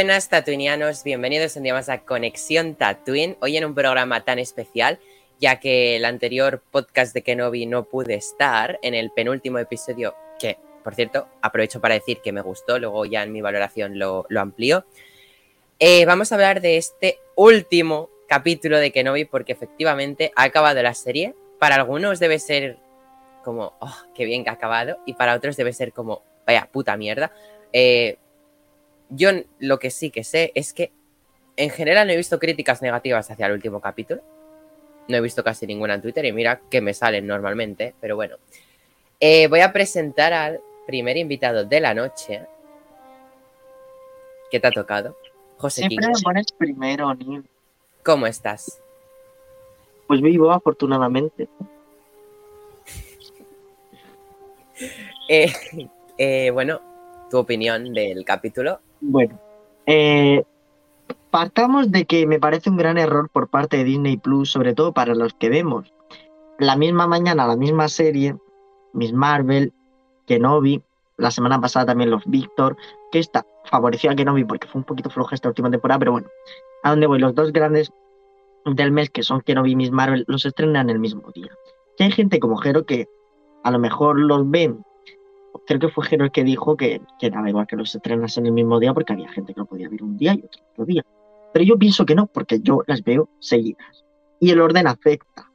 Buenas tatuinianos, bienvenidos un día más a Conexión Tatooine, hoy en un programa tan especial, ya que el anterior podcast de Kenobi no pude estar en el penúltimo episodio, que por cierto aprovecho para decir que me gustó, luego ya en mi valoración lo, lo amplío. Eh, vamos a hablar de este último capítulo de Kenobi porque efectivamente ha acabado la serie. Para algunos debe ser como, oh, qué bien que ha acabado, y para otros debe ser como, vaya puta mierda. Eh, yo lo que sí que sé es que en general no he visto críticas negativas hacia el último capítulo. No he visto casi ninguna en Twitter y mira que me salen normalmente, pero bueno. Eh, voy a presentar al primer invitado de la noche. ¿Qué te ha tocado? José Siempre King. me pones primero, Neil. ¿Cómo estás? Pues vivo, afortunadamente. Eh, eh, bueno, tu opinión del capítulo. Bueno, eh, partamos de que me parece un gran error por parte de Disney Plus, sobre todo para los que vemos la misma mañana, la misma serie, Miss Marvel, Kenobi, la semana pasada también los Victor, que esta favoreció a Kenobi porque fue un poquito floja esta última temporada, pero bueno, a donde voy, los dos grandes del mes que son Kenobi y Miss Marvel los estrenan el mismo día. Que hay gente como Jero que a lo mejor los ven creo que fue Jero el que dijo que, que daba igual que los estrenas en el mismo día porque había gente que lo podía ver un día y otro otro día. Pero yo pienso que no, porque yo las veo seguidas. Y el orden afecta.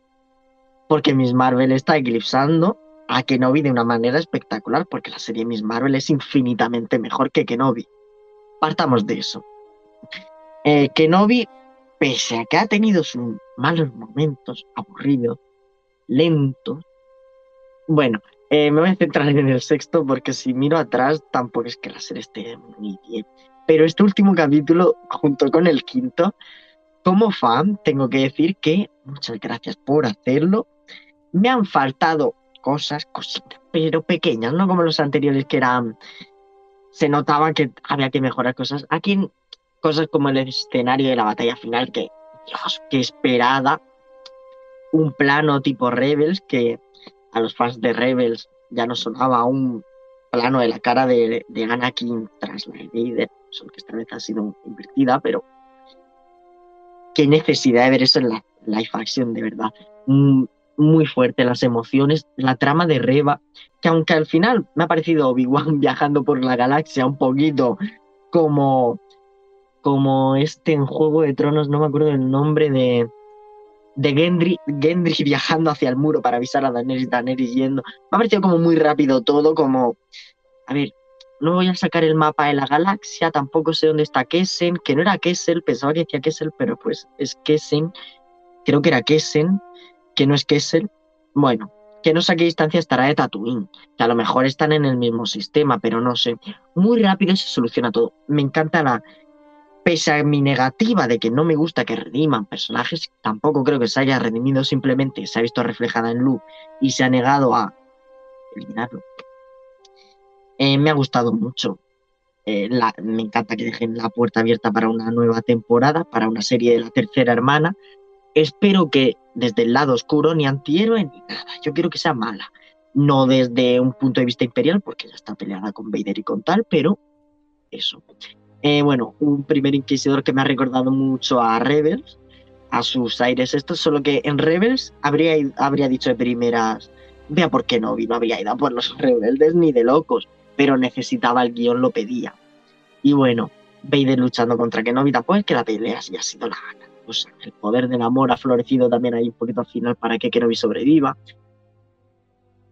Porque Miss Marvel está eclipsando a Kenobi de una manera espectacular, porque la serie Miss Marvel es infinitamente mejor que Kenobi. Partamos de eso. Eh, Kenobi, pese a que ha tenido sus malos momentos, aburridos, lentos, bueno, eh, me voy a centrar en el sexto porque si miro atrás tampoco es que la serie esté muy bien. Pero este último capítulo, junto con el quinto, como fan, tengo que decir que muchas gracias por hacerlo. Me han faltado cosas, cositas, pero pequeñas, no como los anteriores que eran... Se notaba que había que mejorar cosas. Aquí cosas como el escenario de la batalla final, que, Dios, qué esperada. Un plano tipo Rebels que a los fans de Rebels ya no sonaba un plano de la cara de, de Anakin tras la de solo que esta vez ha sido invertida, pero qué necesidad de ver eso en la live action, de verdad. Mm, Muy fuerte las emociones, la trama de Reba, que aunque al final me ha parecido Obi-Wan viajando por la galaxia un poquito como, como este en Juego de Tronos, no me acuerdo el nombre de, de Gendry, Gendry viajando hacia el muro para avisar a Daenerys, Daenerys yendo. Me ha parecido como muy rápido todo, como, a ver, no voy a sacar el mapa de la galaxia, tampoco sé dónde está Kessen, que no era Kessel, pensaba que decía Kessel, pero pues es Kessen, creo que era Kessen, que no es Kessel. Bueno, que no sé a qué distancia estará de Tatooine, que a lo mejor están en el mismo sistema, pero no sé. Muy rápido se soluciona todo. Me encanta la, pese a mi negativa de que no me gusta que rediman personajes, tampoco creo que se haya redimido, simplemente se ha visto reflejada en Luke y se ha negado a eliminarlo. Eh, me ha gustado mucho. Eh, me encanta que dejen la puerta abierta para una nueva temporada, para una serie de la tercera hermana. Espero que desde el lado oscuro ni antihéroe ni nada. Yo quiero que sea mala. No desde un punto de vista imperial, porque ya está peleada con Vader y con tal, pero eso. Eh, bueno, un primer inquisidor que me ha recordado mucho a Rebels, a sus aires estos, solo que en Rebels habría, habría dicho de primeras, vea por qué no, no habría ido a por los rebeldes ni de locos, pero necesitaba el guion, lo pedía. Y bueno, Vader luchando contra Kenobi, pues que la pelea sí ha sido la gana. O sea, el poder del amor ha florecido también ahí un poquito al final para que Kenobi sobreviva.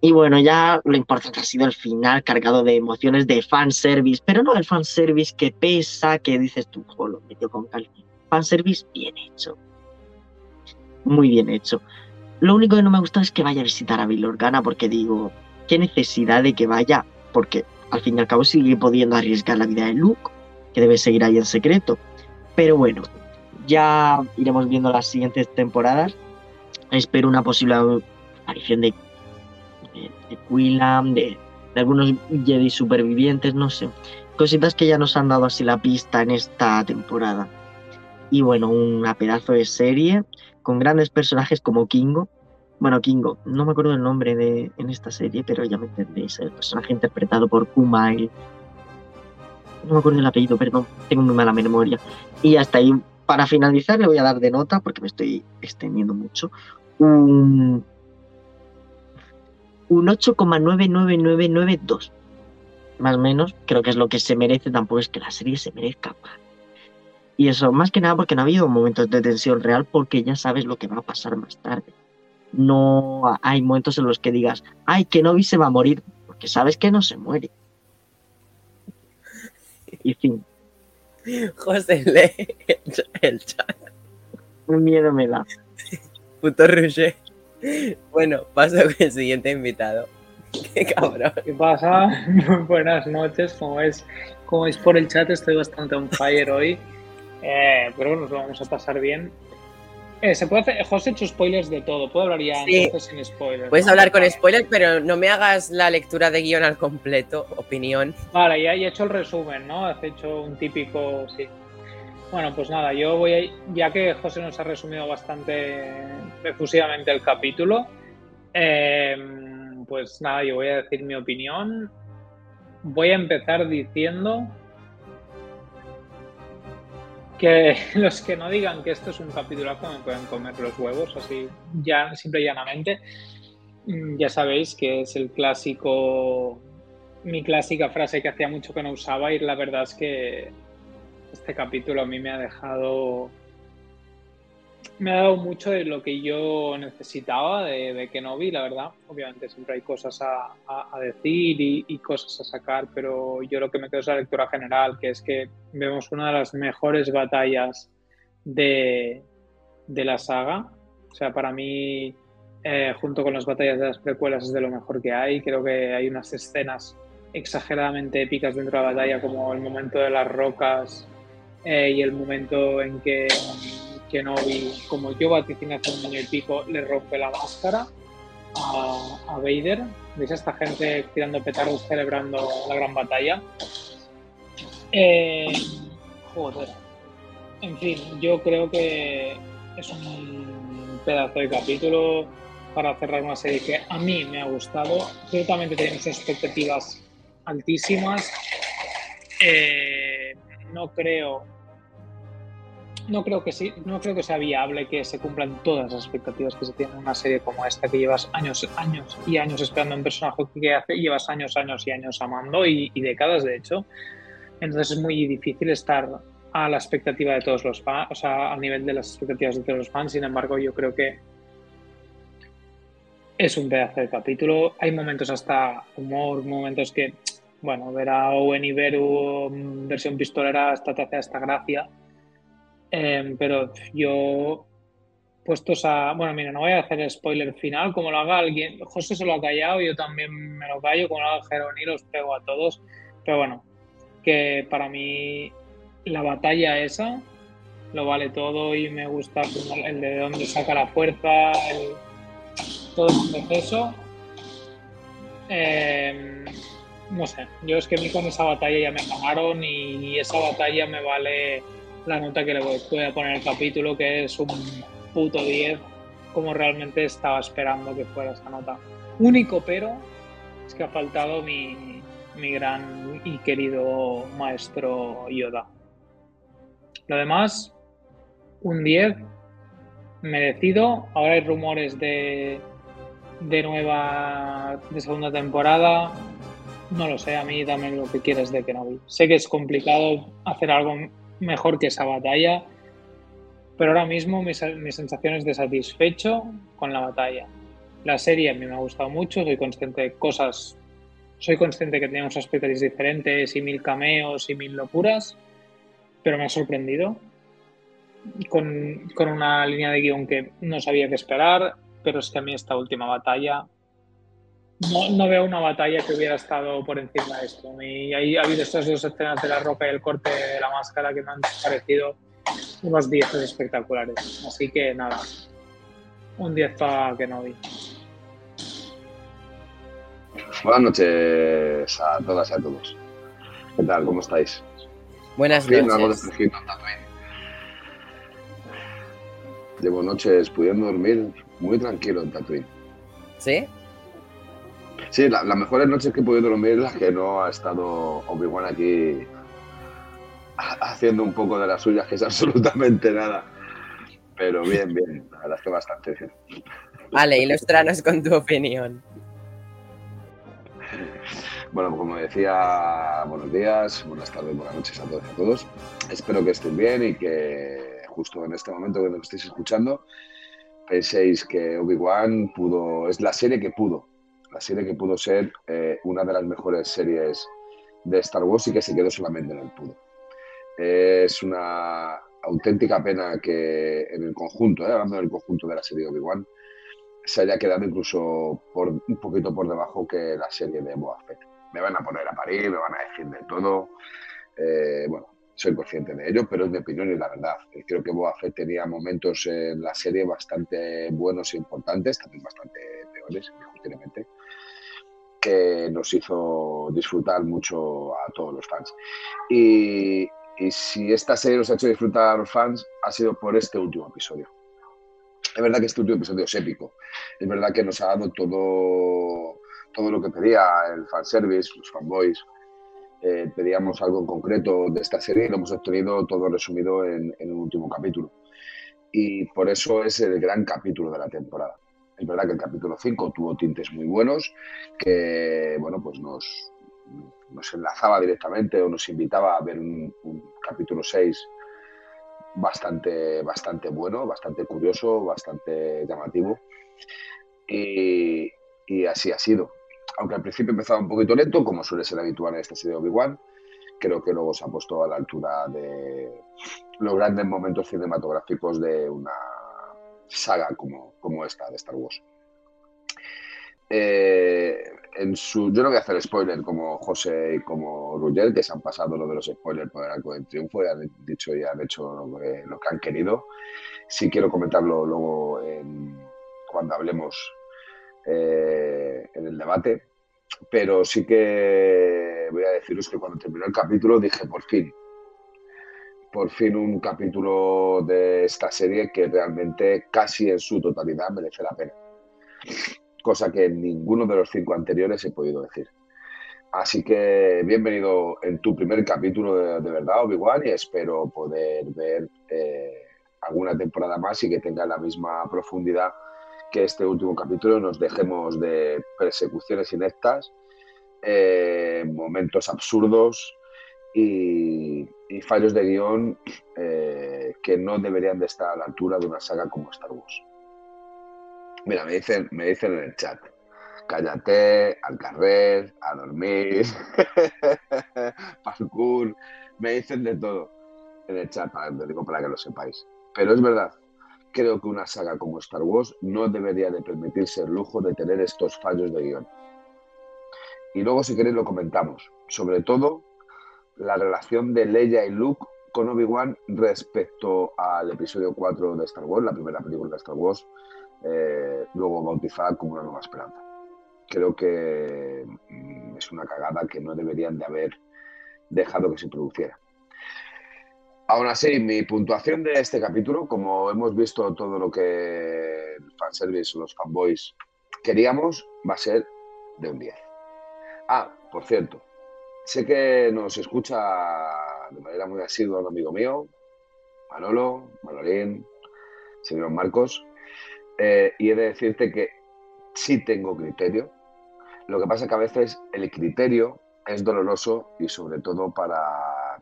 Y bueno, ya lo importante ha sido el final cargado de emociones de fanservice, pero no el fanservice que pesa, que dices tú, "Jo, lo metió con calma. Fanservice bien hecho. Muy bien hecho. Lo único que no me gusta es que vaya a visitar a Bail Organa, porque digo, qué necesidad de que vaya, porque al fin y al cabo sigue pudiendo arriesgar la vida de Luke, que debe seguir ahí en secreto. Pero bueno, ya iremos viendo las siguientes temporadas. espero una posible aparición de, de, de de, algunos Jedi supervivientes, no sé. Cositas que ya nos han dado así la pista en esta temporada. Y bueno, una pedazo de serie con grandes personajes como Kingo. Bueno, Kingo, no me acuerdo el nombre de, en esta serie, pero ya me entendéis. El personaje interpretado por Kumail. No me acuerdo el apellido, perdón, tengo muy mala memoria. Y hasta ahí, para finalizar, le voy a dar de nota, porque me estoy extendiendo mucho, un un 8,99992. Más o menos, creo que es lo que se merece, tampoco es que la serie se merezca más. Y eso, más que nada porque no ha habido momentos de tensión real porque ya sabes lo que va a pasar más tarde. No hay momentos en los que digas, ay, que Novi se va a morir, porque sabes que no se muere. Y fin. José, lee el chat. Un miedo me da. Puto Roger. Bueno, paso con el siguiente invitado. Qué cabrón. ¿Qué pasa? Buenas noches. Como es, como es por el chat, estoy bastante on fire hoy. Eh, pero nos lo vamos a pasar bien. Eh, se puede hacer, José ha hecho spoilers de todo. Puedo hablar ya Sí. entonces sin spoilers. Puedes ¿no? hablar con spoilers, pero no me hagas la lectura de guion al completo, opinión. Vale, ya, ya he hecho el resumen, ¿no? Has hecho un típico. Sí. Bueno, pues nada, yo voy a. Ya que José nos ha resumido bastante efusivamente el capítulo, eh, pues nada, yo voy a decir mi opinión. Voy a empezar diciendo que los que no digan que esto es un capitulazo me pueden comer los huevos, así, ya, simple y llanamente. Mm, Ya sabéis que es el clásico, mi clásica frase que hacía mucho que no usaba y la verdad es que este capítulo a mí me ha dejado, me ha dado mucho de lo que yo necesitaba de, de Kenobi, la verdad. Obviamente siempre hay cosas a, decir y, y cosas a sacar, pero yo lo que me quedo es la lectura general, que es que vemos una de las mejores batallas de, de la saga. O sea, para mí, eh, junto con las batallas de las precuelas, es de lo mejor que hay. Creo que hay unas escenas exageradamente épicas dentro de la batalla, como el momento de las rocas eh, y el momento en que Kenobi, como yo vaticiné hace un año y pico, le rompe la máscara a, a Vader. ¿Veis a esta gente tirando petardos celebrando la gran batalla? Eh, joder. En fin, yo creo que es un pedazo de capítulo para cerrar una serie que a mí me ha gustado. Ciertamente tenemos expectativas altísimas. Eh, no creo no creo que sí, no creo que sea viable que se cumplan todas las expectativas que se tienen en una serie como esta, que llevas años, años y años esperando un personaje que hace, llevas años, años y años amando y, y décadas de hecho. Entonces es muy difícil estar a la expectativa de todos los fans, o sea, al nivel de las expectativas de todos los fans. Sin embargo, yo creo que es un pedazo de capítulo. Hay momentos hasta humor, momentos que, bueno, ver a Owen y mm, versión pistolera hasta te hace esta gracia. Eh, pero yo, puestos a. Bueno, mira, no voy a hacer el spoiler final. Como lo haga alguien, José se lo ha callado, yo también me lo callo. Como lo haga Jerónimo, los pego a todos. Pero bueno, que para mí la batalla esa lo vale todo y me gusta el de dónde saca la fuerza, el, todo el proceso. Eh, no sé, yo es que a mí con esa batalla ya me ganaron y esa batalla me vale la nota que le voy, a poner al capítulo, que es un puto 10, como realmente estaba esperando que fuera esa nota. Único pero es que ha faltado mi, mi gran y querido maestro Yoda. Lo demás, un 10 merecido. Ahora hay rumores de, de nueva, de segunda temporada. No lo sé, a mí dame lo que quieras de Kenobi. Sé que es complicado hacer algo mejor que esa batalla, pero ahora mismo mi, mi sensación es de satisfecho con la batalla. La serie a mí me ha gustado mucho, soy consciente de cosas, soy consciente que teníamos aspectos diferentes y mil cameos y mil locuras, pero me ha sorprendido con, con una línea de guion que no sabía qué esperar, pero es que a mí esta última batalla no, no, veo una batalla que hubiera estado por encima de esto. Y ahí ha habido estas dos escenas de la roca y el corte de la máscara que me han parecido unos 10 espectaculares. Así que nada, Un 10 para que no vi. Buenas noches a todas y a todos. ¿Qué tal? ¿Cómo estáis? Buenas Bien, algo de noches. Llevo noches pudiendo dormir muy tranquilo en Tatooine. ¿Sí? Sí, la- las mejores noches que he podido dormir las que no ha estado Obi-Wan aquí ha- haciendo un poco de las suyas, que es absolutamente nada. Pero bien, bien, la verdad es que bastante bien. Vale, ilustranos con tu opinión. Bueno, como decía, buenos días, buenas tardes, buenas noches a todos y a todos. Espero que estéis bien y que justo en este momento que nos estéis escuchando penséis que Obi-Wan pudo, es la serie que pudo, la serie que pudo ser eh, una de las mejores series de Star Wars y que se quedó solamente en el pudo. Es una auténtica pena que en el conjunto, eh, hablando del conjunto de la serie Obi-Wan, se haya quedado incluso un poquito por debajo que la serie de Boba Fett. Me van a poner a parir, me van a decir de todo. Eh, bueno, soy consciente de ello, pero es mi opinión y la verdad. Creo que Boba Fett tenía momentos en la serie bastante buenos e importantes, también bastante peores, indiscutiblemente, que nos hizo disfrutar mucho a todos los fans. Y, y si esta serie nos ha hecho disfrutar a los fans, ha sido por este último episodio. Es verdad que este último episodio es épico. Es verdad que nos ha dado todo, todo lo que pedía el fanservice, los fanboys. Eh, pedíamos algo en concreto de esta serie y lo hemos obtenido todo resumido en, en un último capítulo. Y por eso es el gran capítulo de la temporada. Es verdad que el capítulo 5 tuvo tintes muy buenos, que bueno, pues nos, nos enlazaba directamente o nos invitaba a ver un, capítulo 6 bastante, bastante bueno, bastante curioso, bastante llamativo. Y, y así ha sido. Aunque al principio empezaba un poquito lento, como suele ser habitual en esta serie de Obi-Wan, creo que luego se ha puesto a la altura de los grandes momentos cinematográficos de una saga como, como esta de Star Wars. Eh, en su, yo no voy a hacer spoiler como José y como Rugger, que se han pasado lo de los spoilers por el arco del triunfo y han dicho y han hecho lo que, han querido. Sí quiero comentarlo luego cuando hablemos eh, en el debate, pero sí que voy a deciros que cuando terminó el capítulo dije por fin, por fin un capítulo de esta serie que realmente casi en su totalidad merece la pena cosa que en ninguno de los cinco anteriores he podido decir. Así que bienvenido en tu primer capítulo de, de verdad, Obi-Wan, y espero poder ver eh, alguna temporada más y que tenga la misma profundidad que este último capítulo. Nos dejemos de persecuciones ineptas, eh, momentos absurdos y, fallos de guion eh, que no deberían de estar a la altura de una saga como Star Wars. Mira, me dicen, me dicen en el chat, cállate, al carrer, a dormir, parkour, me dicen de todo en el chat, para, lo digo para que lo sepáis. Pero es verdad, creo que una saga como Star Wars no debería de permitirse el lujo de tener estos fallos de guion. Y luego, si queréis, lo comentamos. Sobre todo, la relación de Leia y Luke con Obi-Wan respecto al episodio 4 de Star Wars, la primera película de Star Wars, eh, luego bautizada como una nueva esperanza. Creo que mm, es una cagada que no deberían de haber dejado que se produciera. Aún así, mi puntuación de este capítulo, como hemos visto todo lo que el fanservice o los fanboys queríamos, va a ser de un 10. Ah, por cierto, sé que nos escucha de manera muy asidua un amigo mío, Manolo, Manolín, señor Marcos, eh, y he de decirte que sí tengo criterio. Lo que pasa es que a veces el criterio es doloroso y sobre todo para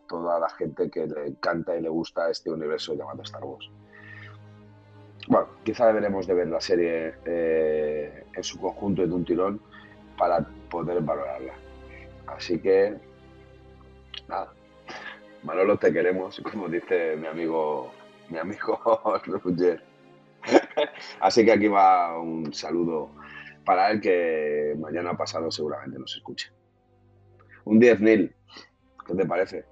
toda la gente que le encanta y le gusta este universo llamado Star Wars. Bueno, quizá deberemos de ver la serie eh, en su conjunto y de un tirón para poder valorarla. Así que, nada, Manolo, te queremos, como dice mi amigo, mi amigo Roger. Así que aquí va un saludo para él que mañana pasado seguramente nos escuche. Un 10 Nil, ¿qué te parece?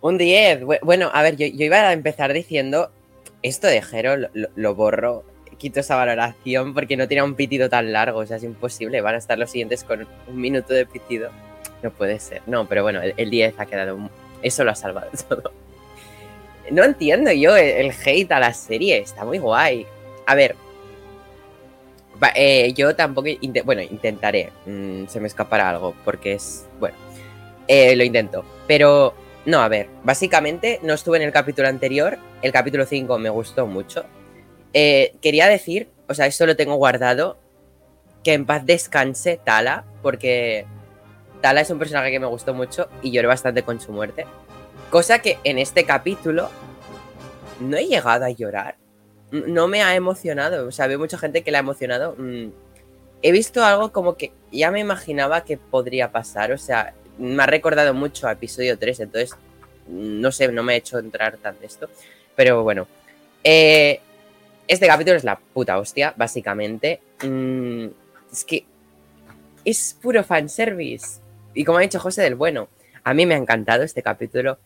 Un 10. Bu- Bueno, a ver, yo, yo iba a empezar diciendo esto de Jero lo borro, quito esa valoración porque no tiene un pitido tan largo, o sea, es imposible. Van a estar los siguientes con un minuto de pitido. No puede ser. No, pero bueno, el, el 10 ha quedado. Eso lo ha salvado todo. No entiendo yo el, hate a la serie, está muy guay. A ver. eh, yo tampoco. bueno, intentaré. mm, se me escapará algo, porque es. Bueno. eh, lo intento. Pero. No, a ver. Básicamente, no estuve en el capítulo anterior. El capítulo 5 me gustó mucho. Eh, quería decir, o sea, esto lo tengo guardado. Que en paz descanse Tala, porque Tala es un personaje que me gustó mucho y lloré bastante con su muerte. Cosa que en este capítulo no he llegado a llorar. No me ha emocionado. O sea, veo mucha gente que la ha emocionado. Mm, He visto algo como que ya me imaginaba que podría pasar. O sea, me ha recordado mucho a episodio 3. Entonces, mm, no sé, no me ha hecho entrar tan de esto. Pero bueno. Eh, este capítulo es la puta hostia, básicamente. Mm, es que es puro fanservice. Y como ha dicho José del Bueno, a mí me ha encantado este capítulo.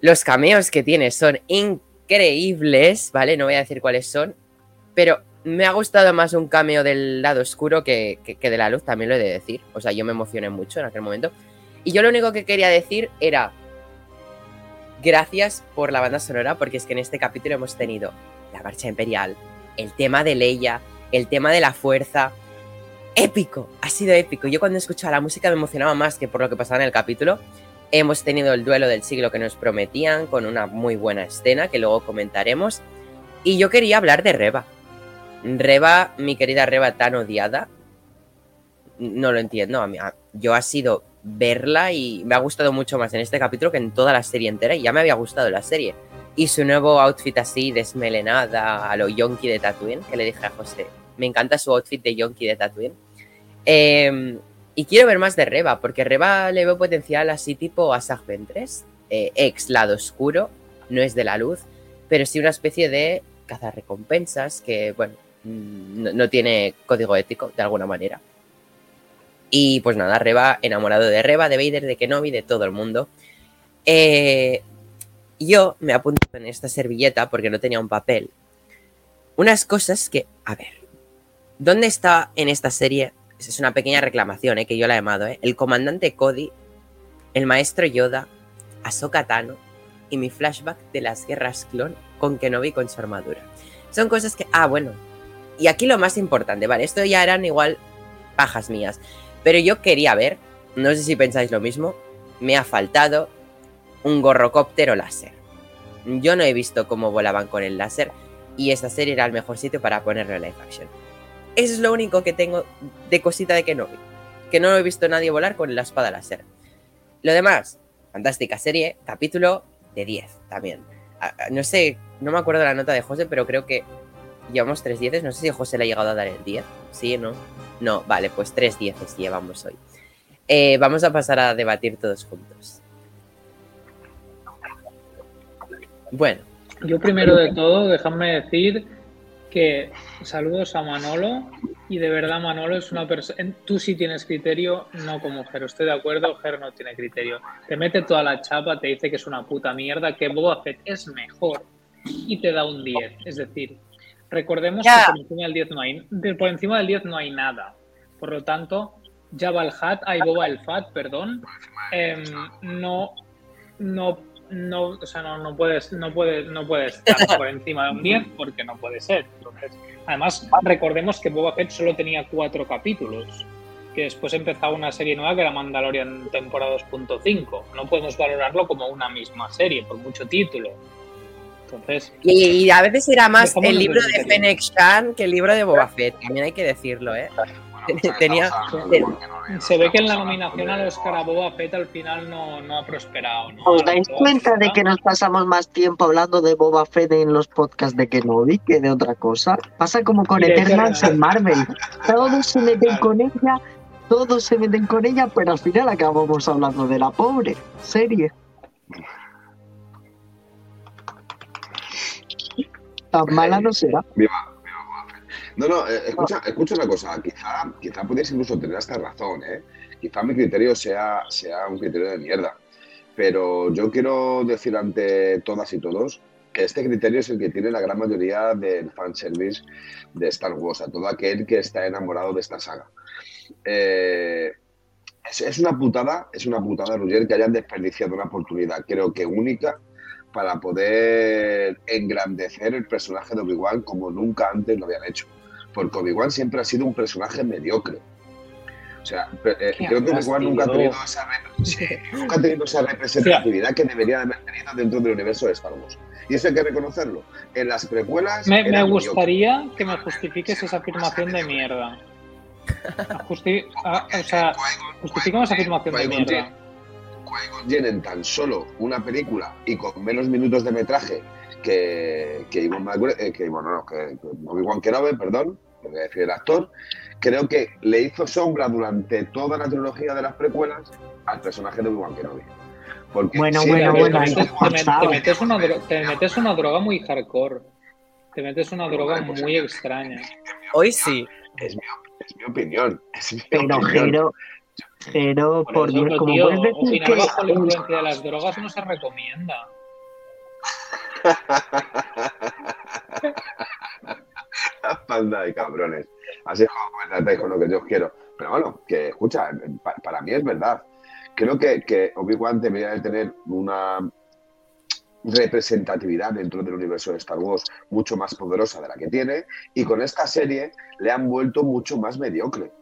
Los cameos que tiene son increíbles, ¿vale? No voy a decir cuáles son, pero me ha gustado más un cameo del lado oscuro que, que- que de la luz, también lo he de decir. O sea, yo me emocioné mucho en aquel momento. Y yo lo único que quería decir era gracias por la banda sonora, porque es que en este capítulo hemos tenido la marcha imperial, el tema de Leia, el tema de la fuerza. Épico, ha sido épico. Yo cuando escuchaba la música me emocionaba más que por lo que pasaba en el capítulo. Hemos tenido el duelo del siglo que nos prometían con una muy buena escena que luego comentaremos. Y yo quería hablar de Reba. Reba, mi querida Reba tan odiada. No lo entiendo. A mí- yo ha sido verla y me ha gustado mucho más en este capítulo que en toda la serie entera. Y ya me había gustado la serie. Y su nuevo outfit así, desmelenada, a lo yonki de Tatooine, que le dije a José, me encanta su outfit de yonki de Tatooine. Eh, y quiero ver más de Reba, porque Reba le veo potencial así tipo Asajj Ventress, eh, ex lado oscuro, no es de la luz, pero sí una especie de cazarrecompensas que, bueno, mm, no, no tiene código ético de alguna manera. Y pues nada, Reba, enamorado de Reba, de Vader, de Kenobi, de todo el mundo. Eh, yo me apunto en esta servilleta porque no tenía un papel. Unas cosas que, a ver, ¿dónde está en esta serie? Es una pequeña reclamación, ¿eh? que yo la he llamado, ¿eh? El comandante Cody, el maestro Yoda, Ahsoka Tano y mi flashback de las guerras clon con Kenobi con su armadura. Son cosas que, ah, bueno. Y aquí lo más importante, vale, esto ya eran igual pajas mías. Pero yo quería ver, no sé si pensáis lo mismo, me ha faltado un gorrocóptero láser. Yo no he visto cómo volaban con el láser y esta serie era el mejor sitio para ponerlo en live action. Eso es lo único que tengo de cosita de Kenobi. Que no he visto nadie volar con la espada láser. Lo demás, fantástica serie, capítulo de 10 también. No sé, no me acuerdo la nota de José, pero creo que llevamos 3 dieces. No sé si José le ha llegado a dar el 10. ¿Sí o no? No, vale, pues 3 dieces llevamos hoy. Eh, vamos a pasar a debatir todos juntos. Bueno, Yo primero de todo, déjame decir que saludos a Manolo y de verdad Manolo es una persona, tú sí tienes criterio, no como Ger, estoy de acuerdo, Ger no tiene criterio. Te mete toda la chapa, te dice que es una puta mierda, que Boba Fett es mejor y te da un 10. Es decir, recordemos que por encima del 10 no hay, de- por encima del 10 no hay nada. Por lo tanto, Jabba el Hat, ay Boba el Fat, perdón, em, no, no, no, o sea, no, no puedes, no puedes, no puedes estar por encima de un 10 porque no puede ser. Entonces, además, recordemos que Boba Fett solo tenía cuatro capítulos, que después empezaba una serie nueva que era Mandalorian temporada 2.5. No podemos valorarlo como una misma serie, por mucho título. Entonces, y, y a veces era más el libro de. Fennec Shan que el libro de Boba Fett. También hay que decirlo, ¿eh? Tenía- se ve que en la nominación al Oscar a Boba Fett al final no, no ha prosperado. ¿no? ¿Os dais cuenta de que nos pasamos más tiempo hablando de Boba Fett en los podcasts de Kenobi que de otra cosa? Pasa como con Eternals Eternals. en Marvel. Todos se meten con ella, todos se meten con ella, pero al final acabamos hablando de la pobre serie. Tan mala no será. No, no, eh, escucha, escucha una cosa. Quizá, quizá podrías incluso tener hasta razón, ¿eh? Quizá mi criterio sea, sea un criterio de mierda. Pero yo quiero decir ante todas y todos que este criterio es el que tiene la gran mayoría del fanservice de Star Wars, a todo aquel que está enamorado de esta saga. Eh, es, una putada, es una putada, Roger, que hayan desperdiciado una oportunidad, creo que única, para poder engrandecer el personaje de Obi-Wan como nunca antes lo habían hecho. Porque Obi-Wan siempre ha sido un personaje mediocre. O sea, eh, creo que Obi-Wan nunca, ha tenido esa, nunca ha tenido esa representatividad que debería haber tenido dentro del universo de Star Wars. Y eso hay que reconocerlo. En las precuelas. Me, me gustaría que me justifiques esa afirmación de mierda. Justi ah, o sea, justificamos esa afirmación de mierda. Qui en tan solo una película y con menos minutos de metraje que, que Iwan eh, que, bueno, no, que, que Obi-Wan Kenobi, perdón, lo que decir el actor, creo que le hizo sombra durante toda la trilogía de las precuelas al personaje de Obi-Wan Kenobi. Porque bueno, bueno, bueno, te, metes una te metes una droga muy hardcore. Te metes una droga muy extraña. Hoy sí. Es mi, es mi opinión. Es mi pero, opinión. Pero, por, por Dios, como puedes decir que... bajo la influencia de las drogas no se recomienda. la panda de cabrones. Así es como con lo que yo quiero. Pero bueno, que escucha, para mí es verdad. Creo que, que Obi-Wan debería de tener una representatividad dentro del universo de Star Wars mucho más poderosa de la que tiene y con esta serie le han vuelto mucho más mediocre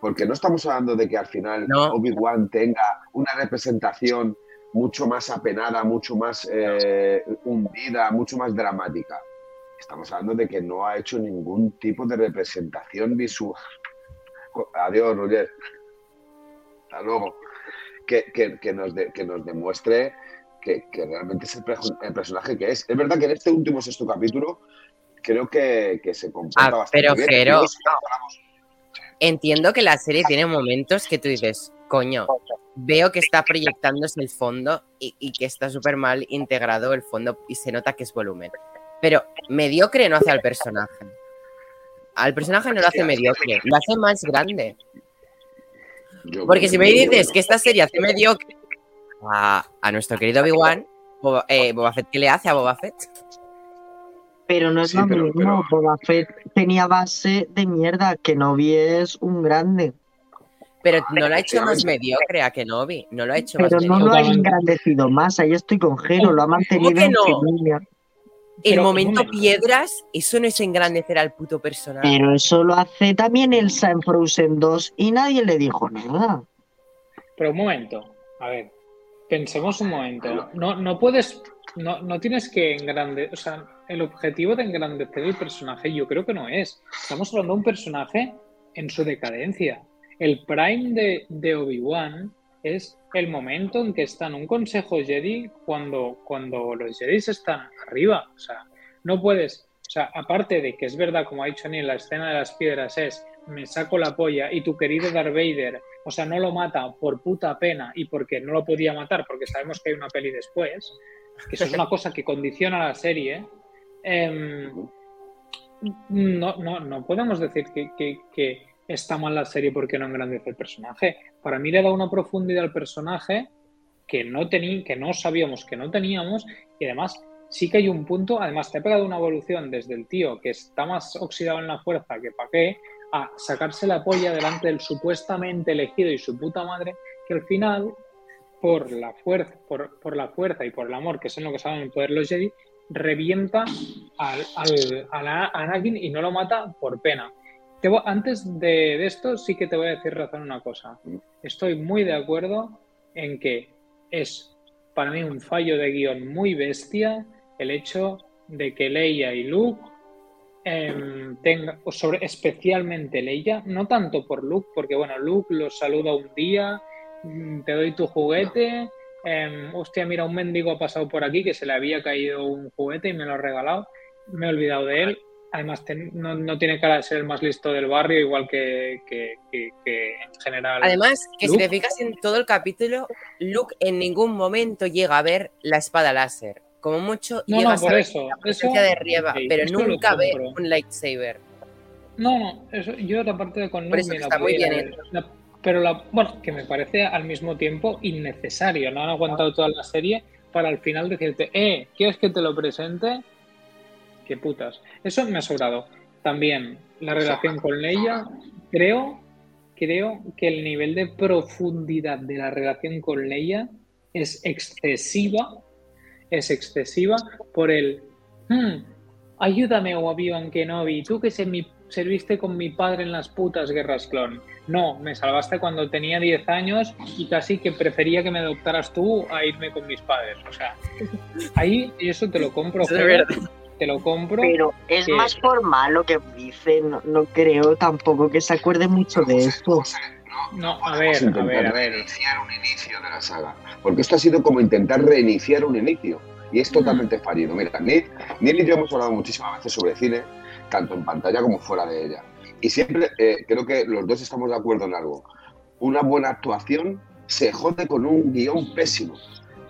porque no estamos hablando de que al final Obi-Wan tenga una representación mucho más apenada, mucho más eh, hundida, mucho más dramática. Estamos hablando de que no ha hecho ningún tipo de representación visual. Adiós, Roger. Hasta luego. Que, nos, que nos demuestre que, realmente es el, personaje que es. Es verdad que en este último sexto capítulo creo que, se comporta ah, bastante pero, bien. Pero, entiendo que la serie tiene momentos que tú dices, coño, veo que está proyectándose el fondo y, que está súper mal integrado el fondo y se nota que es volumen. Pero mediocre no hace al personaje. Al personaje no lo hace mediocre, lo hace más grande. Porque si me dices que esta serie hace mediocre a, nuestro querido Obi-Wan, Boba, eh, Boba Fett, ¿qué le hace a Boba Fett? Pero no es lo mismo. Boba Fett tenía base de mierda. Kenobi es un grande. Pero no lo ha hecho más mediocre a Kenobi. No lo ha hecho Pero más no lo ha engrandecido más. Ahí estoy con Jero. Lo ha mantenido en no? El momento piedras, eso no es engrandecer al puto personaje. Pero eso lo hace también Elsa en Frozen 2 y nadie le dijo nada. Pero un momento, a ver, pensemos un momento. No, no puedes, no, no tienes que engrandecer, o sea, el objetivo de engrandecer el personaje yo creo que no es. Estamos hablando de un personaje en su decadencia. El prime de, de Obi-Wan es el momento en que está en un consejo Jedi cuando, cuando los Jedi están arriba. O sea, no puedes, o sea, aparte de que es verdad, como ha dicho Neil, la escena de las piedras es me saco la polla y tu querido Darth Vader, o sea, no lo mata por puta pena y porque no lo podía matar, porque sabemos que hay una peli después, que eso es una cosa que condiciona la serie, Em, no, no, no podemos decir que, está mal la serie porque no engrandece el personaje. Para mí le da una profundidad al personaje que no, que no sabíamos que no teníamos y además sí que hay un punto, además te ha pegado una evolución desde el tío que está más oxidado en la fuerza que pa' qué, a sacarse la polla delante del supuestamente elegido y su puta madre, que al final, por la fuerza, por, por la fuerza y por el amor, que es en lo que saben el poder los Jedi, revienta al, a Anakin y no lo mata por pena. antes de, esto sí que te voy a decir razón una cosa. Estoy muy de acuerdo en que es para mí un fallo de guion muy bestia el hecho de que Leia y Luke eh, tenga, sobre, especialmente Leia, no tanto por Luke, porque bueno, Luke los saluda un día, mm, te doy tu juguete, Em, hostia, mira, un mendigo ha pasado por aquí que se le había caído un juguete y me lo ha regalado. Me he olvidado de él. Además, no, tiene cara de ser el más listo del barrio, igual que, en general. Además, que si te fijas en todo el capítulo, Luke en ningún momento llega a ver la espada láser. Como mucho no, llega no, por eso, la presencia de Rieva, pero nunca ve un lightsaber. No, no, eso, yo la parte de con Luke está muy bien pero la, bueno, que me parece al mismo tiempo innecesario. No han aguantado toda la serie para al final decirte, eh, ¿quieres que te lo presente? Qué putas. Eso me ha sobrado. También la relación con Leia, creo, creo que el nivel de profundidad de la relación con Leia es excesiva, es excesiva por el, hmm, ayúdame Obi-Wan Kenobi, tú que mi, serviste con mi padre en las putas guerras clon. No, me salvaste cuando tenía 10 años y casi que prefería que me adoptaras tú a irme con mis padres. O sea, ahí eso te lo compro. te lo compro. Pero es más formal lo que dice, no, no, creo tampoco que se acuerde mucho de esto. No, a ver, a ver, a ver. Reiniciar un inicio de la saga. Porque esto ha sido como intentar reiniciar un inicio. Y es totalmente fallido. Mira, Neil, y yo hemos hablado muchísimas veces sobre cine, tanto en pantalla como fuera de ella. Y siempre eh, creo que los dos estamos de acuerdo en algo. Una buena actuación se jode con un guion pésimo.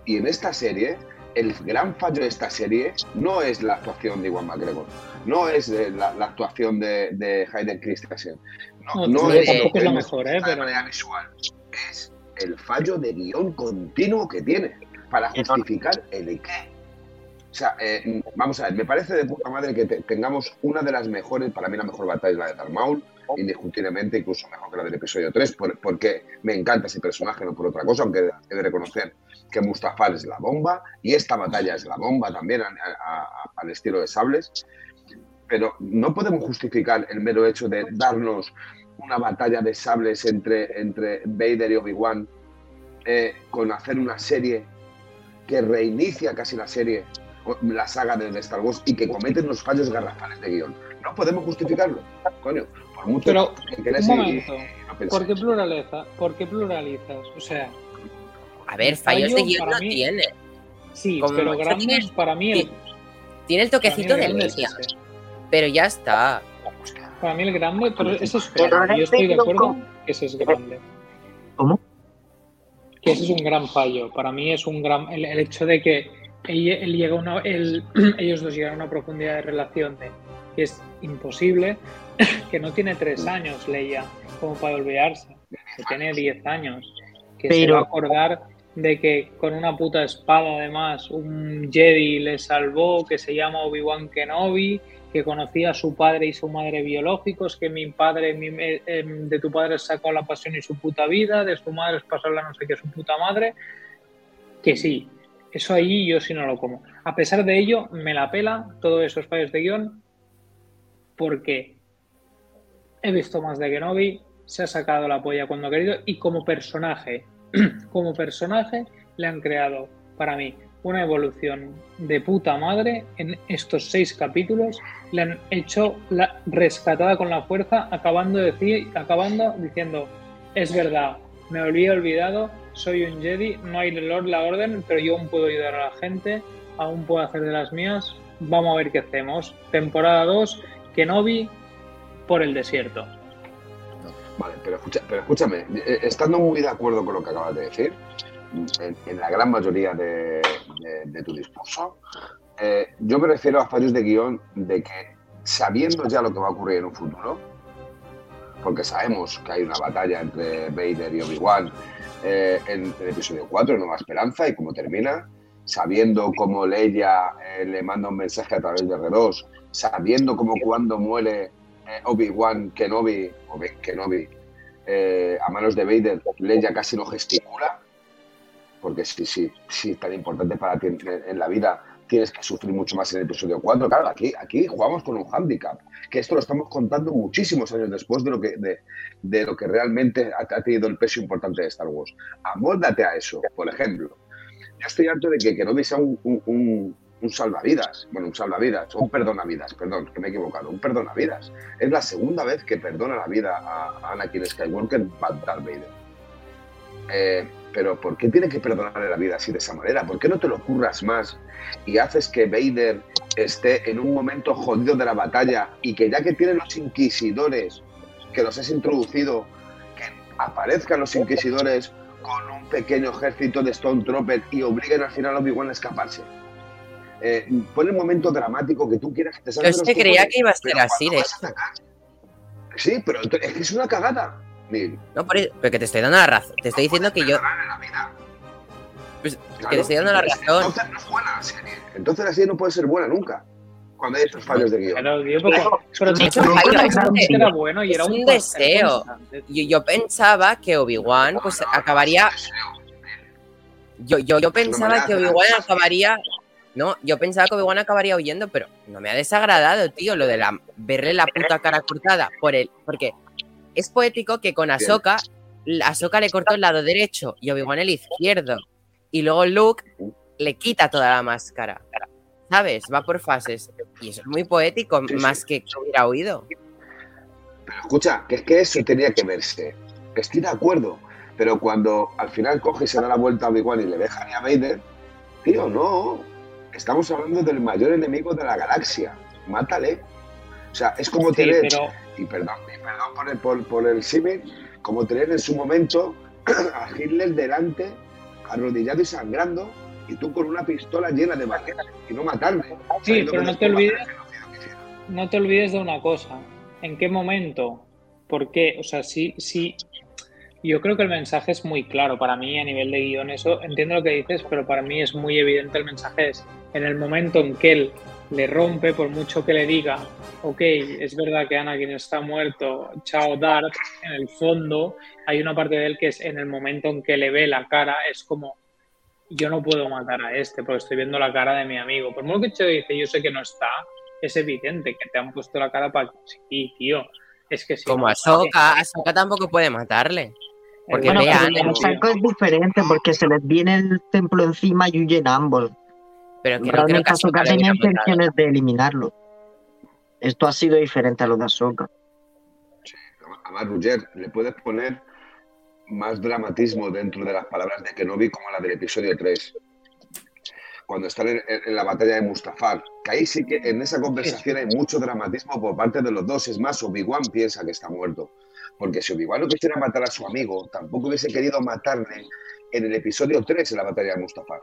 Y en esta serie, el gran fallo de esta serie no es la actuación de Iwan McGregor, no es la, actuación de, de Hayden Christensen, no, no, es, tampoco es lo mejor, ¿eh? Pero... visual. Es el fallo de guion continuo que tiene para justificar el qué. O sea, eh, vamos a ver, me parece de puta madre que tengamos una de las mejores, para mí la mejor batalla es la de Darth Maul, indiscutiblemente, incluso mejor que la del episodio 3, porque me encanta ese personaje, no por otra cosa, aunque he de reconocer que Mustafar es la bomba y esta batalla es la bomba también al estilo de sables. Pero no podemos justificar el mero hecho de darnos una batalla de sables entre, entre Vader y Obi-Wan eh, con hacer una serie que reinicia casi la serie, la saga de Star Wars y que cometen los fallos garrafales de guion. No podemos justificarlo, coño. Por mucho Pero, un momento, ¿por, qué pluraliza, ¿por qué pluralizas? O sea... A ver, fallos de guion no tiene. Sí, pero grandes para mí... tiene el toquecito de línea, pero ya está. Para mí el grande, pero eso es grande. Yo estoy de acuerdo que ese es grande. ¿Cómo? que ese es un gran fallo. Para mí es un gran el, hecho de que él, llega una, ellos dos llegan a una profundidad de relación de que es imposible, que no tiene tres años Leia como para olvidarse, que tiene diez años, que se va a acordar de que con una puta espada además un Jedi le salvó que se llama Obi-Wan Kenobi que conocía a su padre y su madre biológicos, que mi padre, eh, em, de tu padre sacó la pasión y su puta vida, de su madre es pasarla no sé qué su puta madre, que sí, eso ahí yo sí no lo como. A pesar de ello, me la pela todos esos fallos de guion, porque he visto más de Kenobi, se ha sacado la polla cuando ha querido, y como personaje, como personaje, le han creado, para mí, una evolución de puta madre en estos seis capítulos. Le han hecho la rescatada con la fuerza, acabando, decir, acabando diciendo, es verdad, me había olvidado, soy un Jedi, no hay Lord la orden, pero yo aún puedo ayudar a la gente, aún puedo hacer de las mías, vamos a ver qué hacemos. Temporada 2, Kenobi por el desierto. Vale, pero, pero escúchame, eh, estando muy de acuerdo con lo que acabas de decir, en, la gran mayoría de, tu discurso. Eh, yo me refiero a fallos de guion de que sabiendo ya lo que va a ocurrir en un futuro, porque sabemos que hay una batalla entre Vader y Obi-Wan eh, en, el episodio 4, Nueva Esperanza, y cómo termina, sabiendo cómo Leia eh, le manda un mensaje a través de R2, sabiendo cómo cuando muere Obi-Wan Kenobi, o Kenobi a manos de Vader, Leia casi no gesticula, porque si sí, sí, tan importante para ti en, la vida, tienes que sufrir mucho más en el episodio 4. Claro, aquí, aquí jugamos con un handicap, que esto lo estamos contando muchísimos años después de lo que, de, lo que realmente ha, tenido el peso importante de Star Wars. Amóldate a eso, por ejemplo. Yo estoy harto de que, no sea un, un, un, salvavidas, bueno, un salvavidas, o un perdonavidas, perdón, que me he equivocado, un perdonavidas. Es la segunda vez que perdona la vida a, Anakin Skywalker Darth Vader. Eh, pero ¿por qué tiene que perdonarle la vida así de esa manera? ¿Por qué no te lo curras más y haces que Vader esté en un momento jodido de la batalla y que ya que tienen los inquisidores, que los has introducido, que aparezcan los inquisidores con un pequeño ejército de Stone Trooper y obliguen al final a Obi-Wan a escaparse? Eh, pon el momento dramático que tú quieras que te salga. Yo creía que iba a ser así de. Sí, pero es que es una cagada. No, por eso, pero que te estoy dando la razón. Te estoy diciendo que yo. Pues Claro, que te estoy dando la entonces- razón. Entonces no es buena la serie. Entonces la serie no puede ser buena nunca. Cuando hay estos fallos de guion. Pero, tío, pero, pero De hecho, era bueno y es era un un deseo. Yo, yo pensaba que Obi-Wan pues acabaría. Yo, yo, yo pensaba que Obi-Wan acabaría. No, yo pensaba que Obi-Wan acabaría huyendo, pero no me ha desagradado, tío, lo de la, verle la puta cara cortada por él. Porque es poético que con Ahsoka, Ahsoka le cortó el lado derecho y Obi-Wan el izquierdo. Y luego Luke le quita toda la máscara. ¿Sabes? Va por fases. Y eso es muy poético, Sí, sí. más que que hubiera huido. Pero escucha, que es que eso tenía que verse. Que estoy de acuerdo. Pero cuando al final coge y se da la vuelta a Obi-Wan y le deja ni a Vader, tío, no. Estamos hablando del mayor enemigo de la galaxia. Mátale. O sea, es como Sí, tener, pero y perdón, perdón por el, por, por el símil, como tener en su momento a Hitler delante, arrodillado y sangrando, y tú con una pistola llena de balas y no matarle. Sí, pero no te olvides- no te olvides de una cosa. ¿En qué momento? ¿Por qué? O sea, sí, sí. Yo creo que el mensaje es muy claro para mí a nivel de guion. Eso entiendo lo que dices, pero para mí es muy evidente el mensaje. Es en el momento en que él le rompe, por mucho que le diga, ok, es verdad que Anakin está muerto, chao Darth, en el fondo hay una parte de él que es en el momento en que le ve la cara, es como, yo no puedo matar a este porque estoy viendo la cara de mi amigo. Por mucho que te dice, yo sé que no está, es evidente que te han puesto la cara para que sí, tío. Es que sí. Como Ahsoka, Ahsoka tampoco puede matarle. Porque Bueno, vean, el el saco es diferente porque se les viene el templo encima y huyen ambos. Pero que no creo Realmente que Ahsoka tenía intenciones de eliminarlo. Esto ha sido diferente a lo de Ahsoka. Además, Roger, le puedes poner más dramatismo dentro de las palabras de Kenobi como la del episodio 3. Cuando están en, en- en la batalla de Mustafar. Que ahí sí que en esa conversación hay mucho dramatismo por parte de los dos. Es más, Obi-Wan piensa que está muerto. Porque si Obi-Wan no quisiera matar a su amigo, tampoco hubiese querido matarle en el episodio 3 en la batalla de Mustafar.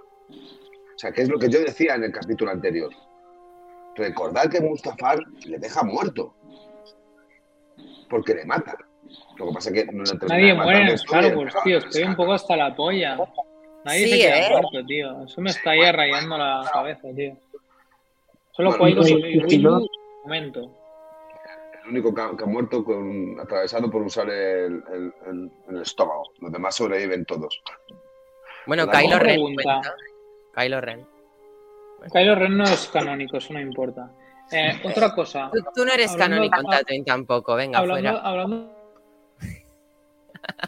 O sea, que es lo que yo decía en el capítulo anterior. Recordad que Mustafar le deja muerto. Porque le mata. Lo que pasa es que no le Nadie muere en Star Wars, el tío. Estoy un poco hasta la polla. Nadie Sí, se queda ¿eh? muerto, tío. Eso me está ya rayando la cabeza, tío. Solo Bueno, Qui-Gon y no- momento. El único que ha, que ha muerto con, atravesado por usar el, el- el- el estómago. Los demás sobreviven todos. Bueno, Kylo Ren pregunta. cuenta. Kylo Ren. Kylo Ren no es canónico, eso no importa. Eh, otra cosa. Tú, tú no eres Hablando- canónico en Tatooine tampoco, venga, Hablando, fuera. hablando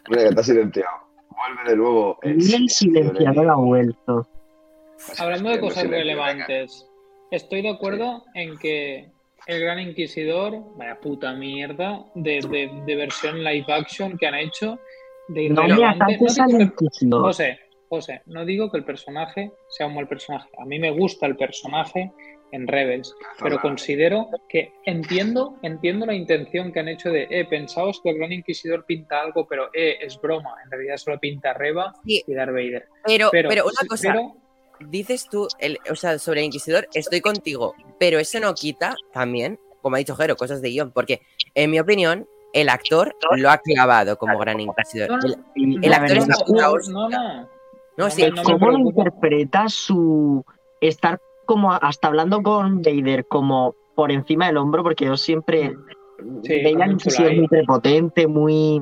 Mira, que está silenciado. Vuelve de nuevo. el el silenciador ha vuelto. Hablando de cosas relevantes, estoy de acuerdo en que el Gran Inquisidor, vaya puta mierda, de, de- de versión live action que han hecho, de No me irrelevante. No que- inquisidor. José, no digo que el personaje sea un mal personaje. A mí me gusta el personaje en Rebels, pero considero que entiendo, entiendo la intención que han hecho de, eh, pensaos que el Gran Inquisidor pinta algo, pero eh, es broma. En realidad solo pinta Reba Sí. y Darth Vader. Pero, Pero, pero una cosa, pero- dices tú, el, o sea, sobre el Inquisidor, estoy contigo, pero eso no quita también, como ha dicho Jero, cosas de guion, porque en mi opinión, el actor lo ha clavado como Gran Inquisidor. No, no, El- actor es la puta no, sí, ¿Cómo lo preocupa. interpreta su estar como hasta hablando con Vader como por encima del hombro? Porque yo siempre Sí, veía muy prepotente, muy,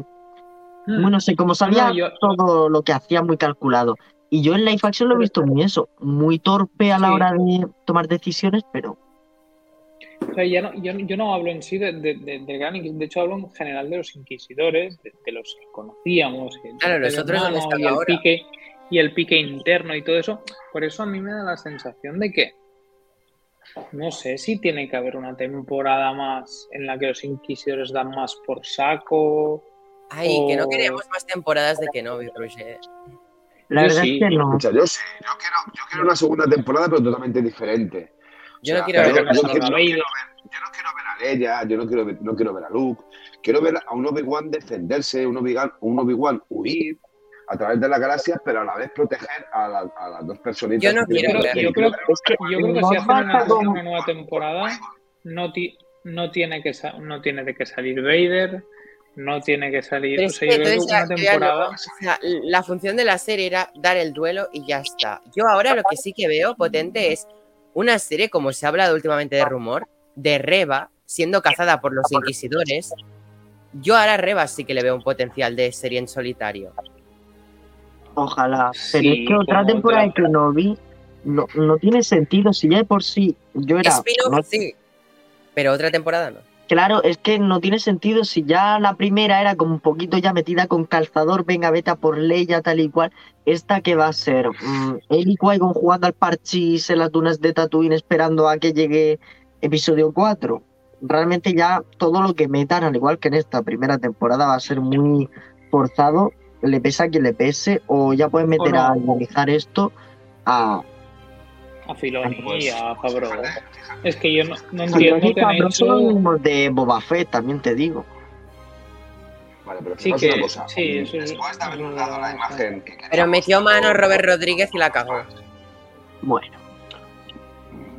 Hmm. muy no sé, como sabía No, yo- todo lo que hacía muy calculado. Y yo en live action lo he visto muy eso, muy torpe a la Sí. hora de tomar decisiones, pero O sea, ya no- yo, yo no hablo en sí de, de- de- del gran Inquisidor, de hecho hablo en general de los inquisidores, de, de los que conocíamos. Claro, nosotros ahora. pique y el pique interno y todo eso. Por eso a mí me da la sensación de que no sé si tiene que haber una temporada más en la que los inquisidores dan más por saco. Ay, que no queremos más temporadas de Kenobi, Roger. la Yo verdad sí. es que no. Escucha, yo sí, yo quiero, yo quiero una segunda temporada, pero totalmente diferente. Yo no quiero ver a Leia, yo no quiero ver, no quiero ver a Luke, quiero ver a un Obi-Wan defenderse, un Obi-Wan un Obi-Wan huir a través de la galaxia, pero a la vez proteger a, la- a las dos personitas. Yo no que quiero ver. Yo creo, Es que yo creo que si hacen una, nueva temporada, no, ti- no, tiene que sa- no tiene de que salir Vader, no tiene que salir. O sea, entonces una temporada. o sea, la función de la serie era dar el duelo y ya está. Yo ahora lo que sí que veo potente es una serie, como se ha hablado últimamente de rumor, de Reba siendo cazada por los inquisidores. Yo ahora a Reba sí que le veo un potencial de serie en solitario. Ojalá. Pero Sí, es que otra temporada otra. que no vi no, no tiene sentido. Si ya de por sí yo era. No- sí, pero otra temporada no. Claro, es que no tiene sentido si ya la primera era como un poquito ya metida con calzador, venga, vete por Leia, tal y cual. ¿Esta que va a ser? Mm, Él y Qui-Gon jugando al parchís en las dunas de Tatooine esperando a que llegue episodio 4. Realmente ya todo lo que metan, al igual que en esta primera temporada, va a ser muy forzado, le pesa a quien le pese, o ya pueden meter no. a analizar esto a... A Filoni Pues, y a fíjate. Es que yo no, no Filoni entiendo y que han Favreau son los hecho. de Boba Fett, también te digo. Vale, pero Sí que- una cosa. sí, eso es- Después de haber dado la imagen que queríamos, Pero metió mano Robert Rodríguez y la cagó. Bueno.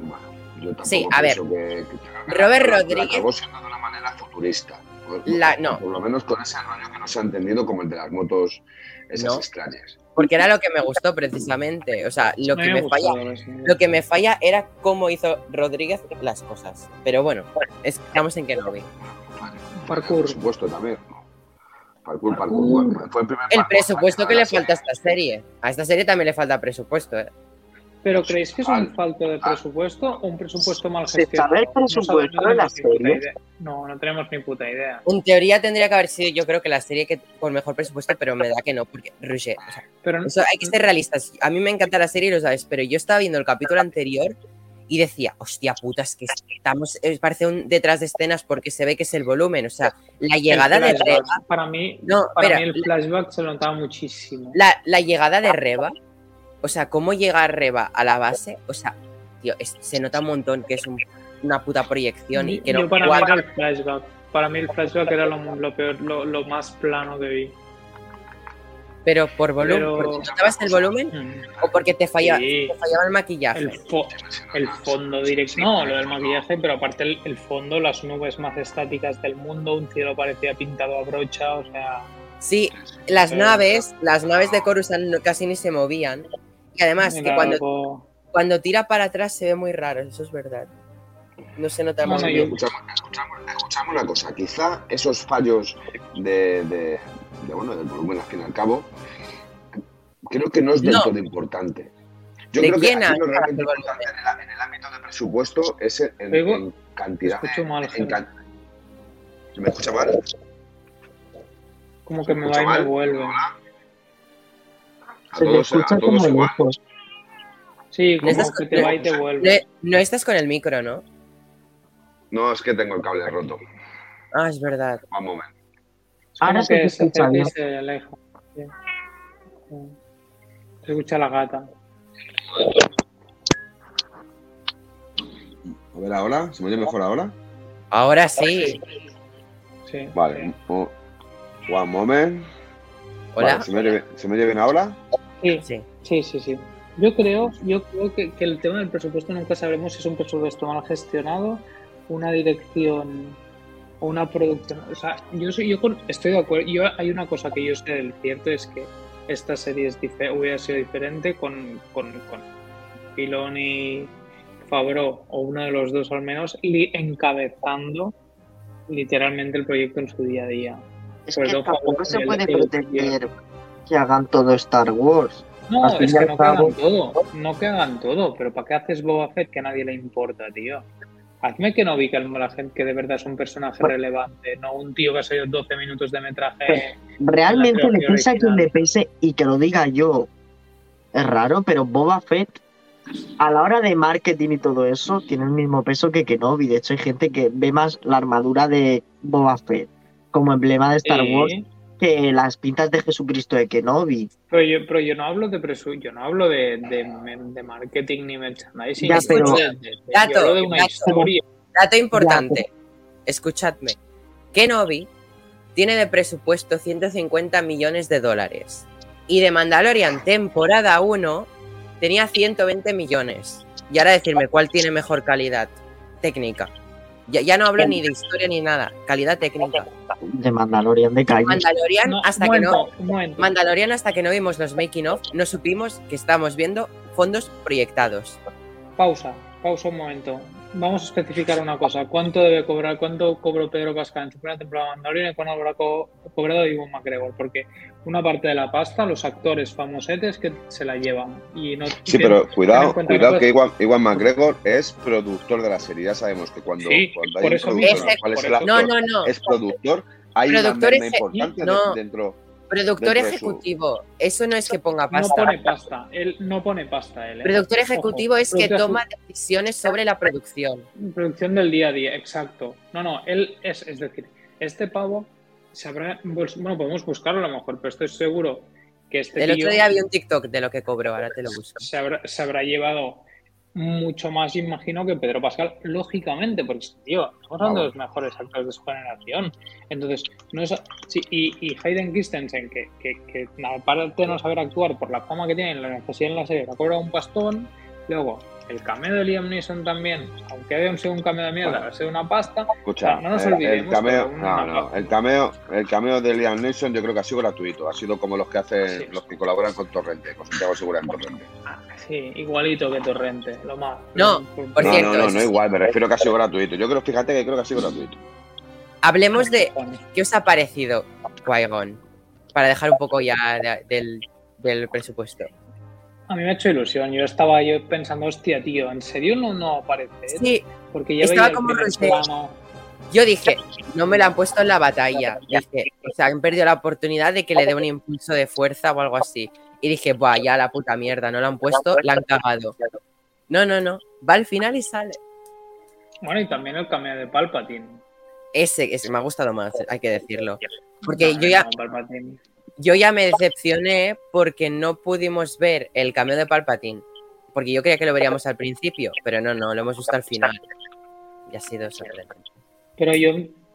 Bueno, yo tampoco Sí, a ver. que- que- que- Robert la- la Rodríguez- acabó siendo de una manera futurista. La- no. Por lo menos con ese rollo que no se ha entendido como el de las motos esas No. extrañas. Porque era lo que me gustó precisamente. O sea, lo que me me falla. Lo que me falla era cómo hizo Rodríguez las cosas. Pero bueno, estamos en. Parkour. Por supuesto, también. Parkour, parkour. Parkour. Bueno, fue el primer El parkour presupuesto que le falta a esta serie. A esta serie también le falta presupuesto. ¿eh? ¿Pero creéis que es un Al- falto de presupuesto o un presupuesto mal ¿Se gestionado? sabe el presupuesto no de la tenemos ni puta serie? idea. No, no tenemos ni puta idea. En teoría tendría que haber sido, yo creo que la serie que con mejor presupuesto, pero me da que no, porque Roger, o sea, Pero eso hay que ser realistas. A mí me encanta la serie, lo sabes, pero yo estaba viendo el capítulo anterior y decía, hostia puta, es que estamos, eh, parece un detrás de escenas porque se ve que es el volumen, o sea, la llegada de Reba, Para mí, no, para espera, mí el flashback se lo notaba muchísimo. la, la llegada de Reba, o sea, cómo llega Reba a la base, o sea, tío, es- se nota un montón que es un- una puta proyección y que Yo no para mí cuadra. era el flashback. Para mí el flashback era lo, lo peor, lo, lo más plano que vi. Pero por volumen, Pero- porque notabas el volumen Mm. o porque te fallaba, Sí. te fallaba el maquillaje. El, fo- el fondo directo. No, lo del maquillaje, pero aparte el, el fondo, las nubes más estáticas del mundo, un cielo parecía pintado a brocha, o sea. Sí, las naves, las naves de Coruscant casi ni se movían. Y además que cuando, algo- cuando tira para atrás se ve muy raro, eso es verdad. No se nota Bueno, muy bien. Escuchamos, escuchamos, escuchamos una cosa. Quizá esos fallos de, de- de, bueno, del volumen, al fin y al cabo, creo que no es del No. todo importante. Yo ¿De creo que aquí lo realmente importante en el, en el ámbito de presupuesto es en, en- Oigo, en cantidad. escucho de- mal, en Jaime. can- ¿Se me escucha mal? como que me va y me mal? vuelve. A Se te escucha como igual. lejos. Sí, como estás- que te va y te vuelve. No, no estás con el micro, ¿no? No, es que tengo el cable roto. Ah, es verdad. Un momento. Ahora se te que se escucha se aleja. Sí. Se escucha la gata. A ver ahora, ¿se me oye mejor ahora? Ahora sí. Sí. Vale. One moment. Hola. Vale, ¿se, me oye, bien- ¿Se me oye bien ahora? Sí, Sí. sí, sí, sí. Yo creo, yo creo que, que el tema del presupuesto nunca sabremos si es un presupuesto mal gestionado, una dirección o una producción. O sea, yo, soy, yo con- estoy de acuerdo. Yo, hay una cosa que yo sé del cierto es que esta serie es hubiera sido diferente con, con, con Filoni, Favreau o uno de los dos al menos li- encabezando literalmente el proyecto en su día a día. Es Sobre que todo tampoco se puede pretender que hagan todo Star Wars. No, es que no que hagan todo, no que hagan todo, pero ¿para qué haces Boba Fett que a nadie le importa, tío? Hazme que no vi que la gente que de verdad es un personaje Pues relevante, no un tío que ha salido 12 minutos de metraje. Realmente le pese a quien le pese y que lo diga yo. Es raro, pero Boba Fett, a la hora de marketing y todo eso, tiene el mismo peso que Kenobi. De hecho, hay gente que ve más la armadura de Boba Fett como emblema de Star Sí, Wars que las pintas de Jesucristo de Kenobi. pero, yo, pero yo no hablo de presu yo no hablo de, de, de marketing ni merchandising. Ya, pero- de- yo Dato, hablo una dato. Dato importante. Escuchadme. Kenobi tiene de presupuesto 150 millones de dólares. Y de Mandalorian temporada 1 tenía 120 millones. Y ahora decirme cuál tiene mejor calidad técnica. Ya, ya no hablo ni de historia ni nada. Calidad técnica. De Mandalorian de calle. Mandalorian No, hasta que no. momento, un momento. Mandalorian hasta que no vimos los making of, no supimos que estábamos viendo fondos proyectados. Pausa, pausa un momento. Vamos a especificar una cosa. ¿Cuánto debe cobrar, cuánto cobró Pedro Pascal en su primera temporada de Mandalorian y cuánto habrá co- cobrado Iwan McGregor? Porque una parte de la pasta, los actores famosetes que se la llevan. Y no Sí, tienen- pero cuidado, cuidado que. Iwan, Iwan McGregor es productor de la serie. Ya sabemos que cuando, Sí, cuando hay por un eso productor, mismo, ¿cuál es por el actor? No, no, no. Es productor. Hay Productor una eje- importante no. dentro. Productor ejecutivo. Eso no es que ponga No pasta. pone pasta. Él no pone pasta. Él, ¿eh? Productor Ojo, ejecutivo es que toma decisiones sobre la producción. Producción del día a día, exacto. No, no, él es, es decir, este pavo se habrá, bueno, podemos buscarlo a lo mejor, pero estoy seguro que este El tío otro día vi un TikTok de lo que cobró, ahora te lo busco. se habrá, se habrá llevado mucho más, imagino, que Pedro Pascal, lógicamente, porque, tío, estamos hablando de los mejores actores de su generación. Entonces, no es. sí, y, y Hayden Christensen, que, que, que aparte de no saber actuar por la fama que tiene la necesidad en la serie, ha cobrado un pastón. Luego, el cameo de Liam Neeson también, aunque haya sido un cameo de mierda, Bueno. ha sido una pasta. Escucha, No nos eh, el olvidemos, cameo, no, no, el cameo, el cameo de Liam Neeson yo creo que ha sido gratuito. Ha sido como los que hacen, los que colaboran con Torrente, con Santiago Segura en Torrente. Ah, sí, igualito que Torrente, lo más. No, por no, cierto, no, no, no igual, me refiero que ha sido gratuito. Yo creo, fíjate que creo que ha sido gratuito. Hablemos de qué os ha parecido Qui-Gon, para dejar un poco ya de- del, del presupuesto. A mí me ha hecho ilusión. Yo estaba yo pensando, hostia, tío, ¿en serio no, no aparece? Sí, Porque ya estaba veía como plano. yo dije, no me la han puesto en la batalla. Dije, o sea, han perdido la oportunidad de que le dé un impulso de fuerza o algo así. Y dije, buah, ya la puta mierda, no la han puesto, la han cagado. No, no, no. Va al final y sale. Bueno, y también el cameo de Palpatine. Ese, ese me ha gustado más, hay que decirlo. Porque No, yo ya, no, Palpatine. Yo ya me decepcioné porque no pudimos ver el cameo de Palpatine. Porque yo creía que lo veríamos al principio, pero no, no, lo hemos visto al final. Y ha sido sorprendente. Pero yo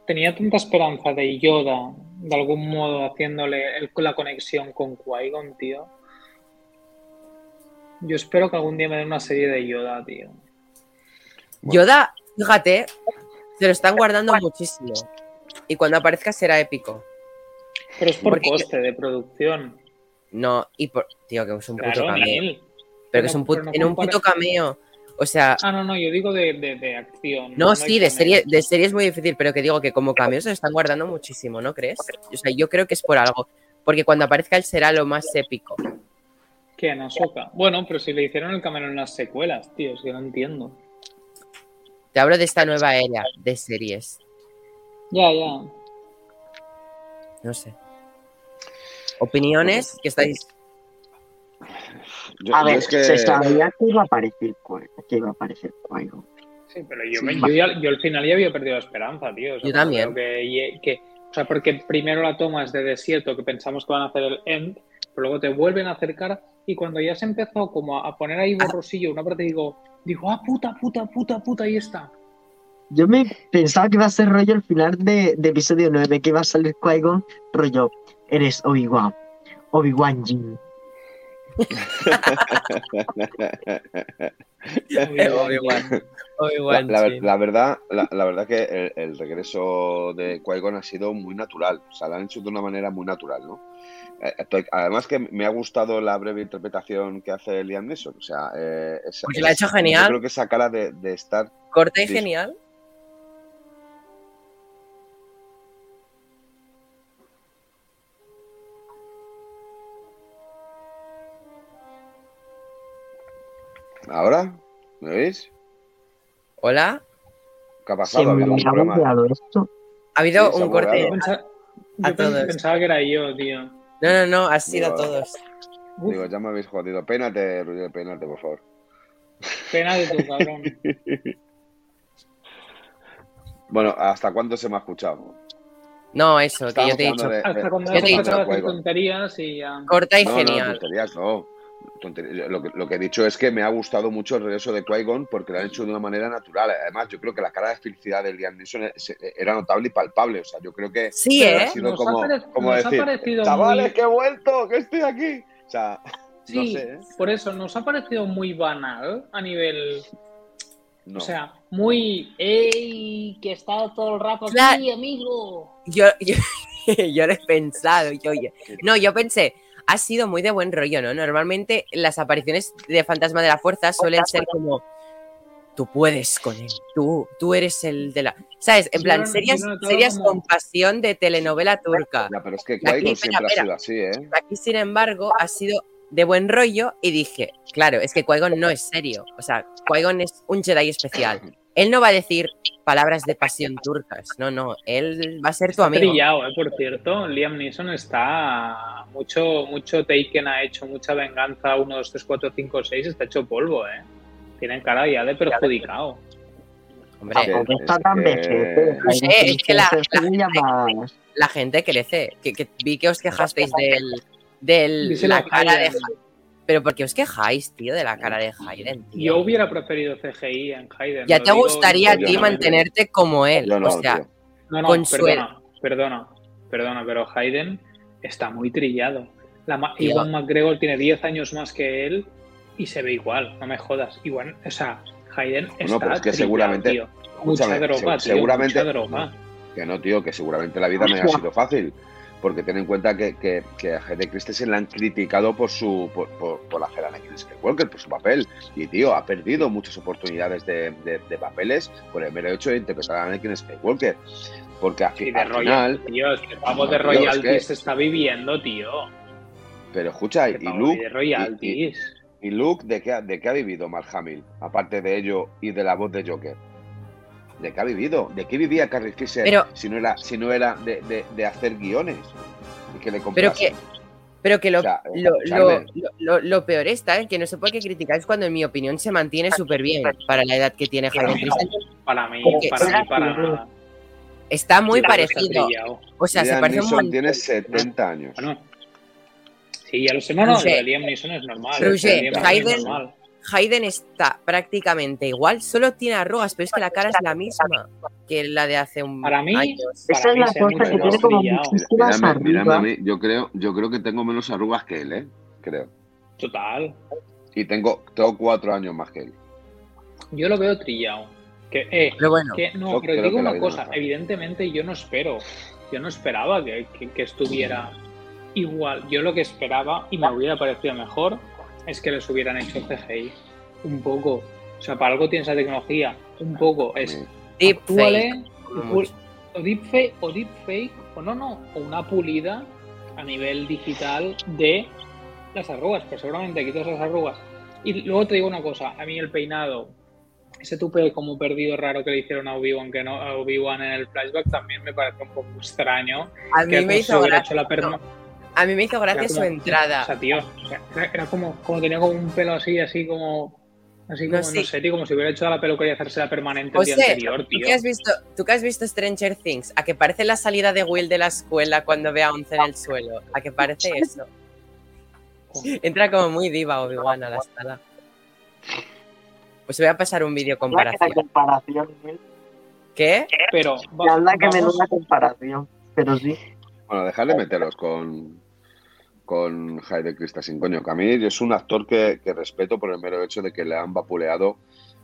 tenía tanta esperanza de Yoda, de algún modo, haciéndole el- la conexión con Qui-Gon, tío. Yo espero que algún día me den una serie de Yoda, tío. Yoda, fíjate, se lo están guardando muchísimo. Y cuando aparezca será épico. Pero es por Porque- coste de producción. No, y por. Tío, que es un puto cameo. Pero que es un puto, no en un puto cameo. O sea, Ah, no, no, yo digo de, de, de acción. no, sí, de serie, de serie es muy difícil, pero que digo que como cameo se lo están guardando muchísimo, ¿no crees? O sea, yo creo que es por algo. Porque cuando aparezca él será lo más épico. ¿Qué? En Ahsoka. Bueno, pero si le hicieron el cameo en las secuelas, tío, es que no entiendo. Te hablo de esta nueva era de series. Ya, ya. No sé. ¿Opiniones? que estáis? Yo, A yo ver, es que se sabía que iba a aparecer Qui- que iba a aparecer Qui-Gon. Sí, pero yo, me- yo, ya- yo al final ya había perdido la esperanza, tío. O sea, Yo también. Que, que- o sea, porque primero la toma es de desierto, que pensamos que van a hacer el end, pero luego te vuelven a acercar y cuando ya se empezó como a poner ahí borrosillo, una parte digo, digo, ah, puta, puta, puta, puta, ahí está. Yo me pensaba que iba a ser rollo el final de, de episodio 9, que iba a salir Qui-Gon, rollo, eres Obi-Wan, Obi-Wan Jin. Obi-Wan. La, Obi-Wan, la- la verdad, la, la verdad que el, el regreso de Qui-Gon ha sido muy natural. O sea, lo han hecho de una manera muy natural, ¿no? Eh, estoy- además que me ha gustado la breve interpretación que hace Liam Neeson. O sea, eh, es- Porque lo ha hecho genial. Yo creo que esa cara de, de estar Corta y genial. ¿Ahora? ¿Me veis? Hola. ¿Qué ha pasado? ¿Ha habido un problema? esto. Ha habido Sí, se ha un corte. A yo todos. pensaba que era yo, tío. No, no, no, ha sido a todos. Digo, ya me habéis jodido. Pénate, Ruiz, pénate, por favor. pena de tu cabrón. Bueno, ¿hasta cuándo se me ha escuchado? No, eso, que Estábamos yo te he dicho. de- Hasta cuando Yo te he dicho, tonterías y ya. Corta y No, no, genial. tonterías no. Lo, que, lo que he dicho es que me ha gustado mucho el regreso de Qui-Gon porque lo han hecho de una manera natural. Además, yo creo que la cara de felicidad de Liam Neeson es- era notable y palpable. O sea, yo creo que Sí, ¿eh? ha sido Nos ha como, parec- como nos ha decir, parecido chavales, muy- que he vuelto, que estoy aquí. O sea, Sí, no sé, ¿eh? por eso nos ha parecido muy banal a nivel. No. O sea, muy. ¡Ey! Que está todo el rato aquí, Claro. amigo. Yo, yo, yo lo he pensado. Yo, yo- No, yo pensé, ha sido muy de buen rollo, ¿no? Normalmente las apariciones de Fantasma de la Fuerza suelen ser como. Tú puedes con él, tú, tú eres el de la. ¿Sabes? En plan, lo- series, yo lo noto series como- con pasión de telenovela turca. Ya, pero es que Aquí, siempre ha sido así, ¿eh? Aquí, sin embargo, ha sido de buen rollo y dije, claro, es que Qui-Gon no es serio. O sea, Qui-Gon es un Jedi especial. Él no va a decir palabras de pasión turcas. No, no. Él va a ser tu Está amigo. trillado, eh, por cierto. Liam Neeson está. Mucho, mucho Taken ha hecho, mucha venganza. 1, 2, 3, 4, 5, 6. Está hecho polvo, ¿eh? Tiene cara ya de perjudicado. Hombre. Tampoco está es tan vejete. No sé, es que la- la- más. la gente crece. Que, que vi que os quejasteis del, del la cara de Pero ¿por qué os quejáis, tío, de la cara de Hayden, tío? Yo hubiera preferido CGI en Hayden. ya te digo gustaría a ti no, mantenerte como él. No, o sea. No, no, Consuelo. perdona, perdona, perdona, pero Hayden está muy trillado. La Tío. Iwan McGregor tiene 10 años más que él y se ve igual, no me jodas. Igual, o sea, Hayden está pero es que trillado, seguramente- tío. Mucha droga, se- tío, seguramente- mucha droga. Que no, tío, que seguramente la vida no ha sido fácil. Porque ten en cuenta que, que, que a Hayden Christensen la han criticado por su por, por, por hacer a Anakin Skywalker, por su papel. Y, tío, ha perdido muchas oportunidades de, de- de papeles por el mero hecho de interpretar a Anakin Skywalker. Porque al, Y de al royal, final... tío, pavo No, de es royalties que- se está viviendo, tío. Pero escucha, y Luke... de y- y- royalties. ¿Y Luke de qué, ha- de qué ha vivido Mark Hamill? Aparte de ello y de la voz de Joker. ¿De qué ha vivido? ¿De qué vivía Carrie Fisher Pero- si no era, si no era de, de- de hacer guiones? Y que le pero que, pero que lo, O sea, lo, lo, lo, lo peor está en que no sé por qué criticáis cuando en mi opinión se mantiene súper bien para la edad que tiene Hayden Christensen. Para mí, Porque para mí, para nada. Está muy parecido. O sea, se Liam parece un Neeson montón. tiene 70 años. Bueno. Sí, ya lo sé. No, no, lo Roger. de Liam Neeson es normal. Roger, es Hayden- normal. Hayden está prácticamente igual, solo tiene arrugas, pero es que la cara es la misma que la de hace un Para mí. Para Esa es la cosa que tiene como muchísimas Mírame, mírame a arriba. mí, yo creo, yo creo que tengo menos arrugas que él, ¿eh? Creo. Total. Y tengo, tengo cuatro años más que él. Yo lo veo trillado. Que, eh, Pero bueno, que, no, Yo pero digo una cosa. no. Evidentemente, yo no espero. Yo no esperaba que, que- que estuviera igual. Yo lo que esperaba, y me hubiera parecido mejor, es que les hubieran hecho CGI. Un poco. O sea, para algo tienes la tecnología. Un poco. Es Sí. deepfake. O deepfake, o deepfake, o no, no, o una pulida a nivel digital de las arrugas, pues seguramente quitas las arrugas. Y luego te digo una cosa, a mí el peinado, ese tupe como perdido raro que le hicieron a Obi-Wan, que no, a Obi-Wan en el flashback también me parece un poco extraño. A Que mí me como si hizo hecho la perma- A mí me hizo gracia su entrada. O sea, tío, era, era como, como tenía como un pelo así, así como... Así No, como, no, sí. sé, tío, como si hubiera hecho la peluquería y hacerse la permanente el día José, anterior, ¿tú tío. que, has visto, tú que has visto Stranger Things, ¿a que parece la salida de Will de la escuela cuando ve a Once en el suelo? ¿A que parece eso? Entra como muy diva Obi-Wan a la sala. Pues voy a pasar un vídeo comparación. comparación. ¿Qué? Pero La verdad que vamos- menuda comparación. Pero sí. Bueno, dejarle meteros con, con Hayden Christensen, coño, que a mí es un actor que, que respeto por el mero hecho de que le han vapuleado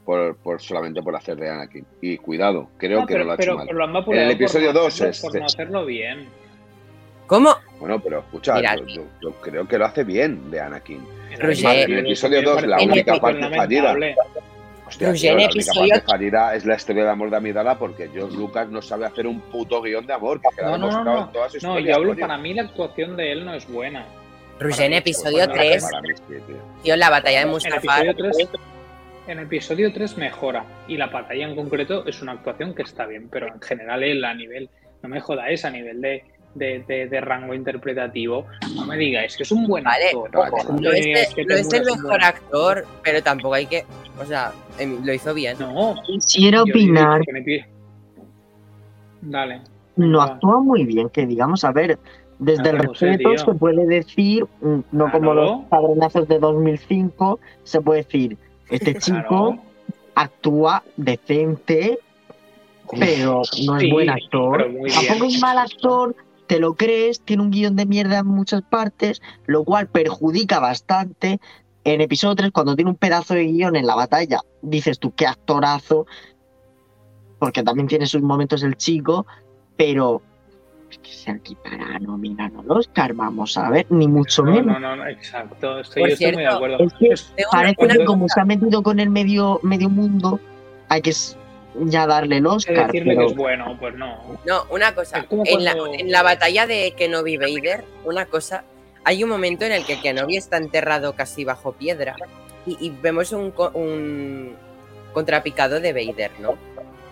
por, por solamente por hacer de Anakin. Y cuidado, creo No, que pero, no lo ha pero- hecho mal. pero lo han vapuleado En el episodio por no dos, hacerlo- este- por no hacerlo bien. ¿Cómo? Bueno, pero escucha, Mira, yo, yo- yo creo que lo hace bien de Anakin. En Roger. En el episodio dos, la parece única parte fallida. Hostia, tío, la única episodio- parte fallida es la historia de amor de Amidala porque George Lucas no sabe hacer un puto guion de amor. Que No, no, no, no. en toda su No, yo hablo, coño. para mí la actuación de él no es buena. En mí, episodio pues, para- 3, Para mí sí, tío. tío, la batalla de En Mustafar. episodio 3, en episodio 3 mejora. Y la batalla en concreto es una actuación que está bien, pero en general él a nivel, no me jodáis, a nivel de, de, de- de rango interpretativo, no me digáis que es un buen Vale, actor. vale, No es, el- que no es el Temura un mejor buen actor, pero tampoco hay que. O sea, em, lo hizo bien. No, Quisiera opinar. Dale. No Va. actúa muy bien, que digamos, a ver, desde el Ah, José, respeto se puede decir, mm, no como Claro. los padronazos de 2005, se puede decir, este chico Claro. actúa decente, pero no es Sí, buen actor. Tampoco es mal actor, te lo crees, tiene un guion de mierda en muchas partes, lo cual perjudica bastante. en episodio 3, cuando tiene un pedazo de guion en la batalla, dices tú, qué actorazo, porque también tiene sus momentos el chico, pero es que se aquí para nominar al Oscar, vamos a ver, ni mucho No, menos. no, no, exacto. Estoy, yo estoy muy de cierto, acuerdo. Es que Parece que como se ha metido con el medio, medio mundo, hay que ya darle el Oscar. decirle pero- que es bueno, pues no. No, una cosa. En la, en la batalla de Kenobi Vader, una cosa. Hay un momento en el que Kenobi está enterrado casi bajo piedra y, y vemos un, co- un contrapicado de Vader, ¿no?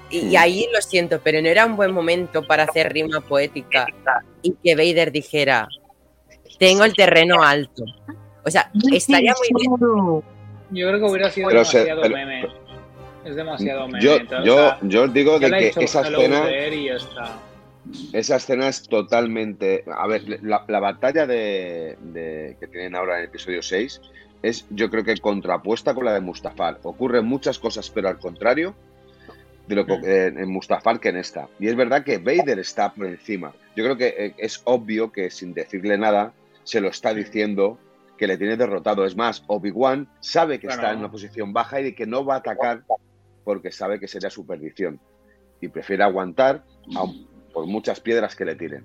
Y, ahí lo siento, pero no era un buen momento para hacer rima poética y que Vader dijera: Tengo el terreno alto. O sea, estaría muy bien. Yo creo que hubiera sido Pero se- demasiado pero- meme. Es demasiado meme. Yo, entonces, yo, o sea, yo os digo de que esa escena, esa escena es totalmente. A ver, la, la batalla de, de- que tienen ahora en el episodio 6 es, yo creo que contrapuesta con la de Mustafar. Ocurren muchas cosas, pero al contrario de lo que Mm. eh, en Mustafar que en esta. Y es verdad que Vader está por encima. Yo creo que eh, es obvio que sin decirle nada se lo está diciendo que le tiene derrotado. Es más, Obi-Wan sabe que está en una posición baja y que no va a atacar porque sabe que sería su perdición. Y prefiere aguantar aun por muchas piedras que le tiren.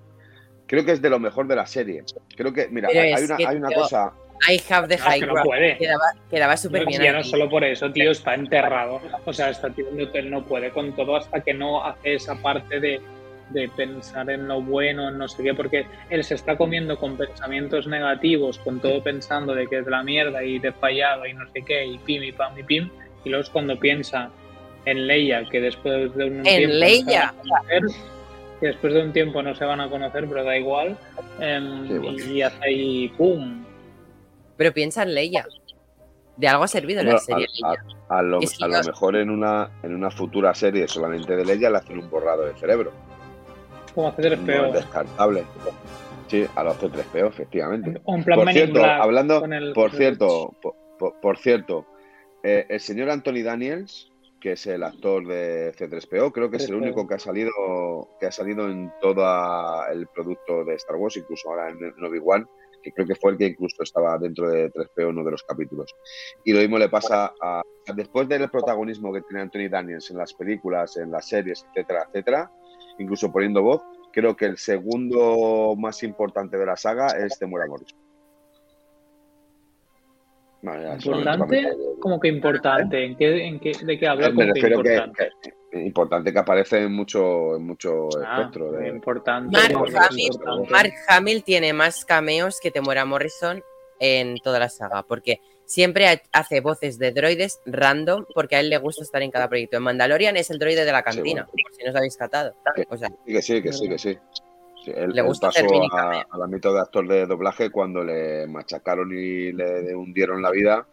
Creo que es de lo mejor de la serie. Creo que, mira, Pero hay es una, que, hay una tío, cosa. I have the high que no puede. Quedaba, quedaba súper No, bien. ya no solo por eso, tío, está enterrado. O sea, está él no puede con todo hasta que no hace esa parte de, de pensar en lo bueno, en no sé qué, porque él se está comiendo con pensamientos negativos, con todo pensando de que es la mierda y de fallado y no sé qué, y pim y pam y pim, y luego es cuando piensa en Leia, que después de un tiempo no se Leia. van a conocer, que después de un tiempo no se van a conocer, pero da igual, em, Sí, bueno. y hace ahí pum. Pero piensa en Leia. De algo ha servido la serie a- Leia. A lo, Es que a lo los- mejor en una, en una futura serie solamente de Leia le hacen un borrado de cerebro. Como hacer No feo. es descartable. Sí, a los C3PO, efectivamente. En plan Por cierto, hablando, con el- por cierto, por, por- por cierto, eh, el señor Anthony Daniels, que es el actor de C3PO, creo que es el 3PO. único que ha salido que ha salido en todo el producto de Star Wars, incluso ahora en, Obi-Wan, que creo que fue el que incluso estaba dentro de 3PO en uno de los capítulos. Y lo mismo le pasa a después del protagonismo que tiene Anthony Daniels en las películas, en las series, etcétera, etcétera, incluso poniendo voz, creo que el segundo más importante de la saga es Temuera Morrison. Vale, ¿Importante? ¿Cómo que importante? ¿En qué, en qué, ¿De qué habla? Eh, me ¿Cómo que refiero que, importante? que- importante que aparece en mucho, en mucho Ah, espectro. De, importante. Mark Hamill, importante. Mark Hamill tiene más cameos que Temuera Morrison en toda la saga, porque siempre ha- hace voces de droides random, porque a él le gusta estar en cada proyecto. En Mandalorian es el droide de la cantina, por si no os habéis catado. O sea, Sí, que sí, que sí, que sí. Sí, él, Le él gusta pasó a, al ámbito de actor de doblaje cuando le machacaron y le hundieron la vida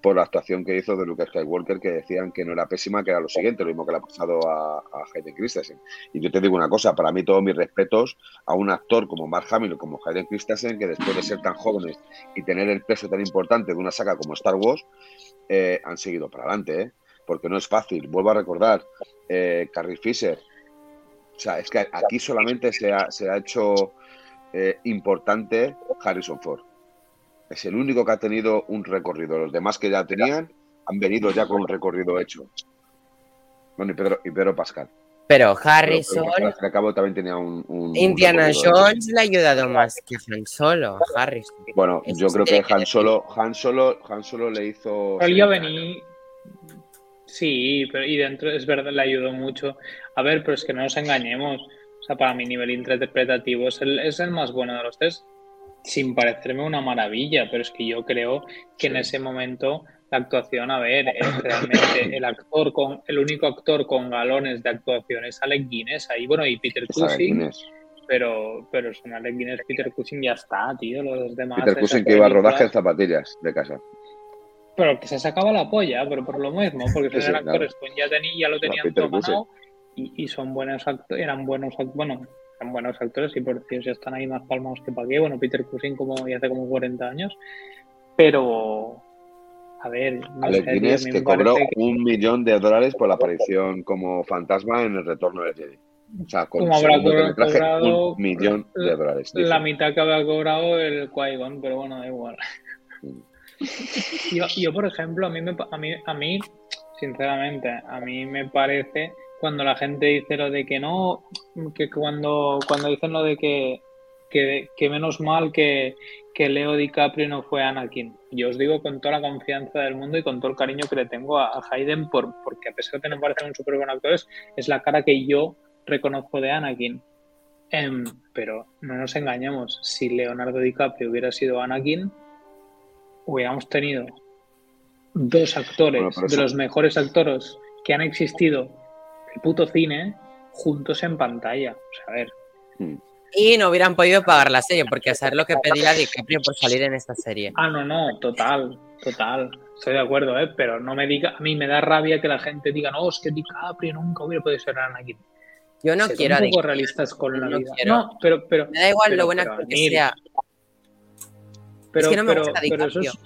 por la actuación que hizo de Luke Skywalker, que decían que no era pésima, que era lo siguiente, lo mismo que le ha pasado a, a Hayden Christensen. Y yo te digo una cosa, para mí todos mis respetos a un actor como Mark Hamill o como Hayden Christensen, que después de ser tan jóvenes y tener el peso tan importante de una saga como Star Wars, eh, han seguido para adelante, ¿eh? porque no es fácil. Vuelvo a recordar, eh, Carrie Fisher, o sea, es que aquí solamente se ha, se ha hecho eh, importante Harrison Ford. Es el único que ha tenido un recorrido. Los demás que ya tenían han venido ya con un recorrido hecho. Bueno, y Pedro, y Pedro Pascal. pero Pero Harrison, al cabo, también tenía un. un- un Indiana hecho. Jones le ha ayudado más que Han Solo, Harrison. Bueno, Eso yo creo que Han. Solo, Han Solo, Han Solo le hizo. Pero él ya venía. Sí, pero y dentro es verdad, le ayudó mucho. A ver, pero es que no nos engañemos. O sea, para mi nivel interpretativo es el, es el más bueno de los tres, sin parecerme una maravilla, pero es que yo creo que en Sí. ese momento la actuación, a ver, es realmente el actor con el único actor con galones de actuación es Alec Guinness ahí, bueno, y Peter Cushing, pero, pero son Alec Guinness, Peter Cushing ya está, tío, los demás. Peter Cushing que iba a rodaje en zapatillas de casa. pero que se sacaba la polla, pero por lo mismo, porque Sí, son sí, actores, pues ya, tení- ya lo tenían ganado y, y son buenos actores, eran buenos actores, bueno, eran buenos actores y por Dios ya están ahí más palmados que para qué, bueno, Peter Cushing como ya hace como 40 años, pero a ver, no Alec sé, tío, Guinness mí que cobró que- un millón de dólares por la aparición como fantasma en el retorno de Jedi. O sea, con habrá cobrado un millón de dólares. la mitad que había cobrado el Qui-Gon, pero bueno, da igual. Yo, yo, por ejemplo, a mí, me, a, mí, a mí, sinceramente, a mí me parece cuando la gente dice lo de que no, que cuando, cuando dicen lo de que, que, que menos mal que, que Leo DiCaprio no fue Anakin. Yo os digo con toda la confianza del mundo y con todo el cariño que le tengo a, Hayden, por, porque a pesar de que me parecen un súper buen actor, es la cara que yo reconozco de Anakin. Em, pero no nos engañemos, si Leonardo DiCaprio hubiera sido Anakin, hubiéramos tenido dos actores de los mejores actores que han existido puto cine juntos en pantalla. O sea, a ver. Hmm. Y no hubieran podido pagar la serie, porque a saber lo que pedía DiCaprio por salir en esta serie. Ah, no, no, total, total. Estoy de acuerdo, ¿eh? Pero no me diga, a mí me da rabia que la gente diga, no, es que DiCaprio nunca hubiera podido ser Anakin. Yo no quiero un poco realistas con la vida. No, pero, pero. Me da igual lo buena que sea. Pero, es que no me gusta pero eso es,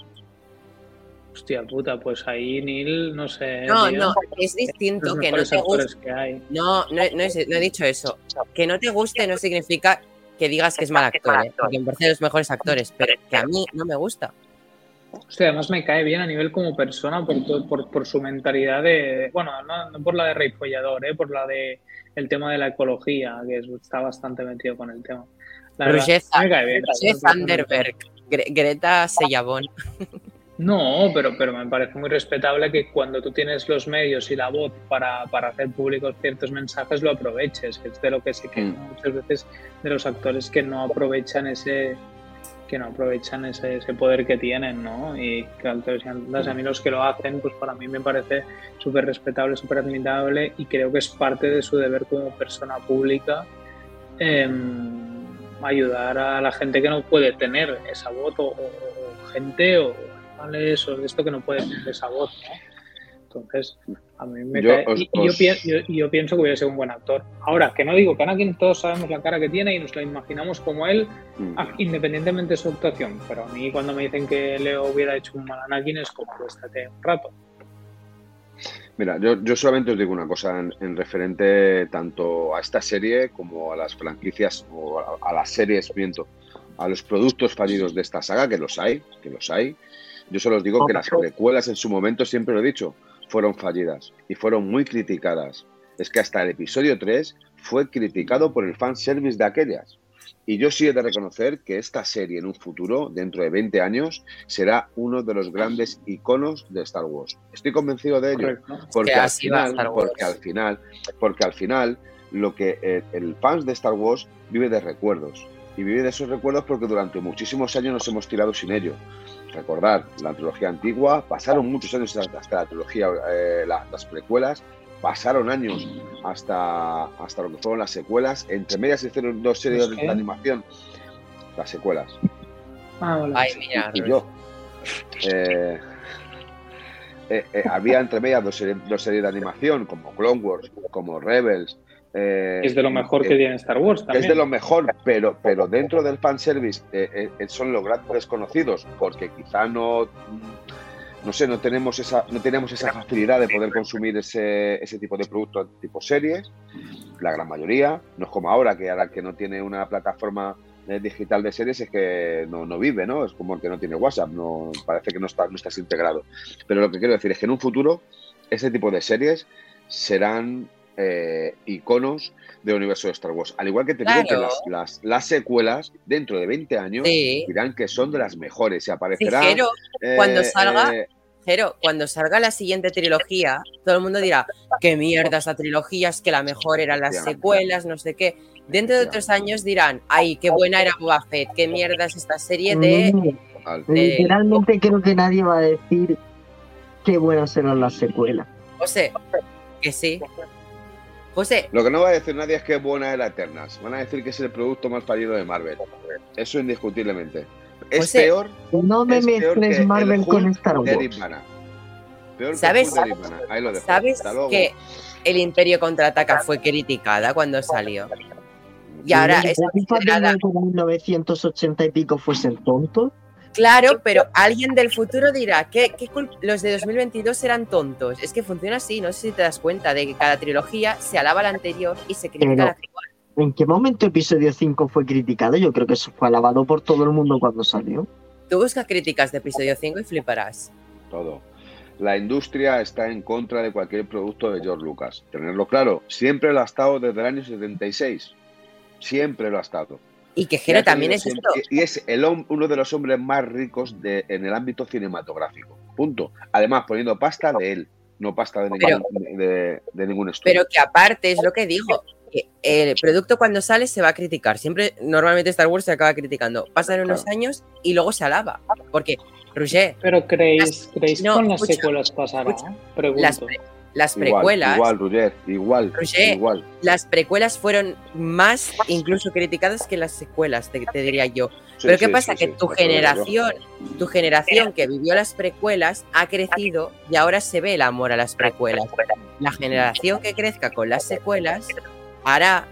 Hostia puta, pues ahí Neil, no sé. No, no, es distinto que no te guste. No, no, he dicho eso. Que no te guste no significa que digas que es mal actor, ¿eh? porque me parecen los mejores actores, pero que a mí no me gusta. Hostia, además me cae bien a nivel como persona por, por, por su mentalidad de. Bueno, no, por la de rey follador, ¿eh? por la de el tema de la ecología, que está bastante metido con el tema. La Roger, me cae bien. Greta Sellabón. No, pero, pero me parece muy respetable que cuando tú tienes los medios y la voz para, hacer públicos ciertos mensajes lo aproveches, que es de lo que sé que mm. muchas veces de los actores que no aprovechan ese que no aprovechan ese, poder que tienen, ¿no? Y que a mí los que lo hacen, pues para mí me parece súper respetable, súper admirable y creo que es parte de su deber como persona pública em, ayudar a la gente que no puede tener esa voz o gente o o de esto que no puede tener esa voz, Entonces, a mí me yo, yo, pienso que hubiera sido un buen actor. Ahora, que no digo que Anakin todos sabemos la cara que tiene y nos la imaginamos como él, mm. independientemente de su actuación. Pero a mí cuando me dicen que Leo hubiera hecho un mal Anakin es como, estate un rato. Mira, yo, solamente os digo una cosa en, referente tanto a esta serie como a las franquicias o a, a las series, miento, a los productos fallidos de esta saga, que los hay, que los hay, yo solo os digo que las precuelas en su momento, siempre lo he dicho, fueron fallidas y fueron muy criticadas. Es que hasta el episodio 3 fue criticado por el fanservice de aquellas. Y yo sí he de reconocer que esta serie en un futuro, dentro de 20 años, será uno de los grandes iconos de Star Wars. Estoy convencido de ello. Porque al, final, porque al final, porque al final, lo que el, el fans de Star Wars vive de recuerdos. Y vive de esos recuerdos porque durante muchísimos años nos hemos tirado sin ello recordar la trilogía antigua, pasaron muchos años hasta la trilogía, eh, las precuelas, pasaron años hasta, hasta lo que fueron las secuelas, entre medias hicieron dos series de animación, las secuelas. Ah, Ay, mira, y yo. Eh, eh, había entre medias dos series, dos series de animación, como Clone Wars, como Rebels, eh, es de lo mejor que tiene Star Wars también. Es de lo mejor, pero, pero dentro del fanservice eh, eh, son los grandes desconocidos, porque quizá no, no sé, no tenemos esa, no tenemos esa facilidad de poder consumir ese, ese tipo de productos tipo series, la gran mayoría, no es como ahora, que ahora que no tiene una plataforma digital de series es que no, no, vive, ¿no? Es como el que no tiene WhatsApp, no parece que no, está, no estás integrado. Pero lo que quiero decir es que en un futuro ese tipo de series serán eh, iconos del universo de Star Wars. Al igual que te digo que las, las, secuelas, dentro de 20 años, dirán que son de las mejores. Se aparecerá. cuando eh, salga. Eh, cuando salga la siguiente trilogía, todo el mundo dirá, qué mierda esa trilogía, es que la mejor eran las secuelas, no sé qué. Dentro de otros años dirán, ay, qué buena era Boba Fett, qué mierda es esta serie de... Mm. Literalmente creo que nadie va a decir qué buenas eran las secuelas. O sea, que sí. José. Lo que no va a decir nadie es que es buena era Eternas. Van a decir que es el producto más fallido de Marvel. Eso indiscutiblemente. Es peor. No me mezcles Marvel con Star Wars. Peor ¿Sabes, que Ahí lo dejo. ¿Sabes que el Imperio contraataca fue criticada cuando salió? Y ahora es considerada... 1980 y pico fuesen tontos. Claro, pero alguien del futuro dirá que, los de 2022 eran tontos. Es que funciona así, no sé si te das cuenta de que cada trilogía se alaba la anterior y se critica la igual. ¿En qué momento episodio 5 fue criticado? Yo creo que eso fue alabado por todo el mundo cuando salió. Tú buscas críticas de episodio 5 y fliparás. Todo. La industria está en contra de cualquier producto de George Lucas. Tenerlo claro, siempre lo ha estado desde el año 76. Siempre lo ha estado. Y que Jero también es siempre, esto. Y es el, uno de los hombres más ricos de, en el ámbito cinematográfico. Punto. Además, poniendo pasta de él, no pasta de, Pero- ningún, de, de ningún estudio. Pero que aparte es lo que dijo. que El producto cuando sale se va a criticar. Siempre, normalmente Star Wars se acaba criticando. Pasan unos años y luego se alaba. Porque, Roger, Pero creéis, Las- creéis no, con las escucha, secuelas pasará. escucha. Pregunto. las, las igual, precuelas, igual, Roger, igual, Roger, igual. las precuelas fueron más incluso criticadas que las secuelas, te, te diría yo. Sí, Pero ¿qué sí, pasa? sí, que sí, tu generación, tu generación que vivió las precuelas ha crecido y ahora se ve el amor a las precuelas. La generación que crezca con las secuelas hará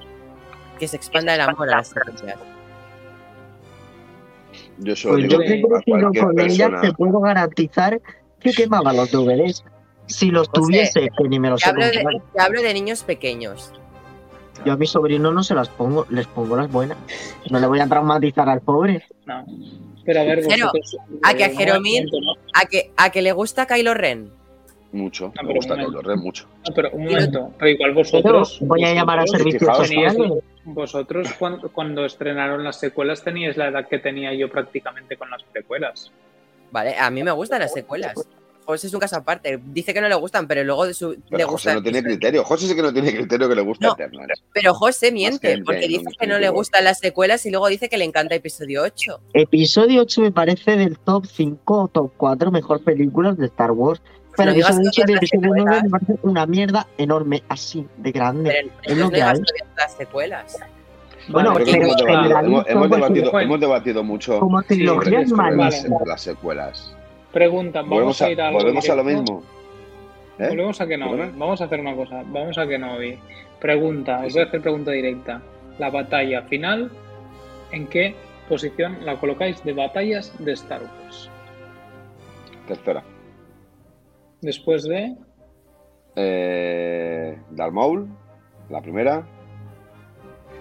que se expanda el amor a las secuelas. Yo Pues yo que con ellas, te puedo garantizar que quemaba los DVDs. Si los José, tuviese, que ni me los Te he hablo, de, te hablo de niños pequeños. Yo a mis sobrinos no se las pongo, les pongo las buenas. No le voy a traumatizar al pobre. No. Pero a ver, a que a eh, Jeromín- momento, ¿no? A que, a que le gusta Kylo Ren. Mucho, Ah, me pero gusta Kylo Ren, mucho. No, pero un momento. Pero igual Pero vosotros. voy a llamar a servicios sociales. Vosotros cuando, cuando estrenaron las secuelas teníais la edad que tenía yo prácticamente con las precuelas. Vale, a mí me gustan las secuelas. José es un caso aparte. Dice que no le gustan, pero luego de su, le Pero gusta. José no tiene criterio. José sí que no tiene criterio que le gusta No. Eternals. Pero José miente, que porque dice no que no le gustan las secuelas y luego dice que le encanta episodio 8. Episodio 8 me parece del top 5 o top 4 mejor películas de Star Wars. Pero no digas episodio 8 y que otras episodio 9 secuelas. me parece una mierda enorme, así, de grande. Pero es lo que hay. las secuelas. Bueno, que pero hemos, en debatido, la hemos- hemos pues, debatido, bueno. hemos debatido mucho Como trilogía sobre las, malísima. las secuelas. Pregunta, vamos Volvemos a, ir a volvemos a lo mismo. ¿Eh? Volvemos a que no. ¿Perdona? Vamos a hacer una cosa. Vamos a que no. Pregunta, os voy a hacer pregunta directa. La batalla final, ¿en qué posición la colocáis de batallas de Star Wars? Tercera. Después de. Eh, Darth Maul, la primera.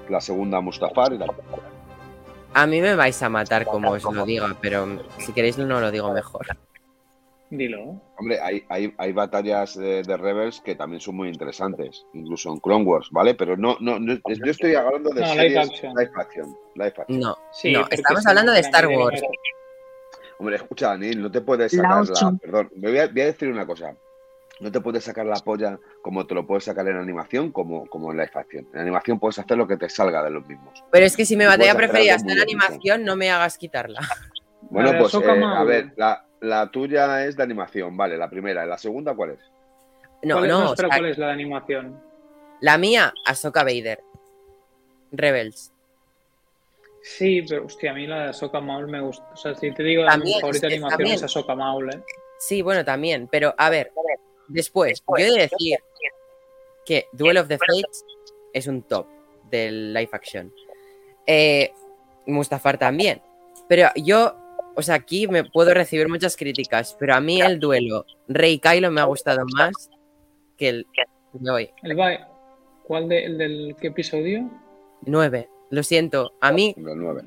La segunda, Mustafar. Y la... A mí me vais a matar como os lo diga, pero si queréis no lo digo mejor. Dilo. Hombre, hay, hay, hay batallas de, de Rebels que también son muy interesantes, incluso en Clone Wars, ¿vale? Pero no, no, no yo estoy hablando de No, live series action. live action. live action. No, Sí, no, estamos hablando de Star Wars. Hombre, escucha, Daniel, no te puedes sacar la. Perdón, me voy a, voy a decir una cosa. No te puedes sacar la polla como te lo puedes sacar en animación, como, como en live action. En animación puedes hacer lo que te salga de los mismos. Pero es que si mi batalla preferida está en animación, no me hagas quitarla. Bueno, pues eh, a ver, la, la tuya es de animación, vale, la primera. ¿La segunda cuál es? No, ¿Cuál es, no, o pero sea, ¿cuál es la de animación? la mía, Ahsoka Vader. Rebels. Sí, pero hostia, a mí la de Ahsoka Maul me gusta. O sea, si te digo la favorita es que animación también. es Ahsoka Maul, ¿eh? Sí, bueno, también, pero a ver, después, yo he de decir que Duel of the Fates es un top del live action. Eh, Mustafar también. Pero yo, o sea, aquí me puedo recibir muchas críticas, pero a mí el duelo Rey Kylo me ha gustado más que el de hoy. El va- ¿Cuál de, el del qué episodio? 9. Lo siento. A mí, nueve.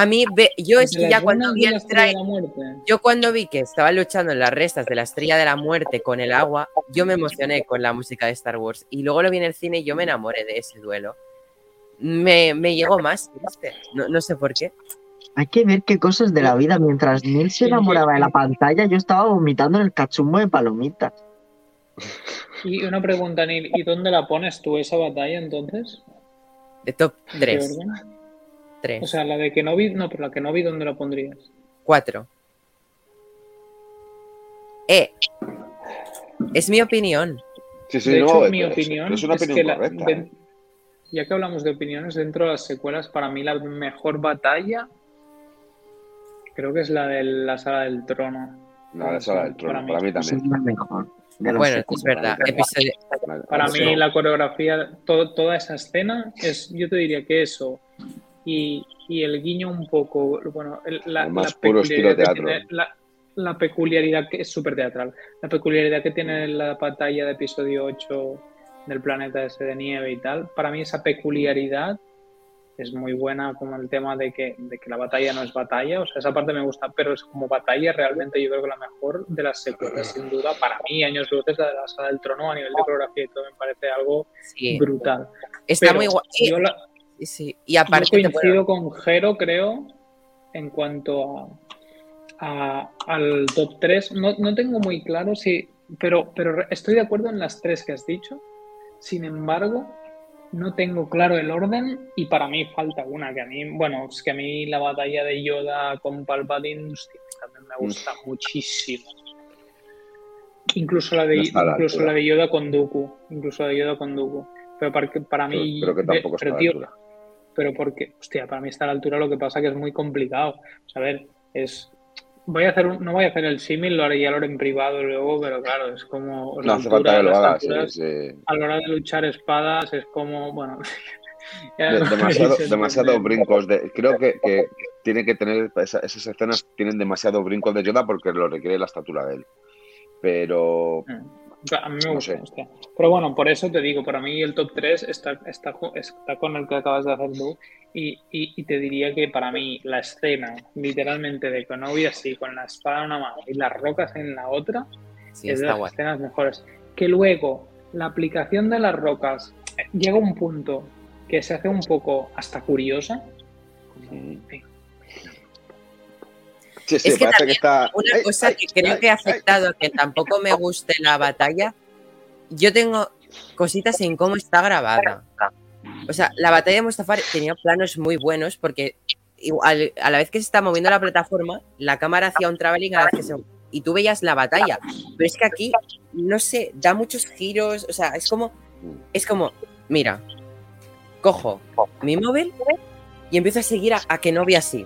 A mí, ve- yo es ¿De que ya cuando vi el trailer, la muerte. yo cuando vi que estaba luchando en las restas de la Estrella de la Muerte con el agua, yo me emocioné con la música de Star Wars. Y luego lo vi en el cine y yo me enamoré de ese duelo. Me, me llegó más, ¿viste? No, no sé por qué. Hay que ver qué cosas de la vida. Mientras Neil se enamoraba de la pantalla, yo estaba vomitando en el cachumbo de palomitas. Y una pregunta, Neil, ¿y dónde la pones tú esa batalla entonces? De top ¿En 3. qué O 3. sea, la de que no vi, no, pero la que no vi, ¿dónde la pondrías? 4. Eh. Es mi opinión. Sí, sí, de no, hecho, es, mi es- opinión es una es opinión que la- de- ¿eh? ya que hablamos de opiniones, dentro de las secuelas, para mí la mejor batalla creo que es la de la sala del trono. La de Sala del Trono, Para mí. para mí Esa es también. la mejor. Bueno, es verdad. Episodio, La- Para mí la coreografía, todo- toda esa escena, es, yo te diría que eso y, y el guiño un poco, bueno, el- la, El más la puro estilo peculiaridad que teatro. tiene- la, la peculiaridad que es súper teatral, la peculiaridad que tiene la batalla de episodio 8 del planeta ese de nieve y tal, para mí esa peculiaridad es muy buena como el tema de que, de que la batalla no es batalla, o sea, esa parte me gusta, pero es como batalla realmente yo creo que la mejor de las secuelas, sin duda, para mí, años luz es la de la Sala del Trono, a nivel de coreografía y todo, me parece algo Sí. brutal. Está Pero muy guay. Yo, la- Sí. Y aparte, yo coincido con Jero, creo, en cuanto a, a- al top 3. No, no tengo muy claro si. Pero, pero estoy de acuerdo en las tres que has dicho. Sin embargo, no tengo claro el orden y para mí falta una. Que a mí, bueno, es que a mí la batalla de Yoda con Palpatine hostia, también me gusta muchísimo. Incluso la de, No la incluso la de Yoda con Dooku. Incluso la de Yoda con Dooku. Pero para, para mí. Creo que tampoco está pero, a la tío. Pero porque, hostia, para mí está a la altura, lo que pasa que es muy complicado. O sea, a ver, es. Voy a hacer un- no voy a hacer el símil, lo haré ya lo haré en privado luego, pero claro, es como. No la hace altura, falta que lo hagas. alturas, A la hora de luchar espadas es como, bueno. demasiado, brincos. De, creo que, que tiene que tener esa- esas escenas tienen demasiado brincos de Yoda porque lo requiere la estatura de él. Pero A mí me No gusta, sé. hostia. Pero bueno, por eso te digo, para mí el top 3 está, está, está con el que acabas de hacer tú. Y, y- y te diría que para mí la escena, literalmente, de Kenobi así, con la espada en una mano y las rocas en la otra, Sí, es de las guay. escenas mejores. Que luego la aplicación de las rocas eh, llega a un punto que se hace un poco hasta curiosa. Mm. Sí, sí, Es que también está. Una ¡Ay, cosa ay, que creo ay, que ha afectado que tampoco me guste la batalla, yo tengo cositas en cómo está grabada. O sea, la batalla de Mustafar tenía planos muy buenos porque a la vez que se está moviendo la plataforma, la cámara hacía un traveling a la vez que se y tú veías la batalla. Pero es que aquí, no sé, da muchos giros, o sea, es como, es como, mira, cojo mi móvil y empiezo a seguir a, a que no vea así.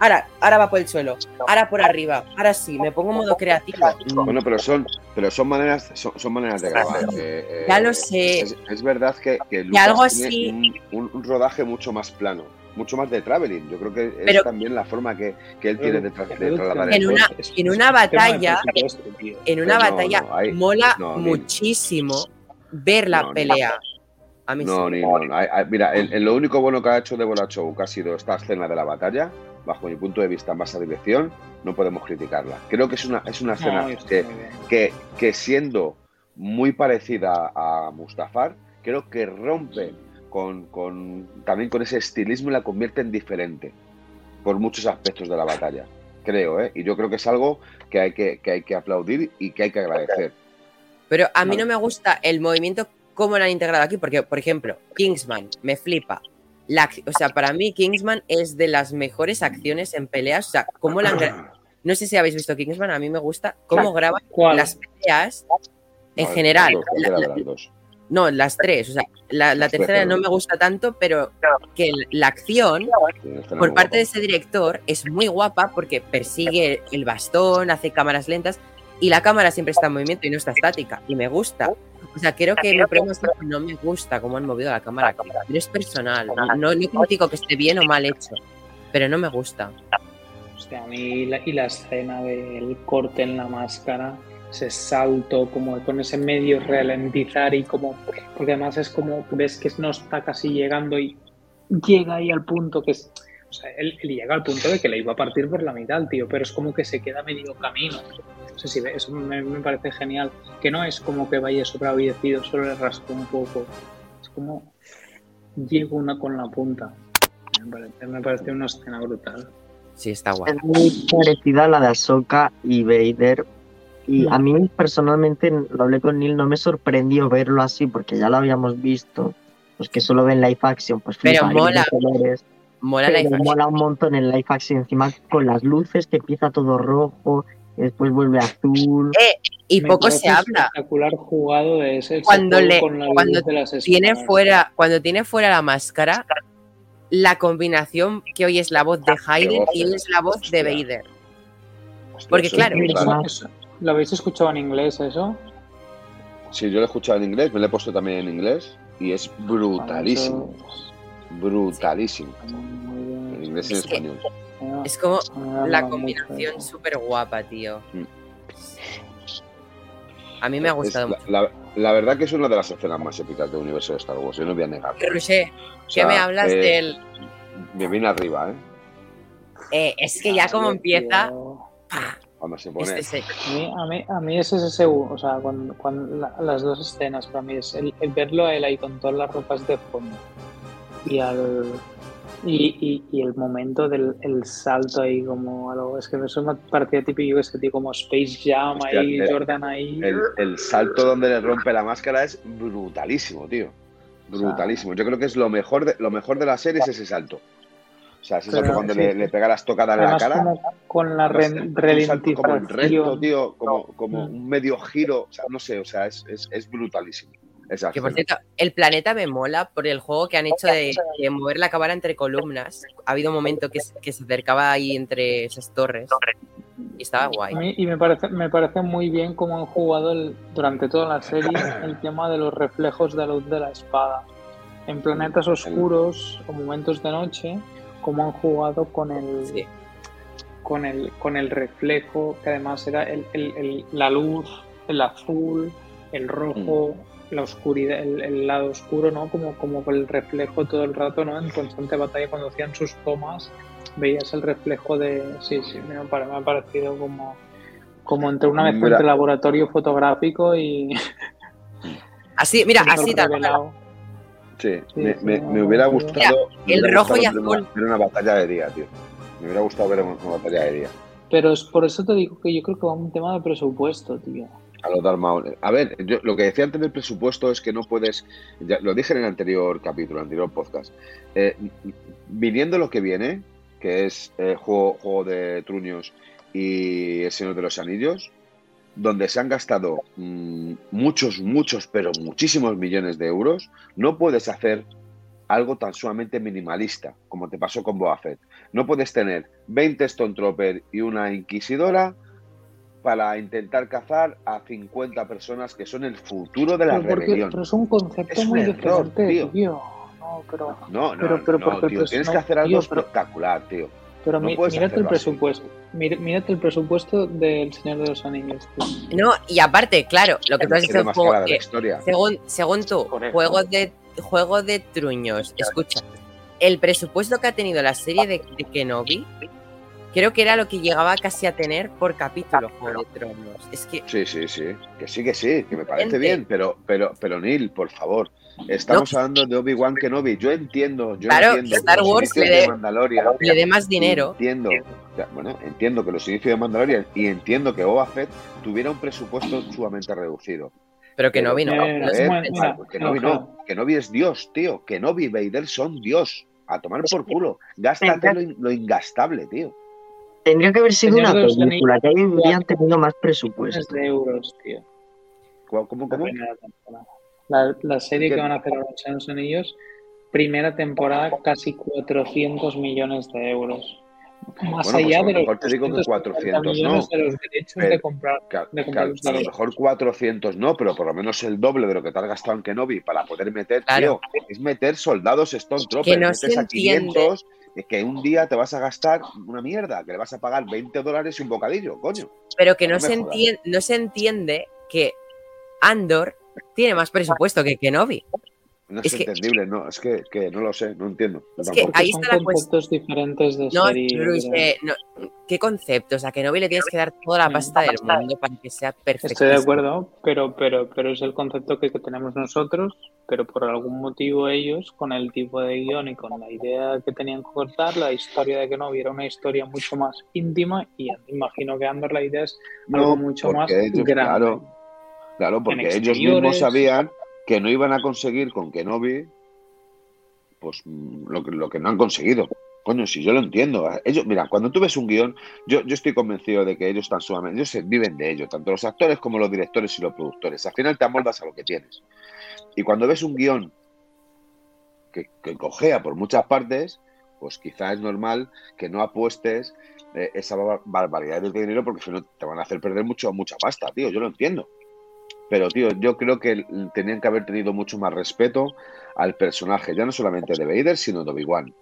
Ahora, ahora va por el suelo, ahora por arriba, ahora sí, me pongo en modo creativo. Mm, Bueno, pero son, pero son maneras, son, son maneras de grabar. eh, eh, Ya lo sé. Es, es verdad que, que algo tiene un, rodaje mucho más plano, mucho más de traveling. Yo creo que es Pero- también la forma que, que él tiene de, tra- de trasladar En una- en una batalla-. En una Pues no, batalla mola muchísimo ver la No, pelea. A mí No, sí. ni, no. Hay- Mira, el, el- lo único bueno que ha hecho Deborah Chow, que ha sido esta escena de la batalla, bajo mi punto de vista, en base a dirección, no podemos criticarla. Creo que es una, es una escena No, que, que, que siendo muy parecida a Mustafar, creo que rompe con, con- también con ese estilismo y la convierte en diferente por muchos aspectos de la batalla. Creo, ¿eh? Y yo creo que es algo que hay que, que, hay que aplaudir y que hay que agradecer. Pero a mí no me gusta el movimiento cómo lo han integrado aquí, porque, por ejemplo, Kingsman me flipa. La, o sea, para mí Kingsman es de las mejores acciones en peleas. O sea, cómo la han No sé si habéis visto Kingsman, a mí me gusta cómo graban ¿Cuál? las peleas en No, general. dos, La- la- no, las tres. O sea, la, la tres, tercera no me gusta tanto, pero que la acción escena por parte de ese director es muy guapa porque persigue el bastón, hace cámaras lentas y la cámara siempre está en movimiento y no está estática y me gusta. O sea, creo que mi problema es que no me gusta cómo han movido la cámara aquí. Pero es personal. No, no critico que esté bien o mal hecho, pero no me gusta. Hostia, a mí la, y la escena del corte en la máscara, ese salto, como con ese medio ralentizar y como, porque además es como ves que no está casi llegando y llega ahí al punto que es, o sea, él, él llega al punto de que le iba a partir por la mitad, tío, pero es como que se queda medio camino. No sé si ve, eso me, me parece genial, que no es como que vaya sobreobedecido, solo le rasco un poco, es como llego una con la punta. Me parece, me parece una escena brutal. Sí, está guay. Es muy parecida a la de Ahsoka y Vader. Y a mí personalmente, lo hablé con Neil, no me sorprendió verlo así porque ya lo habíamos visto. Los que solo ven live action, pues Pero fliparían mola. colores. Mola la Pero imagen. mola un montón el live action encima con las luces que empieza todo rojo después vuelve azul. Y Me poco se habla. Espectacular jugado de ese. Cuando le- con la cuando de las Tiene fuera, cuando tiene fuera la máscara, la combinación que hoy es la voz de Hayden voz, y hoy es la voz de. Vader. Hostia, porque claro, ¿Lo habéis escuchado en inglés eso? Sí, yo lo he escuchado en inglés, me lo he puesto también en inglés y es brutalísimo, brutalísimo. En inglés y en español. Es como ha la combinación súper guapa, tío. A mí me ha gustado mucho. la, verdad que es una de las escenas más épicas del universo de Star Wars, yo no voy a. Roger, O ¿qué sea, me hablas eh, del...? Me viene arriba, ¿eh? Eh, es que ya como empieza... Cuando se pone. Este se- A mí, a mí, a mí es ese segundo, o sea, cuando, cuando la- las dos escenas para mí es el, el verlo a él ahí con todas las ropas de fondo y al y, y, y el momento del el salto ahí como algo, es que eso me parecía típico ese tío como Space Jam Hostia, ahí, Jordan ahí. El, el salto donde le rompe la máscara es brutalísimo, tío. Brutalísimo. Yo creo que es lo mejor de, lo mejor de la serie es ese salto. O sea, ese salto cuando sí, le, le pega las tocadas en la cara. como con la un salto como recto, ralentización. tío, como, como un medio giro. O sea, no sé, o sea, es, es, es brutalísimo. Que por cierto, el planeta me mola por el juego que han hecho de, de mover la cámara entre columnas. Ha habido un momento que, se- que se acercaba ahí entre esas torres. Y estaba guay. A mí- y me parece, me parece muy bien cómo han jugado el- durante toda la serie el tema de los reflejos de luz de la espada. En planetas oscuros o momentos de noche, cómo han jugado con el, Sí. con el, con el reflejo, que además era el- el- el- la luz, el azul, el rojo, la oscuridad, el, el lado oscuro, ¿no? Como, como el reflejo todo el rato, ¿no? En constante batalla cuando hacían sus tomas, veías el reflejo de. Sí, sí, me me ha parecido como, como entre una vez Mira. entre laboratorio fotográfico y. Así, mira, y así tal. Sí, Sí, me, sí, me- hubiera gustado. Mira, me el hubiera rojo y gustado ver una- azul. Ver una batalla aérea, tío. Me hubiera gustado ver una, una batalla aérea. Pero es por eso te digo que yo creo que va un tema de presupuesto, tío. A los. A ver, yo, lo que decía antes del presupuesto es que no puedes. lo dije en el anterior capítulo, en el anterior podcast. Eh, viniendo lo que viene, que es eh, juego, juego de truños y El Señor de los Anillos, donde se han gastado mm, muchos, muchos, pero muchísimos millones de euros, no puedes hacer algo tan sumamente minimalista como te pasó con Boba Fett. No puedes tener 20 Stone Trooper y una Inquisidora para intentar cazar a 50 personas que son el futuro de la Pero, porque- rebelión. pero es un concepto Es un muy error, diferente, tío. tío. No, pero, No, no, Pero- pero no, porque, tío, pues, tienes no, que hacer algo tío, pero- espectacular, tío. pero No mi- puedes mírate el así. presupuesto. Mírate el presupuesto del Señor de los Anillos, tío. No, y aparte, claro, lo que tú has Es dicho, eh, según, según tú, Por eso. juego de, juego de truños, escucha, el presupuesto que ha tenido la serie de, de Kenobi, creo que era lo que llegaba casi a tener por capítulo Juego de Tronos. Es que Sí, sí, sí. Que sí, que sí, que me parece Gente. bien, pero, pero, pero Neil, por favor. Estamos hablando de Obi-Wan Kenobi. Yo entiendo, yo Claro, entiendo. que Star Wars le dé- le dé más dinero. Entiendo, bueno, entiendo que los inicios de Mandalorian y entiendo que Boba Fett tuviera un presupuesto sumamente reducido. Pero Kenobi no. Eh, no es sé, muy- pensar. mira, Kenobi no, no, Kenobi es Dios, tío. Kenobi y Vader son Dios. A tomar por culo. Gástate lo, in- lo ingastable, tío. Tendría que haber sido Señor una película, que ahí hubieran tenido más presupuesto. de euros, tío. ¿Cómo, cómo? La cómo? primera temporada. La, la serie ¿Qué? que van a hacer ahora en los Anillos, primera temporada, casi 400 millones de euros. Más Bueno, pues allá a lo de los mejor te digo que 250 400 millones no. de los derechos Pero- de comprar. Que, de que comprar a, los a lo mejor 400 no, pero por lo menos el doble de lo que te has gastado en Kenobi para poder meter, Claro. tío, es meter soldados Stone Troopers, Que no metes se a entiende. 500, es que un día te vas a gastar una mierda, que le vas a pagar 20 dólares y un bocadillo, coño. Pero que No no, se entiende, no se entiende que Andor tiene más presupuesto que Kenobi. No Es es, que- entendible, no, es que, que no lo sé, no entiendo. Es que ahí son está cuestión. conceptos diferentes de No, serie. Creo. eh, no, ¿qué conceptos? A Kenobi le tienes que dar toda la pasta del mundo para que sea perfecto. Estoy de acuerdo, pero, pero, pero es el concepto que, que tenemos nosotros, pero por algún motivo ellos, con el tipo de guion y con la idea que tenían que cortar, la historia de que no hubiera una historia mucho más íntima y imagino que Andor la idea es algo mucho más ellos, grande. Claro, claro, porque ellos mismos sabían que no iban a conseguir con Kenobi pues mm, lo que, lo que no han conseguido. Coño, si yo lo entiendo. Ellos, mira, cuando tú ves un guion, yo, estoy convencido de que ellos están sumamente, ellos se viven de ello, tanto los actores como los directores y los productores. Al final te amoldas a lo que tienes. Y cuando ves un guion que, cojea por muchas partes, pues quizá es normal que no apuestes eh, esa bar- barbaridad de dinero porque si no te van a hacer perder mucho, mucha pasta, tío. Yo lo entiendo. Pero, tío, yo creo que tenían que haber tenido mucho más respeto al personaje, ya no solamente de Vader, sino de Obi-Wan.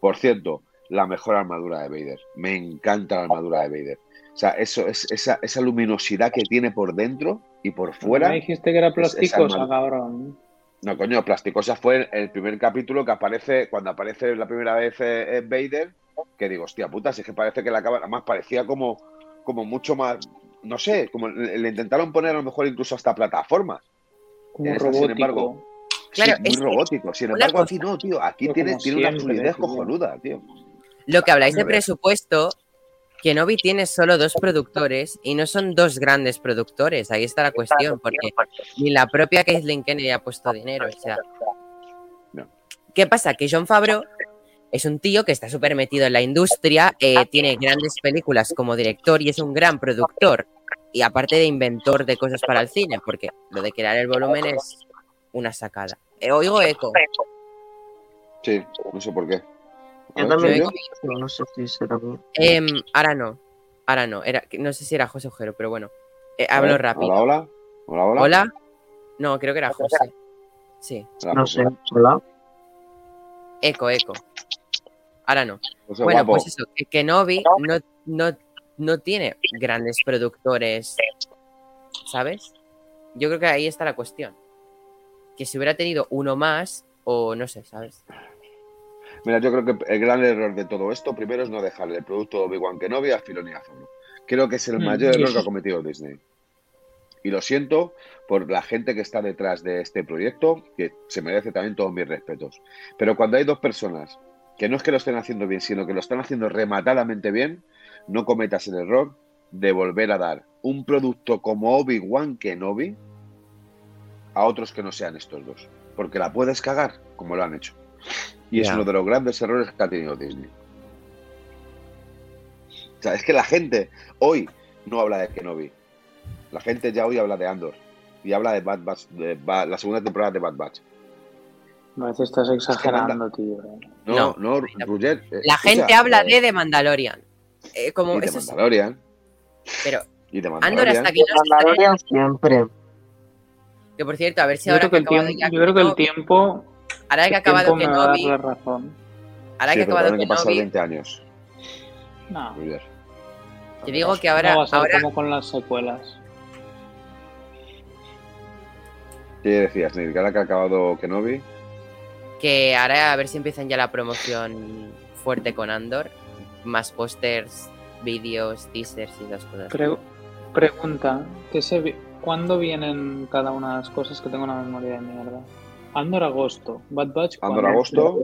Por cierto, la mejor armadura de Vader. Me encanta la armadura de Vader. O sea, eso, es, esa, esa luminosidad que tiene por dentro, y por ¿No fuera. me dijiste que era plasticosa, cabrón? No, coño, Plasticosa fue el primer capítulo que aparece, cuando aparece la primera vez eh, eh, Vader, que digo, hostia puta, si es que parece que la cámara, además parecía como, como mucho más, no sé, como le, le intentaron poner a lo mejor incluso hasta plataformas. Como Esta, sin robótico. embargo, Claro, sí, muy es que robótico. Sin embargo, aquí cosa- no, tío, aquí tiene, una fluidez tío. cojonuda, tío. Lo que habláis de presupuesto, Kenobi tiene solo dos productores y no son dos grandes productores. Ahí está la cuestión, porque ni la propia Kathleen Kennedy ha puesto dinero. O sea, No. ¿qué pasa? Que John Favreau es un tío que está súper metido en la industria, eh, tiene grandes películas como director y es un gran productor. Y aparte de inventor de cosas para el cine, porque lo de crear el volumen es una sacada. Eh, oigo eco. Sí, no sé por qué. No sé si será. Em, ahora no. Ahora no. Era, no sé si era José Ojero, pero bueno. Eh, hablo ver, rápido. Hola, hola. Hola, hola. Hola. No, creo que era José. Sí. No sé, hola. Eco, eco. Ahora no. Bueno, guapo. pues eso, que Kenobi no, no, no tiene grandes productores, ¿sabes? Yo creo que ahí está la cuestión. Que si hubiera tenido uno más, o no sé, ¿sabes? Mira, yo creo que el gran error de todo esto, primero, es no dejarle el producto de Obi-Wan Kenobi a Filoni y a Favreau. Creo que es el Mm, mayor error eso que ha cometido Disney. Y lo siento por la gente que está detrás de este proyecto, que se merece también todos mis respetos. Pero cuando hay dos personas que no es que lo estén haciendo bien, sino que lo están haciendo rematadamente bien, no cometas el error de volver a dar un producto como Obi-Wan Kenobi a otros que no sean estos dos. Porque la puedes cagar, como lo han hecho. Y es uno de los grandes errores que ha tenido Disney. O sea, es que la gente hoy no habla de Kenobi. La gente ya hoy habla de Andor. Y habla de Bad Batch, de Ba- la segunda temporada de Bad Batch. Me parece que estás exagerando, tío. No, No. no, Roger, eh, La escucha, gente habla eh, de The Mandalorian. Eh, como y de Mandalorian. pero Y de Andor Mandalorian. hasta que no Mandalorian siempre. Que por cierto, a ver si Yo ahora creo que que el tiempo, yo creo que el tiempo, ahora que ha acabado Kenobi, la razón. ahora Sí, que ha acabado que pasar Kenobi, 20 años. No, Roger. te digo que ahora, no va a ser ahora como con las secuelas. ¿Qué decías, Neil? Que ahora que ha acabado Kenobi. Que ahora a ver si empiezan ya la promoción fuerte con Andor, más pósters, vídeos, teasers y esas cosas. Pre- pregunta, ¿qué se vi- ¿cuándo vienen cada una de las cosas que tengo una memoria de mierda? Andor agosto, Bad Batch Andor agosto.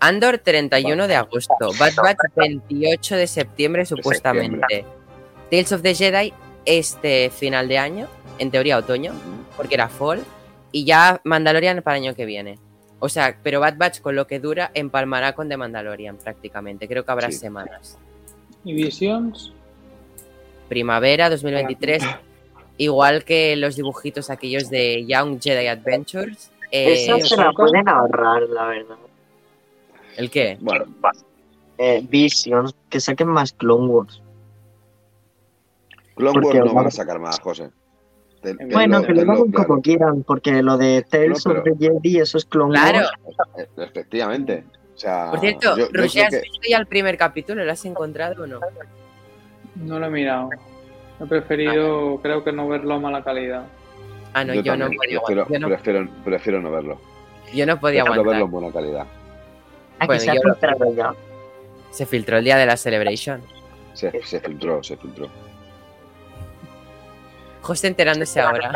Andor 31 de agosto, Bad Batch 28 de septiembre supuestamente. Tales of the Jedi este final de año, en teoría otoño, porque era fall, y ya Mandalorian para el año que viene. O sea, pero Bad Batch con lo que dura empalmará con The Mandalorian prácticamente, creo que habrá Sí. semanas. ¿Y Visions? Primavera 2023, igual que los dibujitos aquellos de Young Jedi Adventures. eh, Esa se la Ahsoka. pueden ahorrar, la verdad. ¿El qué? Bueno, Eh, Vision, que saquen más Clone Wars. Clone Wars no vamos- van a sacar más, José. Te- tenlo- Bueno, que lo hagan como quieran, porque lo de Tales No, of pero- the Jedi, eso es Clone Claro. Wars. Efectivamente. O sea, Por cierto, yo- yo Roger, ¿has que- visto ya el primer capítulo? ¿Lo has encontrado o no? No lo he mirado. He preferido, creo que no verlo a mala calidad. Ah, no, yo, no también podía prefiero. Yo no, prefiero, prefiero no verlo. yo no podía Prefiero verlo aguantar. en buena calidad. Aquí Bueno, se ha yo- filtrado ya. Se filtró el día de la Celebration. Se, se filtró, se filtró. José enterándose ahora.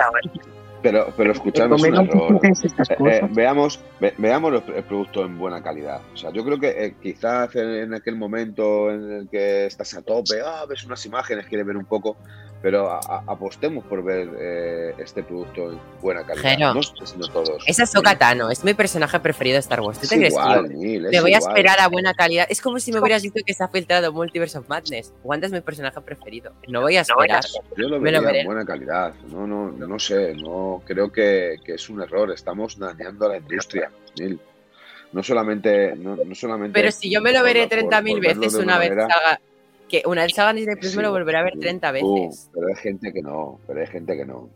Pero, pero un error. estas Eh, eh, veamos ve- veamos los- el producto en buena calidad. O sea, yo creo que eh, quizás en, en aquel momento en el que estás a tope, ah, ves unas imágenes, quieres ver un poco, pero a- a- apostemos por ver eh, este producto en buena calidad. Jero. No sé, sino todos. Es Ahsoka Tano, es mi personaje preferido de Star Wars. ¿Tú Es te crees que igual, yo Neil, es me voy a esperar a buena calidad? Es como si me hubieras dicho que se ha filtrado Multiverse of Madness. Wanda es mi personaje preferido. No voy a esperar. Yo lo Me lo vería veré. en buena calidad. No, no, no sé, no creo que, que es un error. Estamos dañando a la industria, Neil. No solamente, no, no solamente. Pero si yo me lo veré por- 30.000 por verlo veces una vez manera- salga. Que una vez salga Disney Plus Sí, me lo volveré a ver sí, 30 tú, veces. pero hay gente que no, pero hay gente que no.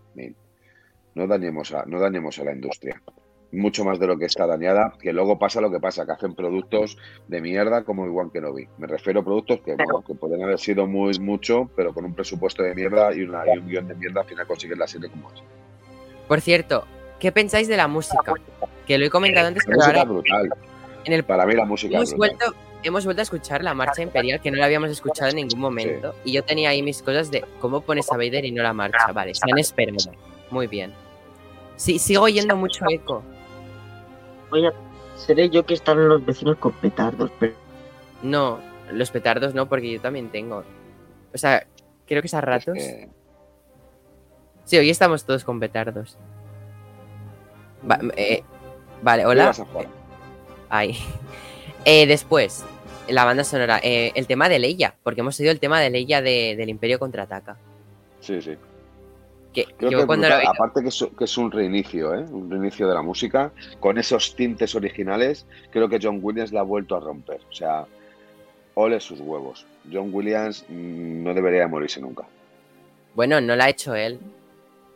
No dañemos a, no dañemos a la industria. mucho más de lo que está dañada, que luego pasa lo que pasa, que hacen productos de mierda como igual que no vi. Me refiero a productos que, bueno, que pueden haber sido muy mucho, pero con un presupuesto de mierda y, una, y un guion de mierda, al final consiguen la serie como es. Por cierto, ¿qué pensáis de la música? Que lo he comentado antes, pero música ahora brutal. en el Para mí la música hemos es brutal. vuelto, hemos vuelto a escuchar la marcha imperial que no la habíamos escuchado en ningún momento. Y yo tenía ahí mis cosas de cómo pones a Vader y no la marcha. Vale, se han esperado. Muy bien. Sí, sigo oyendo mucho eco. Oye, seré yo que están los vecinos con petardos, pero No, los petardos no, porque yo también tengo. O sea, creo que es a Es ratos. que- Sí, hoy estamos todos con petardos. Va- eh, vale, ¿qué hola. vas a jugar? Ahí. Eh, después, la banda sonora. eh, el tema de Leia, porque hemos oído el tema de Leia de- del Imperio contraataca. Sí, sí. Que Creo yo que es cuando lo brutal. he oído- aparte que es, que es un reinicio, ¿eh? un reinicio de la música, con esos tintes originales, creo que John Williams la ha vuelto a romper. O sea, ole sus huevos. John Williams mm, no debería de morirse nunca. Bueno, no la ha hecho él.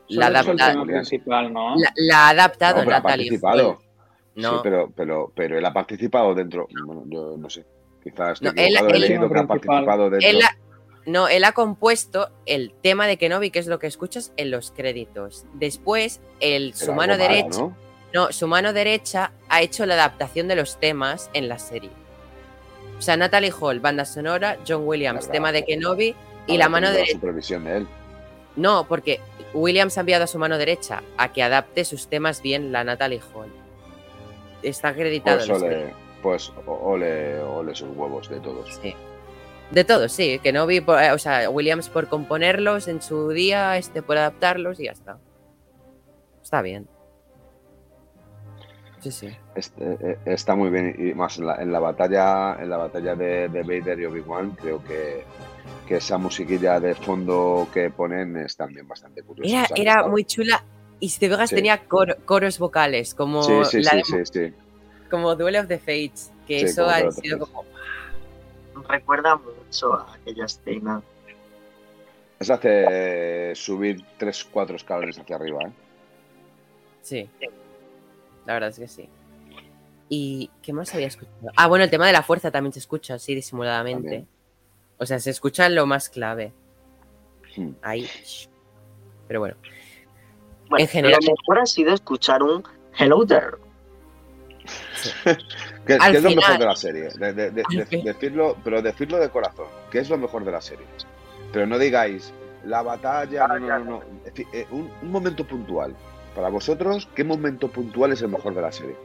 La, ha hecho el adapta- tema principal, ¿no? la- la ha adaptado No, pero ha Natalie participado. No, Sí, pero, pero, pero él ha participado dentro. Bueno, yo no sé. Quizás No, él- que ha participado él ha, no, él ha compuesto el tema de Kenobi, que es lo que escuchas en los créditos. Después, el, Pero su mano mala, derecha. ¿no? No, su mano derecha ha hecho la adaptación de los temas en la serie. O sea, Natalie Hall, banda sonora, John Williams, Verdad. tema de Kenobi, y la mano derecha. supervisión de él. No, porque Williams ha enviado a su mano derecha a que adapte sus temas bien la Natalie Hall. Está acreditado. Ole, pues ole, ole sus huevos de todos. Sí. De todos, sí. Kenobi, por- eh, o sea, Williams por componerlos en su día, este por adaptarlos y ya está. Está bien. Sí, sí. Este, eh, está muy bien y más en la, en la batalla en la batalla de, de Vader y Obi-Wan creo que, que esa musiquilla de fondo que ponen es también bastante curiosa. Era, que era muy chula y si te Sí. tenía cor- coros vocales como Sí, sí, la de- sí, sí. Como Duel of the Fates, que Sí, eso ha sido como recuerda mucho a aquella escena. Es hace subir 3-4 escalones hacia arriba. ¿eh? Sí. La verdad es que sí. ¿Y qué más había escuchado? Ah, bueno, el tema de la fuerza también se escucha así disimuladamente. También. O sea, se escucha lo más clave. Hmm. Ahí. Pero bueno. Bueno, En general- lo mejor ha sido escuchar un Hello there. ¿Qué, Al qué es lo mejor de la serie? De- de- de- Al de- fin- decirlo, pero decirlo de corazón. ¿Qué es lo mejor de la serie? Pero no digáis la batalla, no, no, no. no. Eh, un, un momento puntual. Para vosotros, ¿qué momento puntual es el mejor de la serie?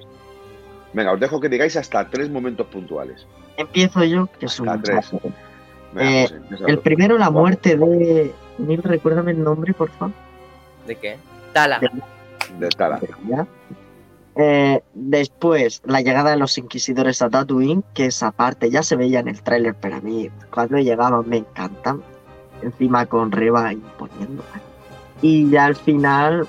Venga, os dejo que digáis hasta tres momentos puntuales. Empiezo yo, que es un tres. Venga, Eh, José, El primero, la muerte de. Neil, recuérdame el nombre, por favor. ¿De qué? Tala. De Tala. Eh, después, la llegada de los inquisidores a Tatooine, que esa parte ya se veía en el tráiler, pero a mí cuando llegaban me encantan. Encima con Reba imponiendo. Y ya al final,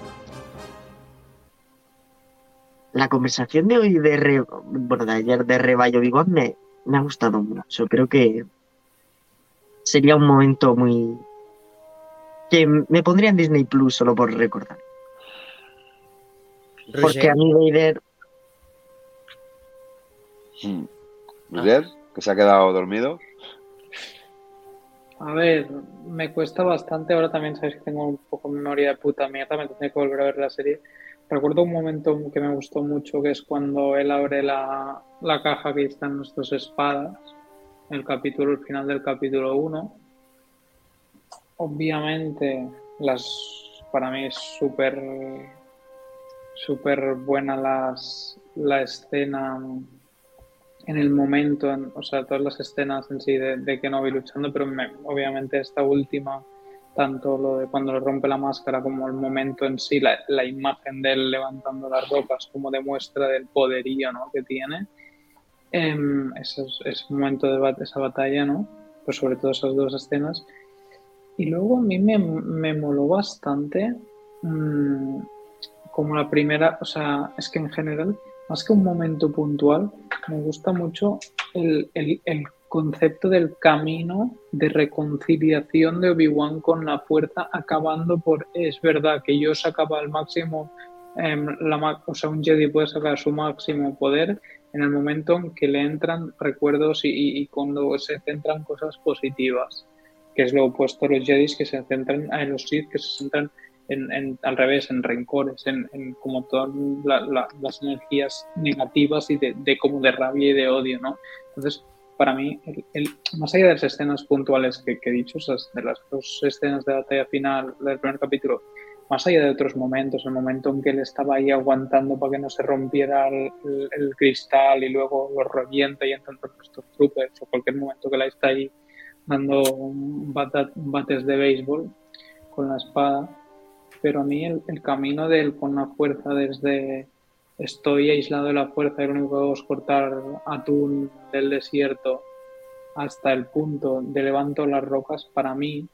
la conversación de hoy de Re- bueno, de ayer de Reba y Obi-Wan me, me ha gustado mucho. Creo que sería un momento muy que me pondría en Disney Plus solo por recordar. Porque a mí Vader Mm. Roger, que se ha quedado dormido. A ver, me cuesta bastante. Ahora también sabéis que tengo un poco memoria de puta mierda. Me tendré que volver a ver la serie. Recuerdo un momento que me gustó mucho, que es cuando él abre la, la caja que están nuestras espadas. El capítulo, el final del capítulo 1. Obviamente, las para mí es súper súper buena las, la escena en el momento, en- o sea, todas las escenas en sí de, de Kenobi luchando, pero me- obviamente esta última, tanto lo de cuando le rompe la máscara como el momento en sí, la, la imagen de él levantando las ropas como demuestra del poderío ¿no? que tiene, em, ese, momento de esa batalla, ¿no? Pues sobre todo esas dos escenas. Y luego a mí me, me moló bastante mm, como la primera, o sea, es que en general, más que un momento puntual, me gusta mucho el, el- el concepto del camino de reconciliación de Obi-Wan con la fuerza, acabando por, es verdad que yo sacaba al máximo em, la, o sea, un Jedi puede sacar su máximo poder en el momento en que le entran recuerdos y, cuando se centran cosas positivas, que es lo opuesto a los Jedi que se centran, en los Sith que se centran en, al revés, en rencores, en, como todas las energías negativas y de, como de rabia y de odio, ¿no? Entonces, para mí, el, más allá de las escenas puntuales que, he dicho, de las dos escenas de batalla final del primer capítulo, más allá de otros momentos, el momento en que él estaba ahí aguantando para que no se rompiera el, cristal y luego lo revienta y entran estos troopers, o cualquier momento que la está ahí dando bates de béisbol con la espada, pero a mí el, camino de él con la fuerza desde estoy aislado de la fuerza y lo único que hago es cortar atún del desierto hasta el punto de levanto las rocas, para mí,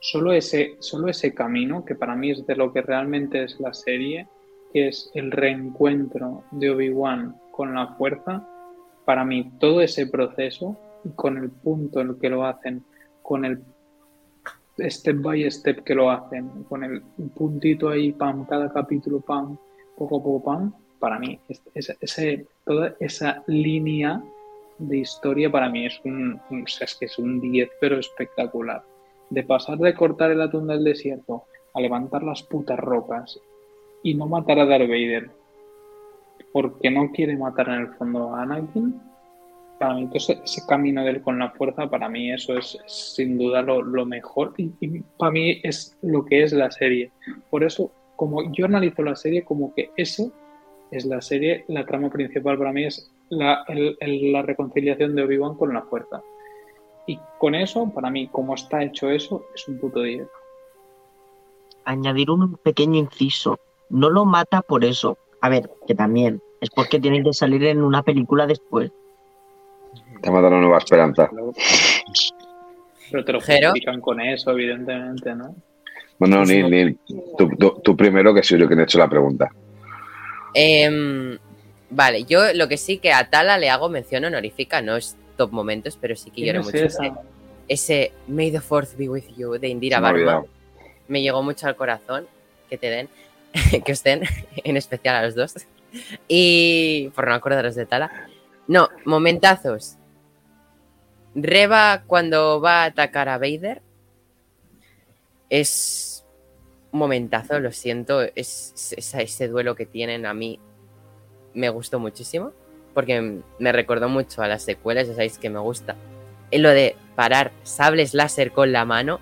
solo ese, solo ese camino, que para mí es de lo que realmente es la serie, que es el reencuentro de Obi-Wan con la fuerza, para mí todo ese proceso, con el punto en el que lo hacen, con el step by step que lo hacen, con el puntito ahí, pam, cada capítulo, pam, poco a poco, pam, para mí, ese, toda esa línea de historia para mí es un, es que es un 10, pero espectacular. De pasar de cortar el atún del desierto a levantar las putas rocas y no matar a Darth Vader porque no quiere matar en el fondo a Anakin, para mí entonces ese camino de él con la fuerza, para mí eso es, sin duda lo, mejor y, para mí es lo que es la serie. Por eso, como yo analizo la serie como que eso es la serie, la trama principal para mí es la, la reconciliación de Obi-Wan con la fuerza. Y con eso, para mí, como está hecho eso, es un puto 10. Añadir un pequeño inciso. No lo mata por eso. A ver, que también. Es porque tienen que salir en una película después. Te mata la nueva esperanza. Pero te lo justifican con eso, evidentemente, ¿no? Bueno, Nil, Nil, tú, primero que soy yo quien he hecho la pregunta. Em, vale, yo lo que sí que a Tala le hago mención honorífica, no es top momentos, pero sí que lloro mucho. Ese, May the Fourth be with you de Indira Varma me llegó mucho al corazón que te den, que os den, en especial a los dos. Y por no acordaros de Tala. No, momentazos. Reba cuando va a atacar a Vader es un momentazo, lo siento. Es, ese duelo que tienen a mí me gustó muchísimo porque me recordó mucho a las secuelas, ya sabéis que me gusta. En lo de parar sables láser con la mano,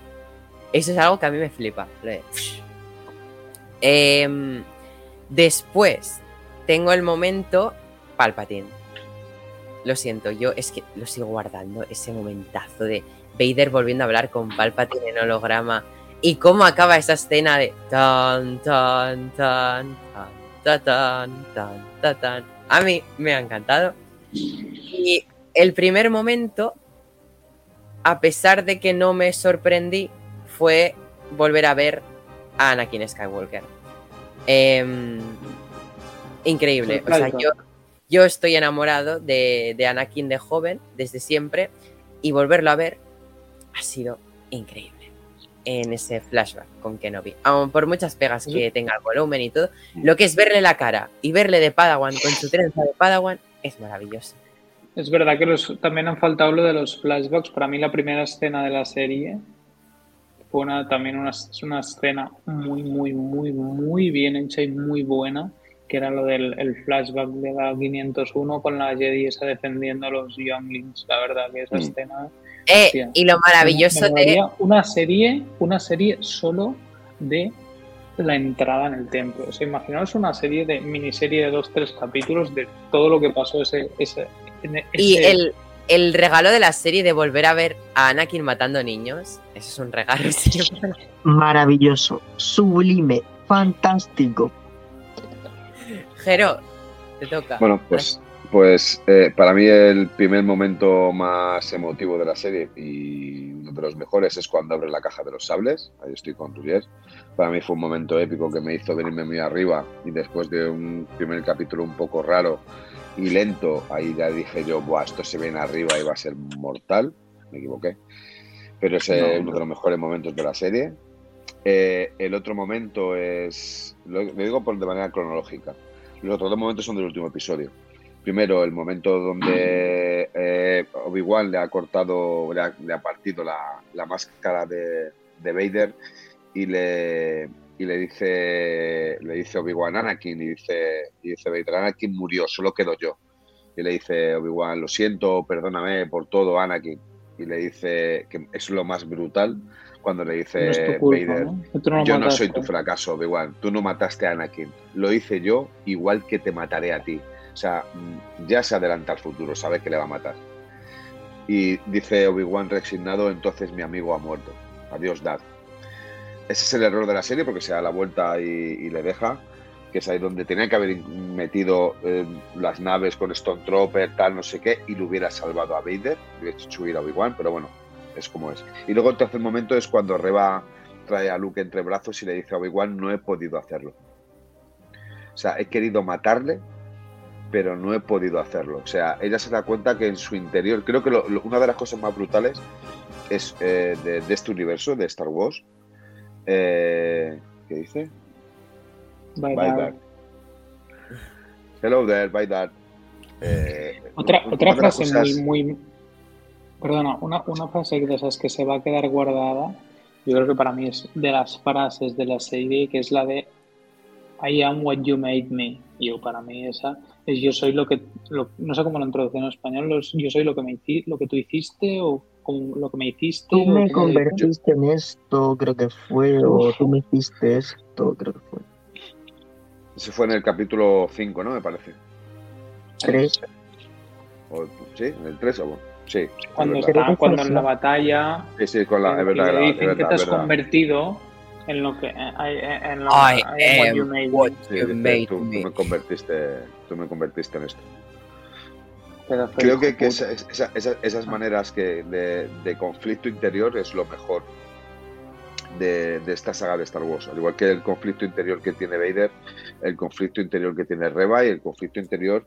eso es algo que a mí me flipa. Em, después tengo el momento Palpatine lo siento, yo es que lo sigo guardando, ese momentazo de Vader volviendo a hablar con Palpatine en holograma y cómo acaba esa escena de tan, tan, tan, tan, tan, tan, tan, tan. A mí me ha encantado. Y el primer momento, a pesar de que no me sorprendí, fue volver a ver a Anakin Skywalker. Em, increíble. O sea, yo yo estoy enamorado de, Anakin de joven desde siempre y volverlo a ver ha sido increíble en ese flashback con Kenobi. Aun por muchas pegas que tenga el volumen y todo, lo que es verle la cara y verle de Padawan con su trenza de Padawan es maravilloso. Es verdad que también han faltado lo de los flashbacks. Para mí la primera escena de la serie fue una, también una, una escena muy, muy, muy, muy bien hecha y muy buena que era lo del el flashback de la 501 con la Jedi esa defendiendo a los Younglings. La verdad que esa mm. escena. Eh, y lo maravilloso de. Una serie, una serie solo de la entrada en el templo. O sea, imaginaos una serie de miniserie de dos, tres capítulos de todo lo que pasó ese. ese, Y el, el, regalo de la serie de volver a ver a Anakin matando niños. Eso es un regalo Maravilloso, sublime, fantástico. Jero, te toca. Bueno, pues, pues eh, para mí el primer momento más emotivo de la serie y uno de los mejores es cuando abre la caja de los sables. Ahí estoy con Rulier. Para mí fue un momento épico que me hizo venirme muy arriba y después de un primer capítulo un poco raro y lento, ahí ya dije yo, Buah, esto se viene arriba y va a ser mortal. Me equivoqué. Pero es uno de los mejores momentos de la serie. Eh, el otro momento es, lo, digo por, de manera cronológica, los otros dos momentos son del último episodio. Primero, el momento donde eh, Obi-Wan le ha cortado, le ha, partido la, máscara de, de, Vader y le, y le dice, le dice Obi-Wan Anakin y dice, y dice Vader, Anakin murió, solo quedo yo. Y le dice Obi-Wan, lo siento, perdóname por todo, Anakin. Y le dice que es lo más brutal cuando le dice Vader, yo no soy tu fracaso, Obi-Wan, tú no mataste a Anakin, lo hice yo igual que te mataré a ti. O sea, mm, ya se adelanta al futuro, sabe que le va a matar. Y dice Obi-Wan resignado, entonces mi amigo ha muerto. Adiós, Dad. Ese es el error de la serie porque se da la vuelta y, le deja, que es ahí donde tenía que haber metido eh, las naves con Stone Trooper, tal, no sé qué, y lo hubiera salvado a Vader, hubiera hecho huir a Obi-Wan, pero bueno, es como es. Y luego el tercer momento es cuando Reba trae a Luke entre brazos y le dice a Obi-Wan, no he podido hacerlo. O sea, he querido matarle, pero no he podido hacerlo. O sea, ella se da cuenta que en su interior, creo que una de las cosas más brutales es eh, de, este universo, de Star Wars, eh, ¿Qué dice? Bye, bye Hello there, bye dad. Eh, otra otra frase muy, muy. Perdona, una, una frase de esas que se va a quedar guardada. Yo creo que para mí es de las frases de la serie, que es la de I am what you made me. Yo, para mí, esa es yo soy lo que. no sé cómo lo introducen en español, yo soy lo que, me, lo que tú hiciste o con lo que me hiciste. Tú me convertiste en esto, creo que fue, o tú me hiciste esto, creo que fue. Ese fue en el capítulo 5, ¿no? Me parece. 3. ¿Sí? ¿En el 3 o bueno? Sí. Cuando, está, cuando en la batalla. Sí, sí, con la. Es verdad, le dicen verdad, que te has convertido en lo que. En lo, I am what you made, what you made tú, me. Tú me, convertiste, tú me convertiste en esto. Creo que, esas maneras que de, conflicto interior es lo mejor de, esta saga de Star Wars. Al igual que el conflicto interior que tiene Vader, el conflicto interior que tiene Reva y el conflicto interior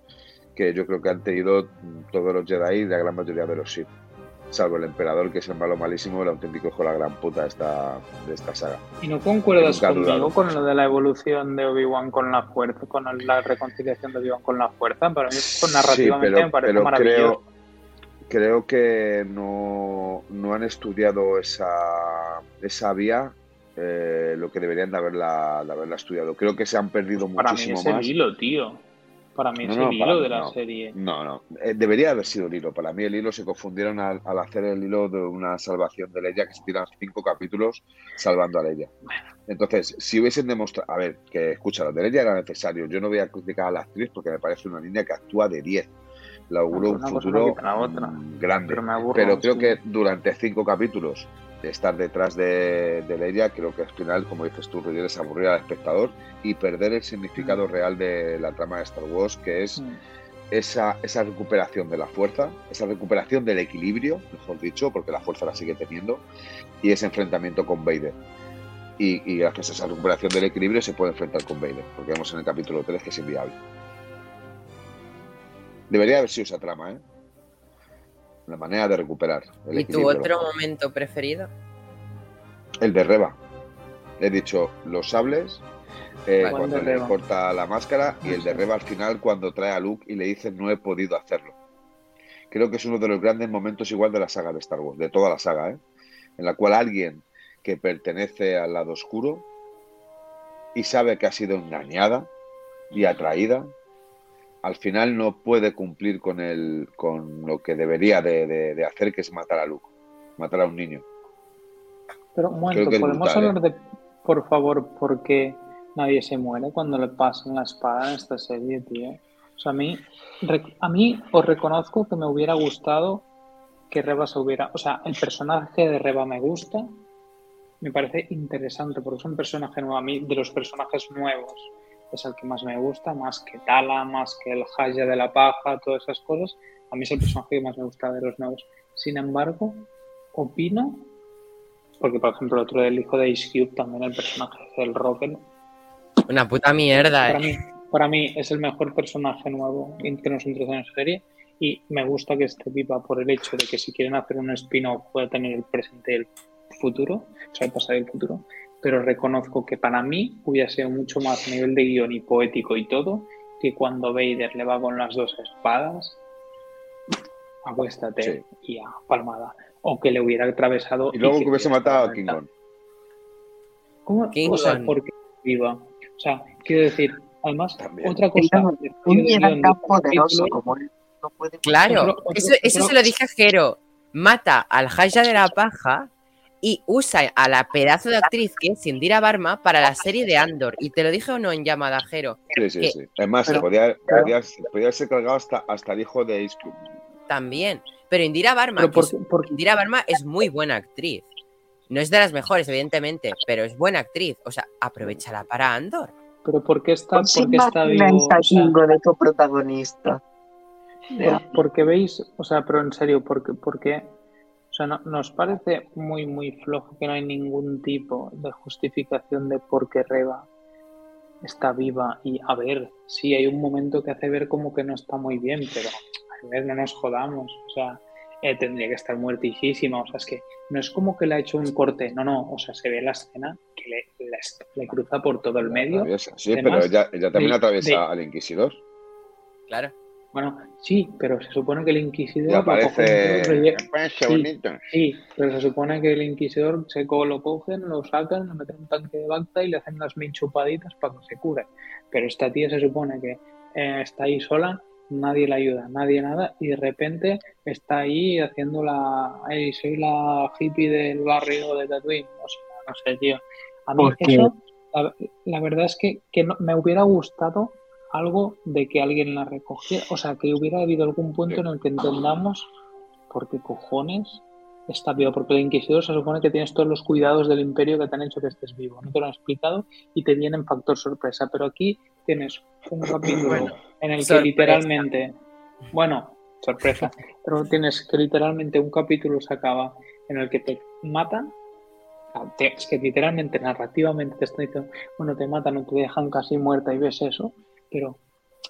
que yo creo que han tenido todos los Jedi y la gran mayoría de los Sith salvo el emperador, que es el malo malísimo, el auténtico hijo de la gran puta de esta, de esta saga. ¿Y no concuerdas conmigo con lo de la evolución de Obi-Wan con la fuerza, con la reconciliación de Obi-Wan con la fuerza? Para mí, narrativamente me parece maravilloso. Creo, que no, no, han estudiado esa, esa vía eh, lo que deberían de haberla, de haberla estudiado. Creo que se han perdido muchísimo más. hilo, tío. Para mí es el hilo de la serie. No, no. Eh, debería haber sido el hilo. Para mí el hilo se confundieron al, hacer el hilo de una salvación de Leia que se tiran cinco capítulos salvando a Leia. Entonces, si hubiesen demostrado... A ver, que escucha, lo de Leia era necesario. Yo no voy a criticar a la actriz porque me parece una niña que actúa de 10. La auguro un futuro grande. Pero, creo que durante cinco capítulos estar detrás de, de Leia, creo que al final, como dices tú, es aburrir al espectador y perder el significado mm. real de la trama de Star Wars, que es mm. esa, esa recuperación de la fuerza, esa recuperación del equilibrio, mejor dicho, porque la fuerza la sigue teniendo, y ese enfrentamiento con Vader. Y, y gracias a esa recuperación del equilibrio se puede enfrentar con Vader, porque vemos en el capítulo 3 que es inviable. Debería haber sido esa trama, ¿eh? La manera de recuperar. ¿Y tu otro momento preferido? El de Reba. He dicho los sables, eh, cuando le corta la máscara, y el de Reba al final cuando trae a Luke y le dice no he podido hacerlo. Creo que es uno de los grandes momentos igual de la saga de Star Wars, de toda la saga, ¿eh? en la cual alguien que pertenece al lado oscuro y sabe que ha sido engañada y atraída al final no puede cumplir con, el, con lo que debería de, hacer, que es matar a Luke, matar a un niño. Pero un momento, ¿podemos hablar ¿eh? de, por favor, por qué nadie se muere cuando le pasan la espada en esta serie, tío? O sea, a mí, a mí os reconozco que me hubiera gustado que Reba se hubiera... O sea, el personaje de Reba me gusta, me parece interesante, porque es un personaje nuevo a mí, de los personajes nuevos es el que más me gusta, más que Tala, más que el Haya de la paja, todas esas cosas. A mí es el personaje que más me gusta de los nuevos. Sin embargo, opino, porque por ejemplo el otro del hijo de Ice Cube, también el personaje del Rocket. Una puta mierda, para, eh. mí, para mí es el mejor personaje nuevo que nos introduce en la serie y me gusta que esté viva por el hecho de que si quieren hacer un spin-off puede tener el presente y el futuro, o sea, el pasado y el futuro. Pero reconozco que para mí hubiera sido mucho más a nivel de guion y poético y todo que cuando Vader le va con las dos espadas, acuéstate Sí. y a palmada. O que le hubiera atravesado. Y luego que que hubiese matado a King. Kong. ¿Cómo? King o sea, Kong. porque viva. O sea, quiero decir, además, También. otra cosa. Un guion tan este poderoso como él. No puede Claro, Otro- otro- eso, eso otro- se lo dije a Jero. Mata al Haya de la Paja y usa a la pedazo de actriz que es Indira Barma para la serie de Andor. Y te lo dije o no en llamada, Jero. Sí, sí, que- sí. Es más, pero- se podía, pero- podía, podía haberse cargado hasta, hasta el hijo de Ace Cube. También. Pero Indira Barma, Pero es- porque, porque- Indira Barma es muy buena actriz. No es de las mejores, evidentemente, pero es buena actriz. O sea, aprovechala para Andor. pero ¿por qué está, Pues por qué está vivo? O sea, de coprotagonista. Por- porque veis, o sea, pero en serio, porque, porque sea, no- nos parece muy, muy flojo que no hay ningún tipo de justificación de por qué Reba está viva. Y a ver, sí, hay un momento que hace ver como que no está muy bien, pero a ver, no nos jodamos. O sea, eh, tendría que estar muertísima. O sea, es que no es como que le ha hecho un corte, no, no, o sea, se ve la escena que le, le- le cruza por todo el La medio. atraviesa. Sí, Además, pero ella, ella también de- atraviesa de- al Inquisidor. Claro. Bueno, sí, pero se supone que el Inquisidor aparece. Sí. bonito. Sí, pero se supone que el inquisidor se co- lo cogen, lo sacan, lo meten en un tanque de Bacta y le hacen las mil chupaditas para que se cure. Pero esta tía se supone que eh, está ahí sola, nadie la ayuda, nadie nada, y de repente está ahí haciendo la. Ay, soy la hippie del barrio de Tatooine. O sea, no sé, tío. A mí eso, la, la verdad es que, que no- me hubiera gustado algo de que alguien la recogiera, o sea, que hubiera habido algún punto Sí. en el que entendamos por qué cojones está vivo, porque el Inquisidor se supone que tienes todos los cuidados del imperio que te han hecho que estés vivo, no te lo han explicado y te vienen factor sorpresa, pero aquí tienes un capítulo Bueno, en el que literalmente, bueno, sorpresa, pero tienes que literalmente un capítulo se acaba en el que te matan, es que literalmente narrativamente te están diciendo, bueno, te matan o te dejan casi muerta y ves eso, pero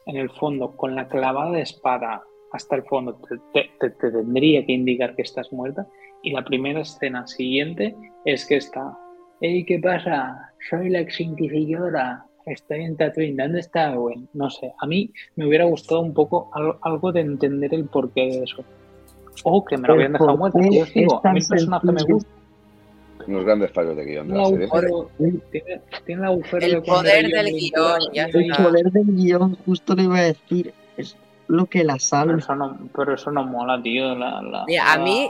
en el fondo, con la clavada de espada hasta el fondo, te, te- te- te tendría que indicar que estás muerta. Y la primera escena siguiente es que está, hey, ¿qué pasa? Soy la ex inquisidora, estoy en Tatooine, ¿dónde está Owen? No sé, a mí me hubiera gustado un poco al- algo de entender el porqué de eso. O que me lo habían dejado muerta. porqué Yo os digo, a mí el personaje me gusta. Unos grandes fallos de guion de Tiene serie. agujero, tiene, tiene el agujero El de poder del guion, ya El está. poder del guion, justo le iba a decir, es lo que la Pero salva. eso no, pero eso no mola, tío. La, la- Mira, a mí,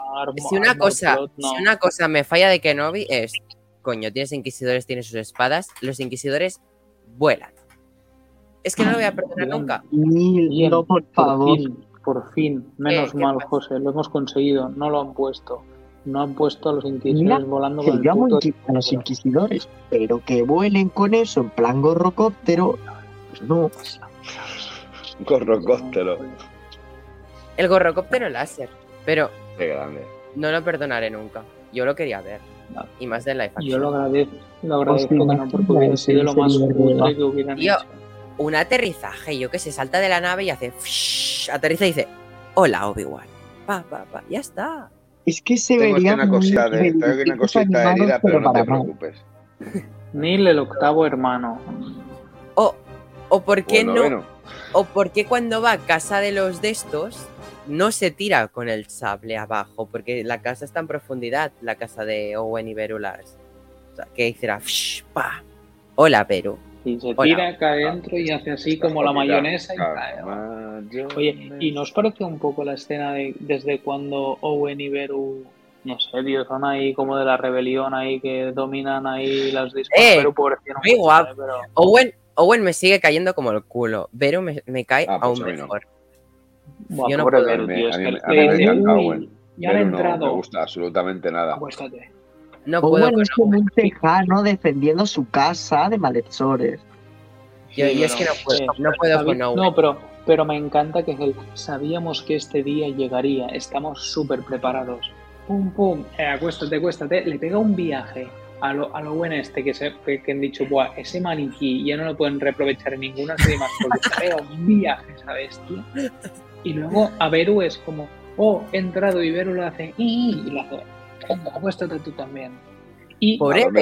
Si una cosa, plot, no. si una cosa me falla de Kenobi es, coño, tienes inquisidores, tienes sus espadas, los inquisidores vuelan. Es que no lo voy a perdonar nunca. Mil, no, por favor. fin, por fin, menos ¿Qué mal, pasa? José, lo hemos conseguido. No lo han puesto. No han puesto a los inquisidores Mira, volando con el yo amo puto a los inquisidores, pero que vuelen con eso en plan gorrocóptero, pues no. Un corrocóptero. El gorrocóptero láser, pero Qué grande. no lo perdonaré nunca. Yo lo quería ver. No. Y más de live Yo action. lo agradezco, lo agradezco Hostia, que no, porque hubiera sido lo más verdad. que hubieran Tío, hecho. Un aterrizaje, yo que se salta de la nave y hace... fsh, aterriza y dice, hola Obi-Wan. Pa, pa, pa, ya está. Es que se Tengo aquí una muy cosita, de, tengo aquí una dibujos cosita animados, herida, pero no te preocupes. Neil, el octavo hermano. O, o por qué Bueno, no... bueno. O por qué cuando va a casa de los de estos no se tira con el sable abajo, porque la casa está en profundidad, la casa de Owen y Beru Lars. O sea, que hiciera "Fsh, pa. Hola, Beru. Y se Hola. tira, cae dentro y hace así como la mayonesa y cae. Oye, ¿y nos parece un poco la escena de desde cuando Owen y Beru, no sé, tío, son ahí como de la rebelión ahí que dominan ahí las discos? Eh, Beru, pobrecito, no muy guapo. pero Owen, Owen me sigue cayendo como el culo. Beru me, me cae Ah, pues aún a no. mejor. Buah, Yo no puedo. Beru, mí- tío, es que me- a mí me le- encanta Owen. ya han Pero no entrado. me gusta absolutamente nada. Acuéstate. No puedo con es como un tejano defendiendo su casa de malhechores. Yo- Sí, yo es que no puedo- eh, no puedo con Owen. No, pero, pero me encanta que es el sabíamos que este día llegaría, estamos súper preparados. Pum, pum, eh, acuéstate, acuéstate. Le pega un viaje a lo, a lo buen este que, se, que, que han dicho, Buah, ese maniquí ya no lo pueden reaprovechar en ninguna serie más porque se pega un viaje esa bestia. Y luego a Beru es como, oh, he entrado y Beru lo hace, y, y lo hace, venga, acuéstate tú también. Y Pobre Ahora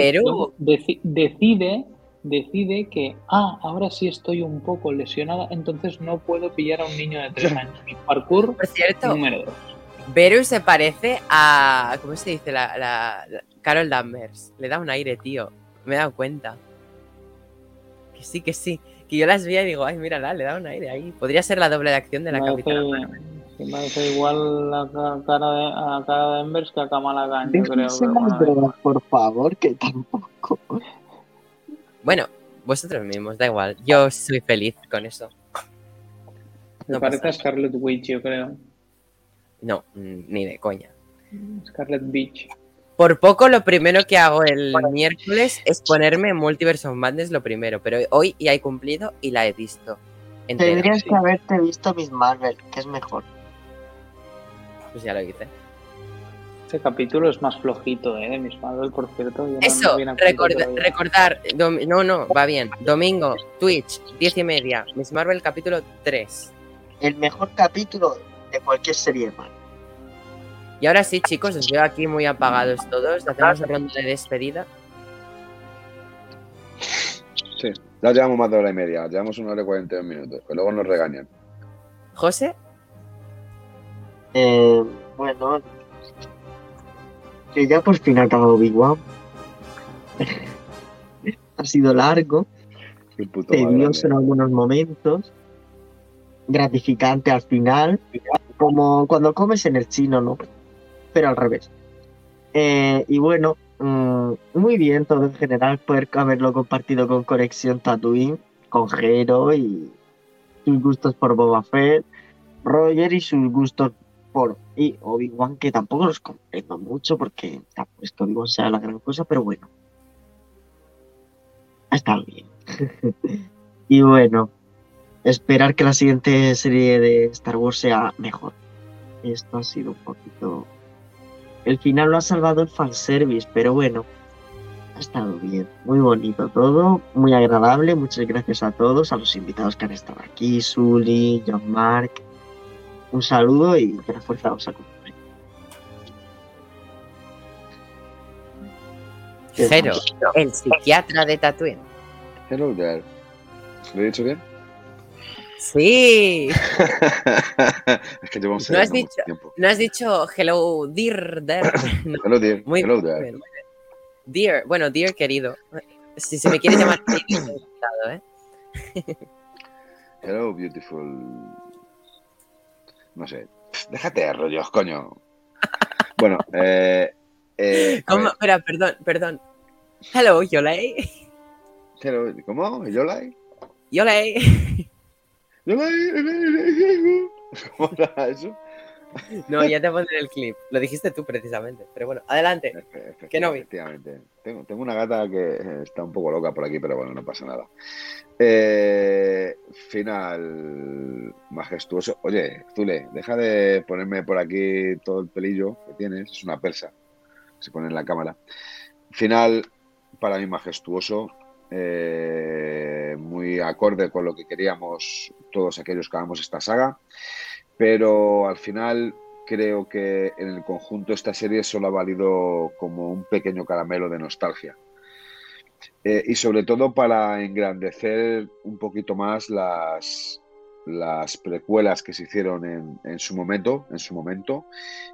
decide, decide que, ah, ahora sí estoy un poco lesionada, entonces no puedo pillar a un niño de tres años. Parkour Por cierto, número dos. Beru se parece a. ¿Cómo se dice? La, la- la- Carol Danvers. Le da un aire, tío. Me he dado cuenta. Que sí, que sí. Que yo las vi y digo, ay, mírala, le da un aire ahí. Podría ser la doble de acción de la Me capitana. Me parece igual la ca- cara de, a cara de Embers que a Kamala Khan, yo creo. Pero bueno, drogas, por favor, que tampoco. Bueno, vosotros mismos, da igual. Yo soy feliz con eso. Me No parece pasa a Scarlet Witch, yo creo. No, mm, ni de coña. Scarlet Beach. Por poco lo primero que hago el miércoles es ponerme Multiverse of Madness lo primero, pero hoy ya he cumplido y la he visto. Entera. Tendrías sí. que haberte visto Miss Marvel, que es mejor. Pues ya lo hice. Este capítulo es más flojito, ¿eh? De Miss Marvel, por cierto. yo no- no Eso, recorda- recordar, dom- no, no, va bien. Domingo, Twitch, diez y media, Miss Marvel capítulo 3. El mejor capítulo de cualquier serie Marvel. Y ahora sí, chicos, os veo aquí muy apagados todos. Hacemos ronda de despedida. Sí, ya llevamos más de hora y media, llevamos una hora y 42 minutos, que luego nos regañan. José, Eh, bueno, que ya por fin ha acabado Big One. ha sido largo, tedioso en algunos momentos, gratificante al final, como cuando comes en el chino, ¿no? Pero al revés. Eh, y bueno, mm, muy bien todo en general, poder haberlo compartido con Conexión Tatooine, con Jero y sus gustos por Boba Fett, Roger y sus gustos por y Obi-Wan, que tampoco los comprendo mucho porque tampoco es que Obi-Wan sea la gran cosa, pero bueno. Ha estado bien. y bueno, esperar que la siguiente serie de Star Wars sea mejor. Esto ha sido un poquito. El final lo ha salvado el fanservice, pero bueno, ha estado bien. Muy bonito todo, muy agradable. Muchas gracias a todos, a los invitados que han estado aquí: Sully, John Mark. Un saludo y que la fuerza os acompañe. ¿Qué Jero, más? el psiquiatra de Tatooine. Hello there. ¿Lo he dicho bien? Sí, es que llevamos No has mucho dicho- tiempo. no has dicho hello, dear, there. No, Hello there. muy Hello bien, there. muy bien. Dear, bueno, dear querido. Si se me quiere llamar querido, ¿eh? Hello, beautiful. No sé. Déjate de rollos, coño. Bueno, eh. eh ¿Cómo? Espera, perdón, perdón. Hello, Yolei. hello, ¿Cómo? ¿Yolai? Yolei. ¿Yolai? ¿Cómo era eso? No, ya te pondré el clip. Lo dijiste tú precisamente. Pero bueno, adelante. Efe- Que no vi. Efectivamente. Tengo, tengo una gata que eh, está un poco loca por aquí, pero bueno, no pasa nada. Eh, final majestuoso. Oye, Zule, deja de ponerme por aquí todo el pelillo que tienes. Es una persa. Se pone en la cámara. Final para mí majestuoso. eh, muy acorde con lo que queríamos todos aquellos que hagamos esta saga. Pero al final creo que en el conjunto esta serie solo ha valido como un pequeño caramelo de nostalgia. Eh, y sobre todo para engrandecer un poquito más las, las precuelas que se hicieron en, en su momento, en su momento,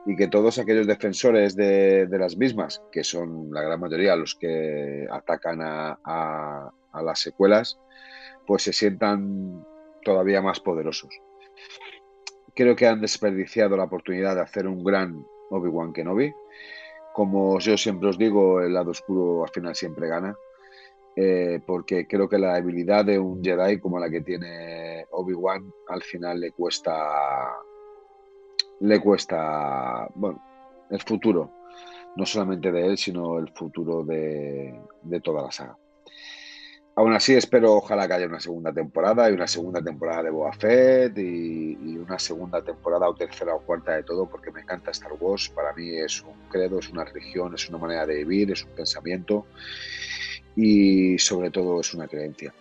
y que todos aquellos defensores de, las mismas, que son la gran mayoría los que atacan a, a- a las secuelas, pues se sientan todavía más poderosos creo que han desperdiciado la oportunidad de hacer un gran Obi-Wan Kenobi. Como yo siempre os digo, el lado oscuro al final siempre gana. eh, porque creo que la habilidad de un Jedi como la que tiene Obi-Wan al final le cuesta. Le cuesta. Bueno, el futuro. No solamente de él, sino el futuro de, de toda la saga. Aún así, espero ojalá que haya una segunda temporada y una segunda temporada de Boba Fett y, una segunda temporada o tercera o cuarta de todo, porque me encanta Star Wars. Para mí es un credo, es una religión, es una manera de vivir, es un pensamiento y sobre todo es una creencia.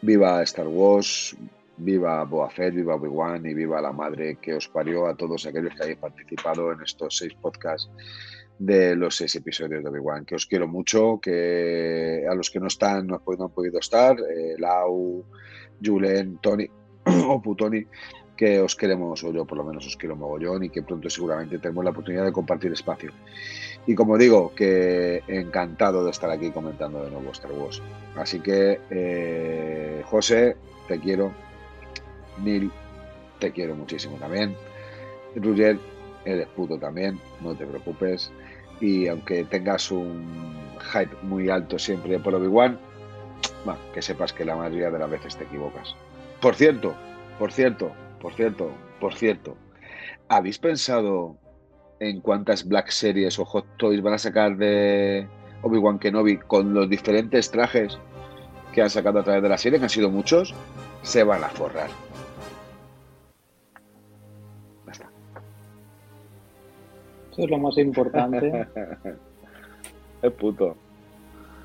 Viva Star Wars, Viva Boa Fett, viva Obi-Wan y viva la madre que os parió a todos aquellos que habéis participado en estos seis podcasts de los seis episodios de Obi-Wan. Que os quiero mucho, que a los que no están, no, han podido estar, eh, Lau, Julen, Tony o Putoni, que os queremos, o yo por lo menos os quiero mogollón y que pronto seguramente tenemos la oportunidad de compartir espacio. Y como digo, que encantado de estar aquí comentando de nuevo Star Wars. Así que, eh, José, te quiero. Neil, te quiero muchísimo también. Roger, eres puto también, no te preocupes. Y aunque tengas un hype muy alto siempre por Obi-Wan, que sepas que la mayoría de las veces te equivocas. Por cierto, por cierto, por cierto, por cierto, ¿habéis pensado en cuántas Black Series o Hot Toys van a sacar de Obi-Wan Kenobi con los diferentes trajes que han sacado a través de la serie, que han sido muchos? Se van a forrar. Eso es lo más importante. es puto.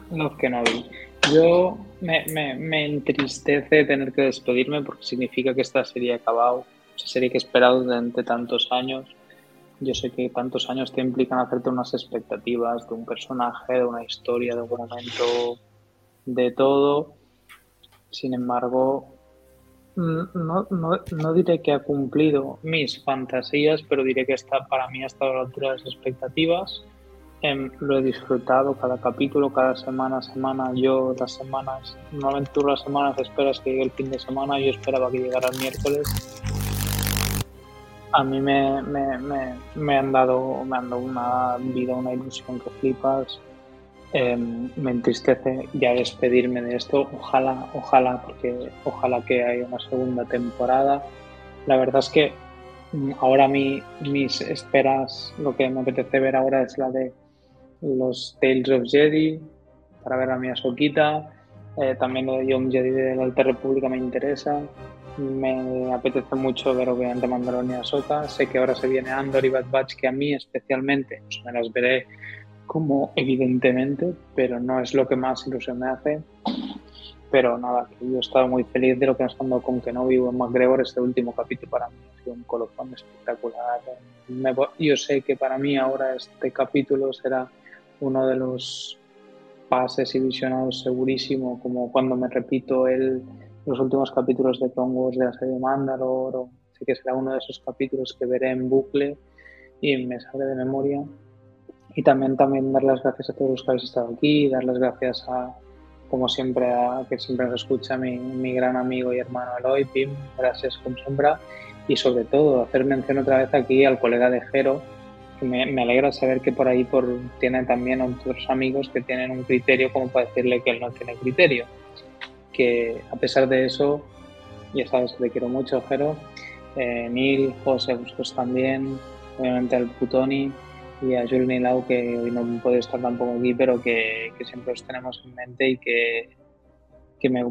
Los que no vi. Yo me, me, entristece tener que despedirme porque significa que esta serie ha acabado. Esa serie que he esperado durante tantos años. Yo sé que tantos años te implican hacerte unas expectativas de un personaje, de una historia, de un momento, de todo. Sin embargo, no, no, no, diré que ha cumplido mis fantasías, pero diré que está, para mí ha estado a la altura de las expectativas. Em, lo he disfrutado cada capítulo, cada semana, semana. Yo las semanas, normalmente tú las semanas esperas que llegue el fin de semana, yo esperaba que llegara el miércoles. A mí me, me, me, me han dado, me han dado una vida, una ilusión que flipas Em, me entristece ya despedirme de esto. Ojalá, ojalá, porque ojalá que haya una segunda temporada. La verdad es que mm, ahora mi, mis esperas, lo que me apetece ver ahora es la de los Tales of Jedi, para ver a mi Asoquita. Eh, también lo de Young Jedi de la Alta República me interesa. Me apetece mucho ver obviamente Mandalorian y Ahsoka. Sé que ahora se viene Andor y Bad Batch, que a mí especialmente pues me las veré como evidentemente, pero no es lo que más ilusión me hace. Pero nada, yo he estado muy feliz de lo que ha estado con Kenobi o McGregor. Este último capítulo para mí ha sido un colofón espectacular. yo sé que para mí ahora este capítulo será uno de los pases y visionados segurísimo, como cuando me repito el, los últimos capítulos de Clone Wars de la serie Mandalore. sé que será uno de esos capítulos que veré en bucle y me sale de memoria y también, también dar las gracias a todos los que habéis estado aquí, dar las gracias a, como siempre, a que siempre nos escucha mi, mi gran amigo y hermano Eloy, Pim, gracias con sombra, y sobre todo hacer mención otra vez aquí al colega de Jero, que me, me alegra saber que por ahí por, tiene también otros amigos que tienen un criterio como para decirle que él no tiene criterio. Que a pesar de eso, ya sabes que te quiero mucho, Jero, eh, Neil, José, vosotros también, obviamente al Putoni, y a Julian Lau, que hoy no puede estar tampoco aquí, pero que, que siempre os tenemos en mente y que, que me,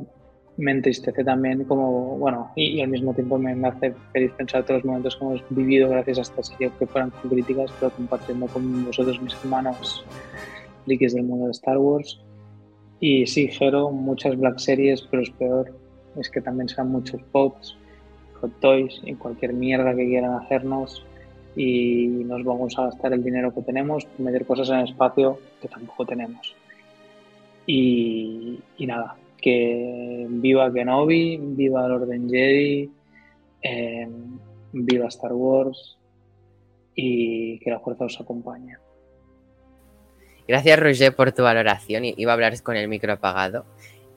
me, entristece también como, bueno, y, al mismo tiempo me, me, hace feliz pensar todos los momentos que hemos vivido gracias a esta serie, que fueran con críticas, pero compartiendo con vosotros, mis hermanos frikis del mundo de Star Wars. Y sí, Jero, muchas Black Series, pero es peor es que también sean muchos pops, hot toys y cualquier mierda que quieran hacernos y nos vamos a gastar el dinero que tenemos meter cosas en el espacio que tampoco tenemos. Y, nada, que viva Kenobi, viva el Orden Jedi, em, viva Star Wars y que la fuerza os acompañe. Gracias, Roger, por tu valoración. Iba a hablar con el micro apagado.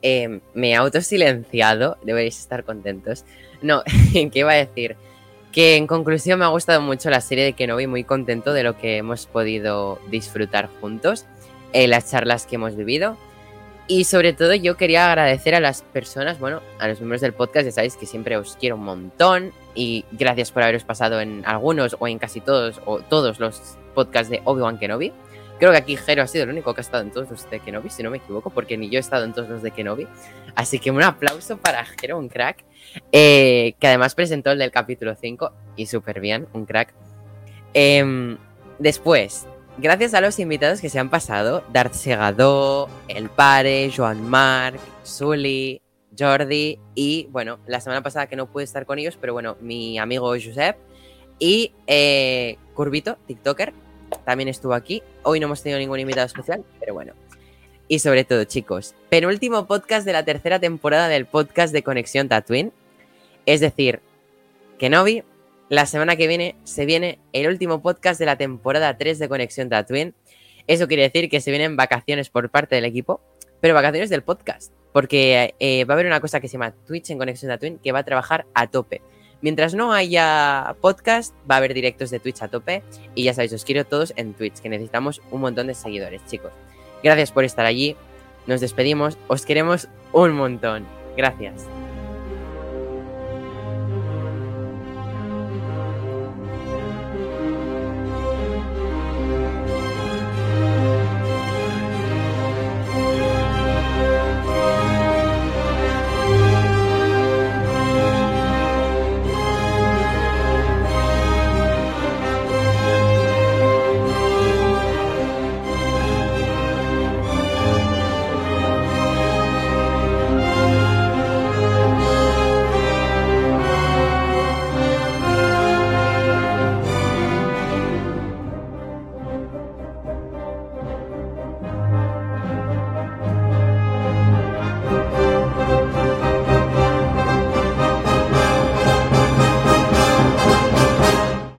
Em, me he autosilenciado, deberéis estar contentos. No, ¿qué iba a decir? Que en conclusión me ha gustado mucho la serie de Kenobi, muy contento de lo que hemos podido disfrutar juntos, en las charlas que hemos vivido. Y sobre todo yo quería agradecer a las personas, bueno, a los miembros del podcast, ya sabéis que siempre os quiero un montón y gracias por haberos pasado en algunos o en casi todos o todos los podcasts de Obi-Wan Kenobi. Creo que aquí Jero ha sido el único que ha estado en todos los de Kenobi, si no me equivoco, porque ni yo he estado en todos los de Kenobi. Así que un aplauso para Jero, un crack. Eh, que además presentó el del capítulo 5 y súper bien, un crack. Em, después, gracias a los invitados que se han pasado, Darth Segado, El Pare, Joan Marc, Sully, Jordi y, bueno, la semana pasada que no pude estar con ellos, pero bueno, mi amigo Josep y eh, Curvito, TikToker, también estuvo aquí. Hoy no hemos tenido ningún invitado especial, pero bueno. Y sobre todo, chicos, penúltimo podcast de la tercera temporada del podcast de Conexión Tatooine. Es decir, Kenobi, la semana que viene se viene el último podcast de la temporada 3 de Conexión Tatooine. Eso quiere decir que se vienen vacaciones por parte del equipo, pero vacaciones del podcast, porque eh, va a haber una cosa que se llama Twitch en Conexión Tatooine que va a trabajar a tope. Mientras no haya podcast, va a haber directos de Twitch a tope. Y ya sabéis, os quiero todos en Twitch, que necesitamos un montón de seguidores, chicos. Gracias por estar allí. Nos despedimos. Os queremos un montón. Gracias.